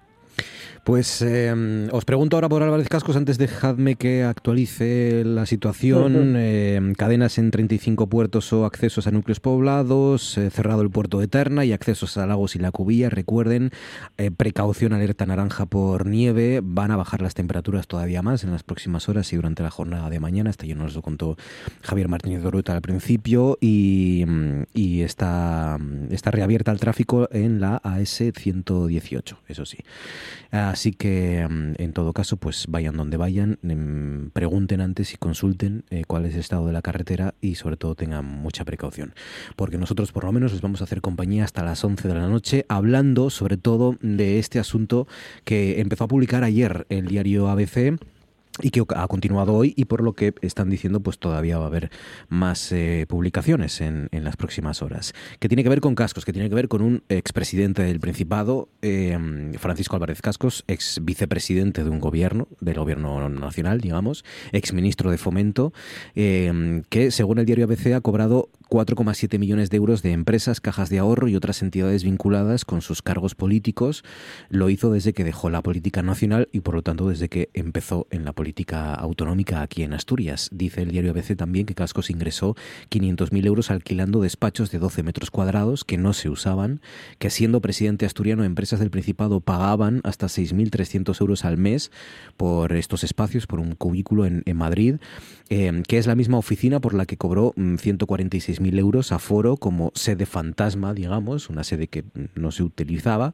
Pues em, os pregunto ahora por Álvarez Cascos, antes dejadme que actualice la situación. Em, cadenas en 35 puertos o accesos a núcleos poblados, eh, cerrado el puerto de Eterna y accesos a lagos y la cubilla. Recuerden, eh, precaución, alerta naranja por nieve. Van a bajar las temperaturas todavía más en las próximas horas y durante la jornada de mañana. Esto ya nos lo contó Javier Martínez de Oruta al principio. Y, y está, está reabierta el tráfico en la AS 118, eso sí. Así que, mm, en todo caso, pues vayan donde vayan, em, pregunten antes y consulten eh, cuál es el estado de la carretera y sobre todo tengan mucha precaución. Porque nosotros por lo menos les vamos a hacer compañía hasta las 11 de la noche hablando sobre todo de este asunto que empezó a publicar ayer el diario ABC y que ha continuado hoy y por lo que están diciendo pues todavía va a haber más eh, publicaciones en, en, las próximas horas. Que tiene que ver con cascos que tiene que ver con un expresidente del Principado eh, Francisco Álvarez Cascos ex vicepresidente de un gobierno del gobierno nacional digamos ex ministro de fomento eh, que según el diario ABC ha cobrado 4,7 millones de euros de empresas, cajas de ahorro y otras entidades vinculadas con sus cargos políticos. Lo hizo desde que dejó la política nacional y por lo tanto desde que empezó en la política autonómica aquí en Asturias. Dice el diario ABC también que Cascos ingresó 500.000 euros alquilando despachos de 12 metros cuadrados que no se usaban, que siendo presidente asturiano empresas del Principado pagaban hasta 6.300 euros al mes por estos espacios, por un cubículo en, Madrid, eh, que es la misma oficina por la que cobró mm, 146 6.000 euros, aforo como sede fantasma, digamos, una sede que no se utilizaba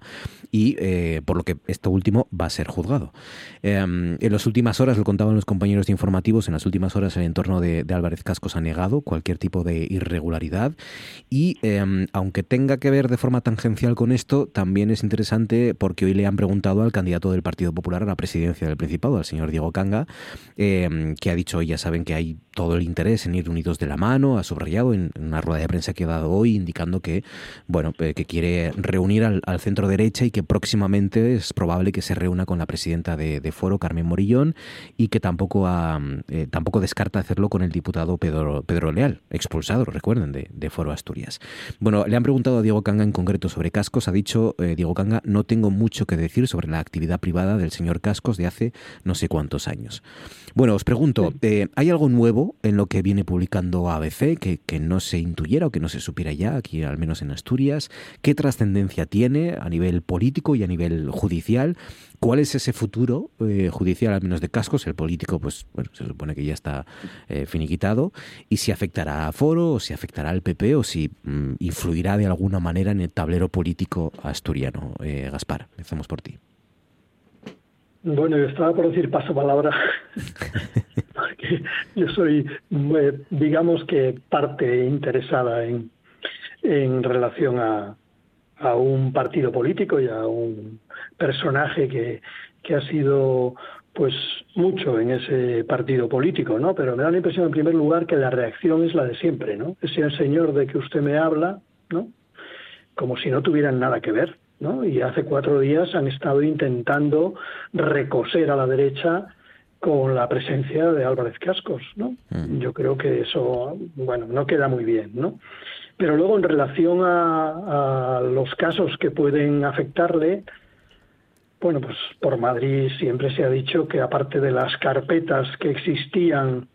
y eh, por lo que esto último va a ser juzgado. Em, en las últimas horas, lo contaban los compañeros de informativos, en las últimas horas el entorno de, Álvarez Cascos ha negado cualquier tipo de irregularidad y em, aunque tenga que ver de forma tangencial con esto, también es interesante porque hoy le han preguntado al candidato del Partido Popular a la presidencia del Principado, al señor Diego Canga, em, que ha dicho, ya saben que hay todo el interés en ir unidos de la mano, ha subrayado en, una rueda de prensa que ha dado hoy indicando que, bueno, eh, que quiere reunir al, centro derecha y que próximamente es probable que se reúna con la presidenta de, Foro, Carmen Morillón, y que tampoco, eh, tampoco descarta hacerlo con el diputado Pedro, Pedro Leal, expulsado, recuerden, de, Foro Asturias. Bueno, le han preguntado a Diego Canga en concreto sobre cascos, ha dicho eh, Diego Canga, no tengo mucho que decir sobre la actividad privada del señor Cascos de hace no sé cuántos años. Bueno, os pregunto, ¿hay algo nuevo en lo que viene publicando ABC que, que no se intuyera o que no se supiera ya, aquí al menos en Asturias? ¿Qué trascendencia tiene a nivel político y a nivel judicial? ¿Cuál es ese futuro eh, judicial, al menos de cascos? El político, pues se supone que ya está eh, finiquitado. ¿Y si afectará a Foro, o si afectará al PP, o si mm, influirá de alguna manera en el tablero político asturiano? Eh, Gaspar, empezamos por ti. Bueno, yo estaba por decir paso palabra, [LAUGHS] yo soy, digamos que parte interesada en, en relación a, a un partido político y a un personaje que, que ha sido pues mucho en ese partido político, ¿no? Pero me da la impresión en primer lugar que la reacción es la de siempre, ¿no? Ese señor de que usted me habla, ¿no? Como si no tuvieran nada que ver. Y hace cuatro días han estado intentando recoser a la derecha con la presencia de Álvarez Cascos, ¿no? Mm. Yo creo que eso, bueno, no queda muy bien, ¿no? Pero luego en relación a, los casos que pueden afectarle, bueno, pues por Madrid siempre se ha dicho que aparte de las carpetas que existían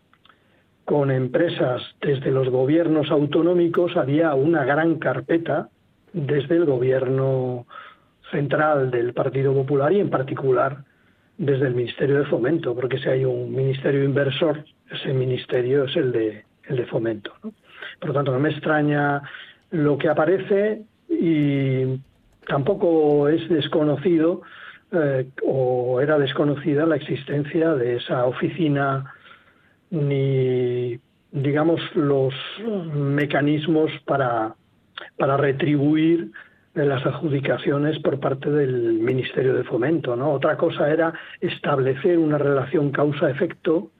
con empresas desde los gobiernos autonómicos, había una gran carpeta desde el gobierno central del Partido Popular y en particular desde el Ministerio de Fomento, porque si hay un ministerio inversor, ese ministerio es el de, el de Fomento. Por lo tanto, no me extraña lo que aparece y tampoco es desconocido eh, o era desconocida la existencia de esa oficina ni, digamos, los mecanismos para para retribuir las adjudicaciones por parte del Ministerio de Fomento. ¿no? Otra cosa era establecer una relación causa-efecto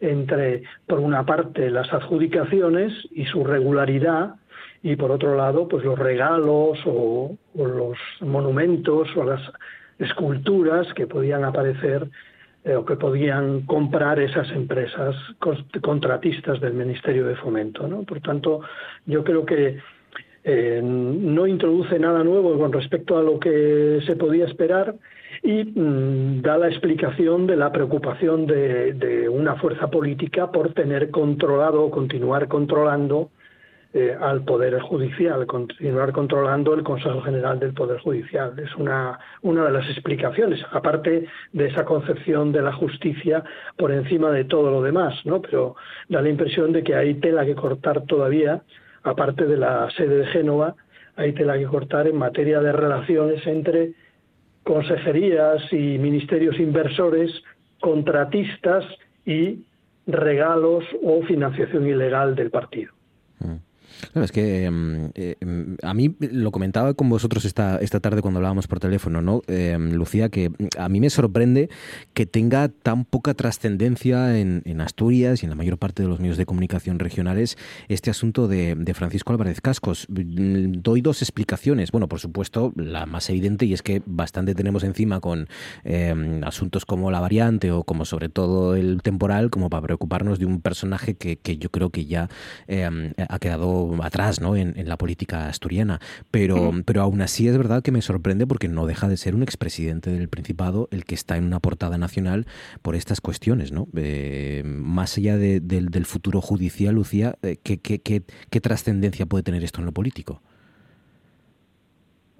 entre, por una parte, las adjudicaciones y su regularidad y, por otro lado, pues los regalos o, los monumentos o las esculturas que podían aparecer eh, o que podían comprar esas empresas contratistas del Ministerio de Fomento. ¿no? Por tanto, yo creo que eh, no introduce nada nuevo con respecto a lo que se podía esperar y mm, da la explicación de la preocupación de, una fuerza política por tener controlado o continuar controlando eh, al Poder Judicial, continuar controlando el Consejo General del Poder Judicial. Es una, una de las explicaciones, aparte de esa concepción de la justicia por encima de todo lo demás, ¿no? Pero da la impresión de que hay tela que cortar todavía aparte de la sede de Génova, hay tela que cortar en materia de relaciones entre consejerías y ministerios inversores, contratistas y regalos o financiación ilegal del partido. Mm es que em, eh, em, a mí lo comentaba con vosotros esta, esta tarde cuando hablábamos por teléfono, ¿no? Em, Lucía, que a mí me sorprende que tenga tan poca trascendencia en, Asturias y en la mayor parte de los medios de comunicación regionales este asunto de, Francisco Álvarez Cascos. Doy dos explicaciones. Bueno, por supuesto, la más evidente y es que bastante tenemos encima con asuntos como la variante o como sobre todo el temporal, como para preocuparnos de un personaje que yo creo que ya ha quedado atrás ¿no? En, la política asturiana. Pero, pero aún así es verdad que me sorprende porque no deja de ser un expresidente del Principado el que está en una portada nacional por estas cuestiones. ¿no? Eh, más allá del futuro judicial, Lucía, eh, ¿qué, qué, qué, qué trascendencia puede tener esto en lo político?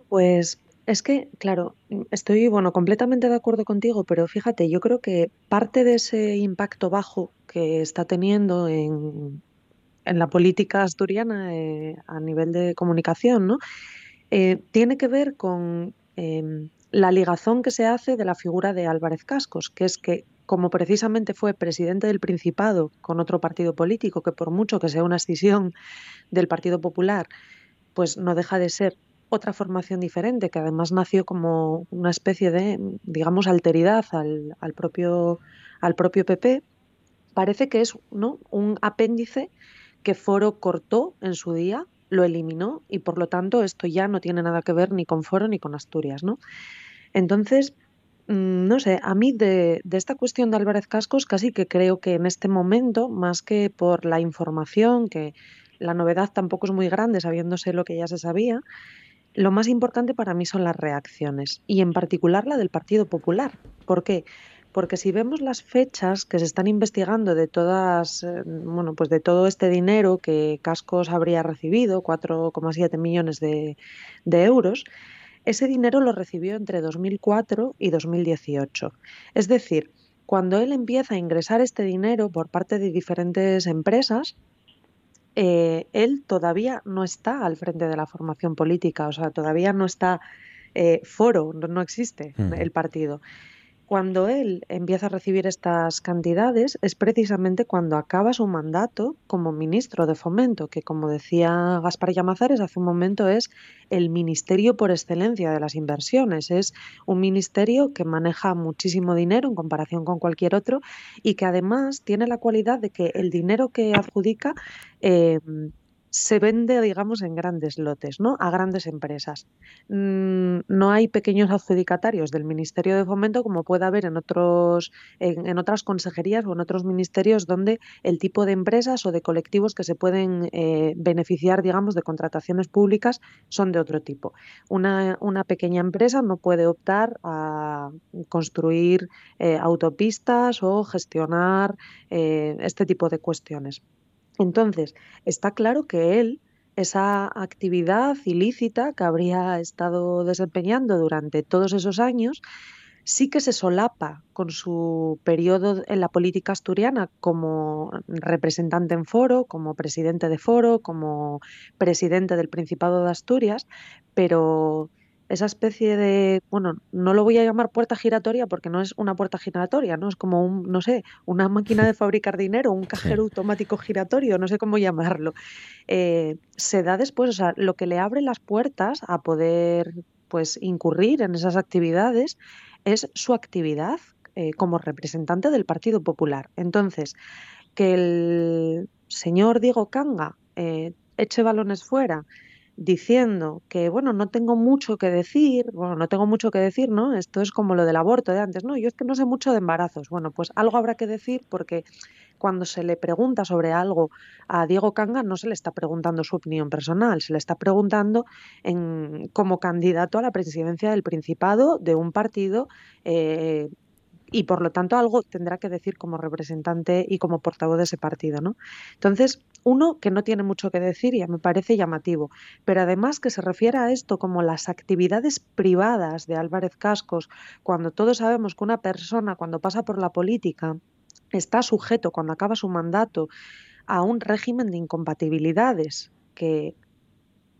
Pues es que, claro, estoy, bueno, completamente de acuerdo contigo, pero fíjate, yo creo que parte de ese impacto bajo que está teniendo en, en la política asturiana eh, a nivel de comunicación, ¿no? Eh, tiene que ver con em, la ligazón que se hace de la figura de Álvarez Cascos, que es que como precisamente fue presidente del Principado con otro partido político, que por mucho que sea una escisión del Partido Popular, pues no deja de ser otra formación diferente, que además nació como una especie de, digamos, alteridad al, al propio, al propio PP, parece que es ¿no? un apéndice que Foro cortó en su día, lo eliminó y por lo tanto esto ya no tiene nada que ver ni con Foro ni con Asturias. ¿no? Entonces, mm, no sé, a mí de, de, esta cuestión de Álvarez Cascos casi que creo que en este momento, más que por la información, que la novedad tampoco es muy grande sabiéndose lo que ya se sabía, lo más importante para mí son las reacciones y en particular la del Partido Popular. ¿Por qué? Porque si vemos las fechas que se están investigando de todas, eh, bueno, pues de todo este dinero que Cascos habría recibido, 4,7 millones de, de euros, ese dinero lo recibió entre 2004 y 2018. Es decir, cuando él empieza a ingresar este dinero por parte de diferentes empresas, eh, él todavía no está al frente de la formación política, o sea, todavía no está eh, foro, no, existe el partido. Cuando él empieza a recibir estas cantidades es precisamente cuando acaba su mandato como ministro de Fomento, que como decía Gaspar Llamazares hace un momento es el ministerio por excelencia de las inversiones. Es un ministerio que maneja muchísimo dinero en comparación con cualquier otro y que además tiene la cualidad de que el dinero que adjudica eh, se vende, digamos, en grandes lotes, ¿no? A grandes empresas. Mm, no hay pequeños adjudicatarios del Ministerio de Fomento como puede haber en otros, en, otras consejerías o en otros ministerios donde el tipo de empresas o de colectivos que se pueden eh, beneficiar, digamos, de contrataciones públicas son de otro tipo. Una, pequeña empresa no puede optar a construir eh, autopistas o gestionar eh, este tipo de cuestiones. Entonces, está claro que él, esa actividad ilícita que habría estado desempeñando durante todos esos años, sí que se solapa con su periodo en la política asturiana como representante en foro, como presidente de foro, como presidente del Principado de Asturias, pero esa especie de, bueno, no lo voy a llamar puerta giratoria porque no es una puerta giratoria, ¿no? Es como un, no sé, una máquina de fabricar dinero, un cajero automático giratorio, no sé cómo llamarlo. Eh, se da después, o sea, lo que le abre las puertas a poder, pues, incurrir en esas actividades es su actividad eh, como representante del Partido Popular. Entonces, que el señor Diego Canga eh, eche balones fuera, diciendo que, bueno, no tengo mucho que decir, bueno, no tengo mucho que decir, ¿no? Esto es como lo del aborto de antes, ¿no? Yo es que no sé mucho de embarazos. Bueno, pues algo habrá que decir porque cuando se le pregunta sobre algo a Diego Canga no se le está preguntando su opinión personal, se le está preguntando en, como candidato a la presidencia del Principado de un partido eh, y por lo tanto algo tendrá que decir como representante y como portavoz de ese partido, ¿no? Entonces, uno que no tiene mucho que decir y me parece llamativo, pero además que se refiere a esto como las actividades privadas de Álvarez Cascos, cuando todos sabemos que una persona cuando pasa por la política está sujeto cuando acaba su mandato a un régimen de incompatibilidades que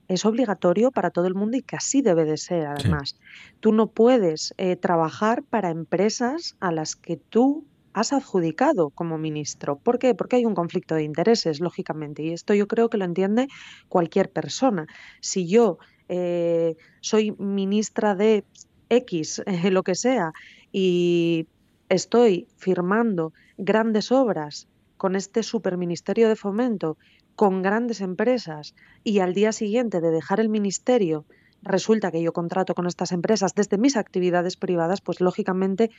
es obligatorio para todo el mundo y que así debe de ser, además. Tú no puedes eh, trabajar para empresas a las que tú has adjudicado como ministro. ¿Por qué? Porque hay un conflicto de intereses, lógicamente, y esto yo creo que lo entiende cualquier persona. Si yo eh, soy ministra de X, [LAUGHS] lo que sea, y estoy firmando grandes obras con este superministerio de fomento con grandes empresas y al día siguiente de dejar el ministerio resulta que yo contrato con estas empresas desde mis actividades privadas, pues lógicamente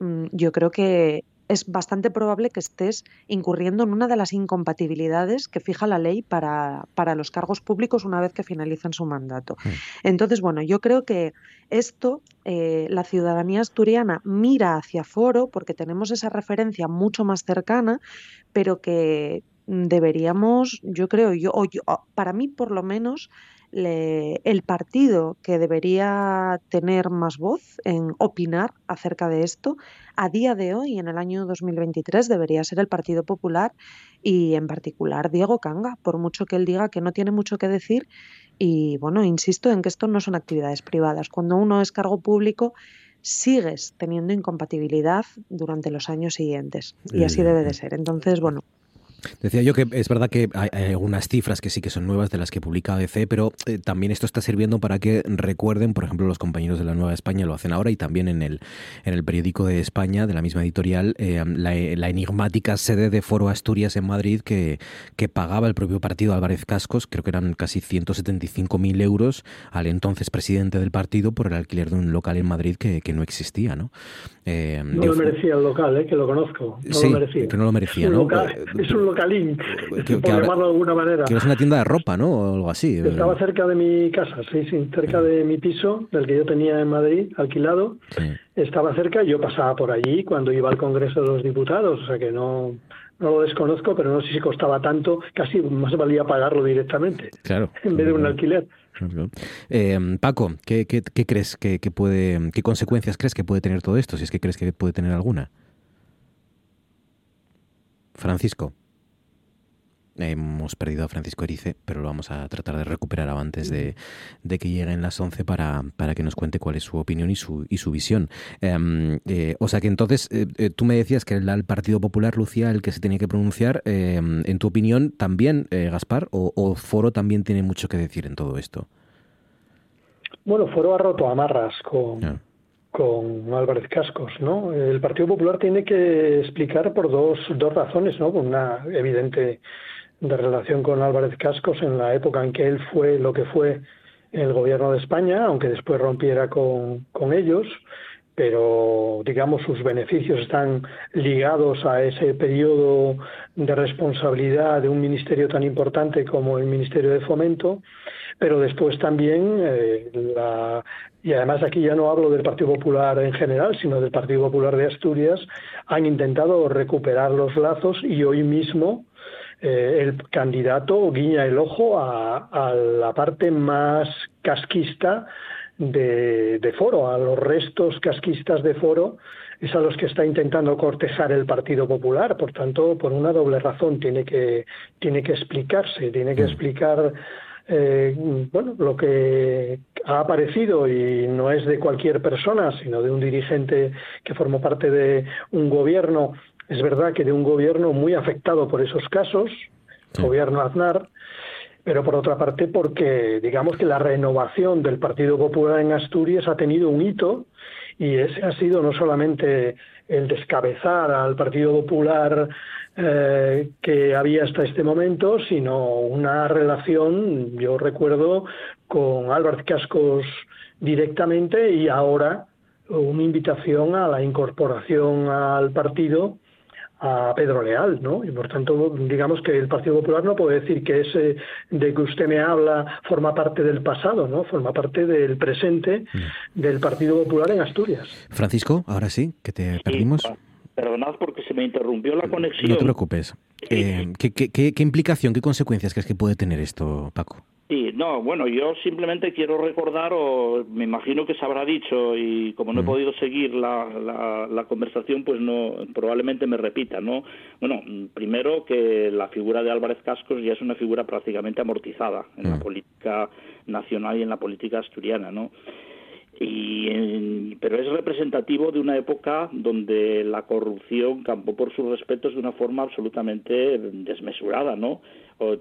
mm, yo creo que es bastante probable que estés incurriendo en una de las incompatibilidades que fija la ley para, para los cargos públicos una vez que finalizan su mandato. Hmm. Entonces, bueno, yo creo que esto, eh, la ciudadanía asturiana mira hacia Foro porque tenemos esa referencia mucho más cercana, pero que deberíamos, yo creo, yo, o yo para mí por lo menos, el partido que debería tener más voz en opinar acerca de esto, a día de hoy, en el año 2023, debería ser el Partido Popular y en particular Diego Canga, por mucho que él diga que no tiene mucho que decir. Y bueno, insisto en que esto no son actividades privadas. Cuando uno es cargo público, sigues teniendo incompatibilidad durante los años siguientes. Y así debe de ser. Entonces, bueno, Decía yo que es verdad que hay, algunas cifras que sí que son nuevas de las que publica ABC, pero eh, también esto está sirviendo para que recuerden, por ejemplo, los compañeros de la Nueva España lo hacen ahora y también en el, en el periódico de España, de la misma editorial, eh, la, enigmática sede de Foro Asturias en Madrid que, que pagaba el propio partido Álvarez Cascos, creo que eran casi 175.000 euros al entonces presidente del partido por el alquiler de un local en Madrid que, que no existía, ¿no? Eh, no lo merecía el local, eh, que lo conozco. No sí, lo merecía. que no lo merecía, ¿no? es un localín, [LAUGHS] por llamarlo de alguna manera. Que es una tienda de ropa, ¿no? O algo así. Estaba cerca de mi casa, sí, sí, cerca de mi piso, del que yo tenía en Madrid, alquilado. Estaba cerca y yo pasaba por allí cuando iba al Congreso de los Diputados, o sea que no, no lo desconozco, pero no sé si costaba tanto, casi más valía pagarlo directamente. Claro. En vez de un alquiler. Eh, Paco, ¿qué, qué, qué crees que, que, puede, qué consecuencias crees que puede tener todo esto? Si es que crees que puede tener alguna. Francisco. Hemos perdido a Francisco Erice, pero lo vamos a tratar de recuperar antes de, que lleguen las 11 para, para, que nos cuente cuál es su opinión y su, y su visión. Em, eh, o sea que entonces, eh, eh, tú me decías que el, el, Partido Popular, Lucía, el que se tiene que pronunciar. Em, en tu opinión, también, Gaspar, o, Foro también tiene mucho que decir en todo esto? Bueno, Foro ha roto amarras con, con Álvarez Cascos, ¿no? El Partido Popular tiene que explicar por dos, dos razones, ¿no? Una evidente de relación con Álvarez Cascos en la época en que él fue lo que fue el gobierno de España, aunque después rompiera con, con ellos, pero digamos sus beneficios están ligados a ese periodo de responsabilidad de un ministerio tan importante como el Ministerio de Fomento, pero después también eh, la, y además aquí ya no hablo del Partido Popular en general, sino del Partido Popular de Asturias, han intentado recuperar los lazos y hoy mismo eh, el candidato guiña el ojo a, la parte más casquista de, Foro, a los restos casquistas de Foro, es a los que está intentando cortejar el Partido Popular. Por tanto, por una doble razón tiene que, tiene que explicarse, tiene que mm. explicar eh, bueno, lo que ha aparecido y no es de cualquier persona, sino de un dirigente que formó parte de un gobierno es verdad que de un gobierno muy afectado por esos casos, gobierno Aznar, pero por otra parte porque digamos que la renovación del Partido Popular en Asturias ha tenido un hito y ese ha sido no solamente el descabezar al Partido Popular eh, que había hasta este momento, sino una relación, yo recuerdo, con Álvaro Cascos directamente y ahora una invitación a la incorporación al partido a Pedro Leal, ¿no? Y por tanto, digamos que el Partido Popular no puede decir que ese de que usted me habla forma parte del pasado, ¿no? Forma parte del presente mm. del Partido Popular en Asturias. Francisco, ahora sí, que te perdimos. perdonad porque se me interrumpió la conexión. No te preocupes. Eh, ¿qué, qué, qué implicación, qué consecuencias crees que puede tener esto, Paco? Sí, no, bueno, yo simplemente quiero recordar, o me imagino que se habrá dicho, y como no he podido seguir la, la, conversación, pues no, probablemente me repita, ¿no? Bueno, primero que la figura de Álvarez Cascos ya es una figura prácticamente amortizada en la mm. política nacional y en la política asturiana, ¿no? Y, pero es representativo de una época donde la corrupción campó por sus respetos de una forma absolutamente desmesurada, ¿no?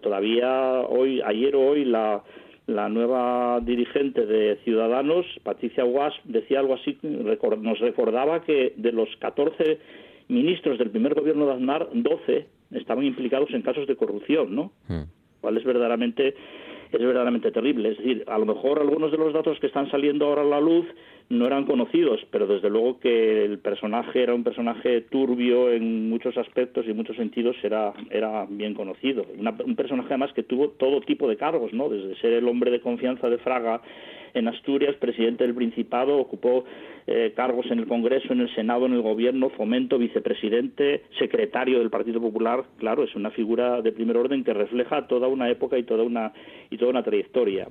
todavía hoy, ayer o hoy, la, la nueva dirigente de Ciudadanos, Patricia Guas, decía algo así, nos recordaba que de los 14 ministros del primer gobierno de Aznar, 12 estaban implicados en casos de corrupción, ¿no? Hmm. Cuál es verdaderamente es verdaderamente terrible. Es decir, a lo mejor algunos de los datos que están saliendo ahora a la luz no eran conocidos, pero desde luego que el personaje era un personaje turbio en muchos aspectos y en muchos sentidos era, era bien conocido. un personaje además que tuvo todo tipo de cargos, ¿no? desde ser el hombre de confianza de Fraga en Asturias, presidente del Principado, ocupó eh, cargos en el Congreso, en el Senado, en el Gobierno, fomento, vicepresidente, secretario del Partido Popular. Claro, es una figura de primer orden que refleja toda una época y toda una, y toda una trayectoria.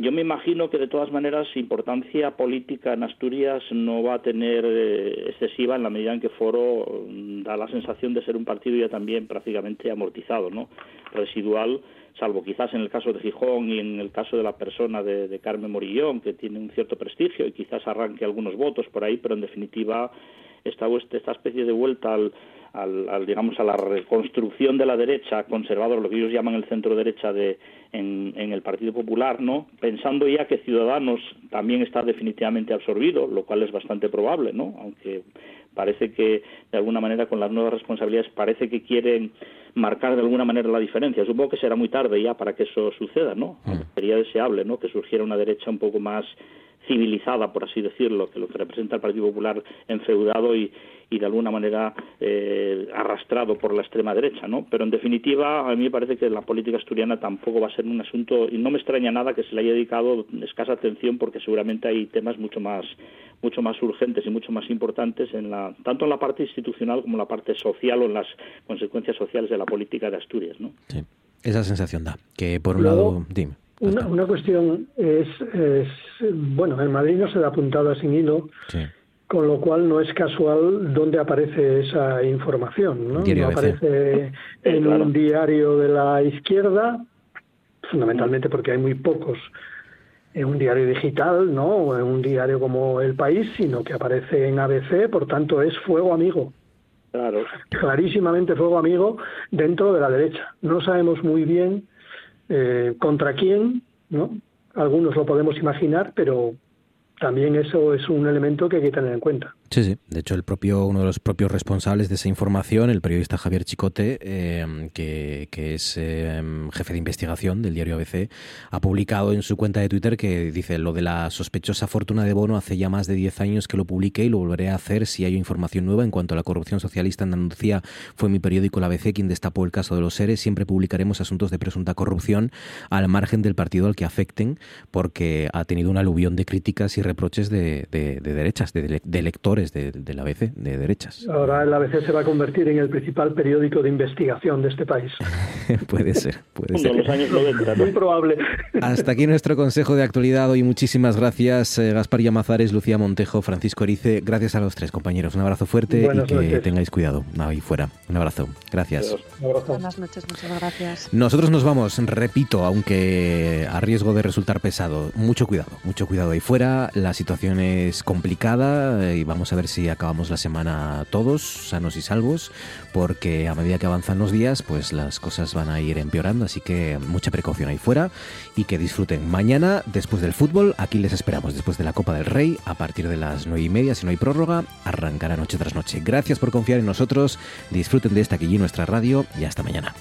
Yo me imagino que de todas maneras importancia política en Asturias no va a tener eh, excesiva en la medida en que Foro mm, da la sensación de ser un partido ya también prácticamente amortizado, ¿no? Residual, salvo quizás en el caso de Gijón y en el caso de la persona de, Carmen Morillón, que tiene un cierto prestigio y quizás arranque algunos votos por ahí, pero en definitiva esta, esta especie de vuelta al al, digamos a la reconstrucción de la derecha conservadora, lo que ellos llaman el centro derecha de en, el Partido Popular, ¿no? Pensando ya que Ciudadanos también está definitivamente absorbido, lo cual es bastante probable, ¿no? Aunque parece que de alguna manera con las nuevas responsabilidades parece que quieren marcar de alguna manera la diferencia. Supongo que será muy tarde ya para que eso suceda, ¿no? Sería deseable, ¿no? Que surgiera una derecha un poco más civilizada, por así decirlo, que lo que representa el Partido Popular enfeudado y, y de alguna manera eh, arrastrado por la extrema derecha, ¿no? Pero en definitiva, a mí me parece que la política asturiana tampoco va a ser un asunto, y no me extraña nada que se le haya dedicado escasa atención, porque seguramente hay temas mucho más mucho más urgentes y mucho más importantes en la tanto en la parte institucional como en la parte social o en las consecuencias sociales de la política de Asturias, ¿no? Sí. Esa sensación da que por un lado, dime. Una, cuestión es, bueno, en Madrid no se da apuntado sin hilo, con lo cual no es casual dónde aparece esa información. No, no aparece en un diario de la izquierda, fundamentalmente porque hay muy pocos en un diario digital, ¿no? O en un diario como El País, sino que aparece en ABC, por tanto es fuego amigo. Claro. Clarísimamente fuego amigo dentro de la derecha. No sabemos muy bien eh, contra quién, ¿no? Algunos lo podemos imaginar, pero también eso es un elemento que hay que tener en cuenta. Sí, sí. De hecho, el propio, uno de los propios responsables de esa información, el periodista Javier Chicote, eh, que, es eh, jefe de investigación del diario ABC, ha publicado en su cuenta de Twitter que dice lo de la sospechosa fortuna de Bono hace ya más de 10 años que lo publiqué y lo volveré a hacer si hay información nueva en cuanto a la corrupción socialista en Andalucía. Fue mi periódico, la ABC, quien destapó el caso de los seres. Siempre publicaremos asuntos de presunta corrupción al margen del partido al que afecten, porque ha tenido una aluvión de críticas y reproches de, derechas, de, de lectores de, del ABC, de derechas. Ahora el ABC se va a convertir en el principal periódico de investigación de este país. [LAUGHS] puede ser, puede ser. Los años 90, Muy probable. Hasta aquí nuestro consejo de actualidad hoy. Muchísimas gracias, eh, Gaspar Yamazares, Lucía Montejo, Francisco Erice. Gracias a los tres compañeros. Un abrazo fuerte y que tengáis cuidado ahí fuera. Un abrazo. Gracias. Buenas noches, muchas gracias. Nosotros nos vamos, repito, aunque a riesgo de resultar pesado, mucho cuidado, mucho cuidado ahí fuera. La situación es complicada y vamos a ver si acabamos la semana todos sanos y salvos, porque a medida que avanzan los días, pues las cosas van a ir empeorando, así que mucha precaución ahí fuera y que disfruten. Mañana, después del fútbol, aquí les esperamos, después de la Copa del Rey, a partir de las nueve y media, si no hay prórroga, arrancará noche tras noche. Gracias por confiar en nosotros, disfruten de esta aquí nuestra radio y hasta mañana.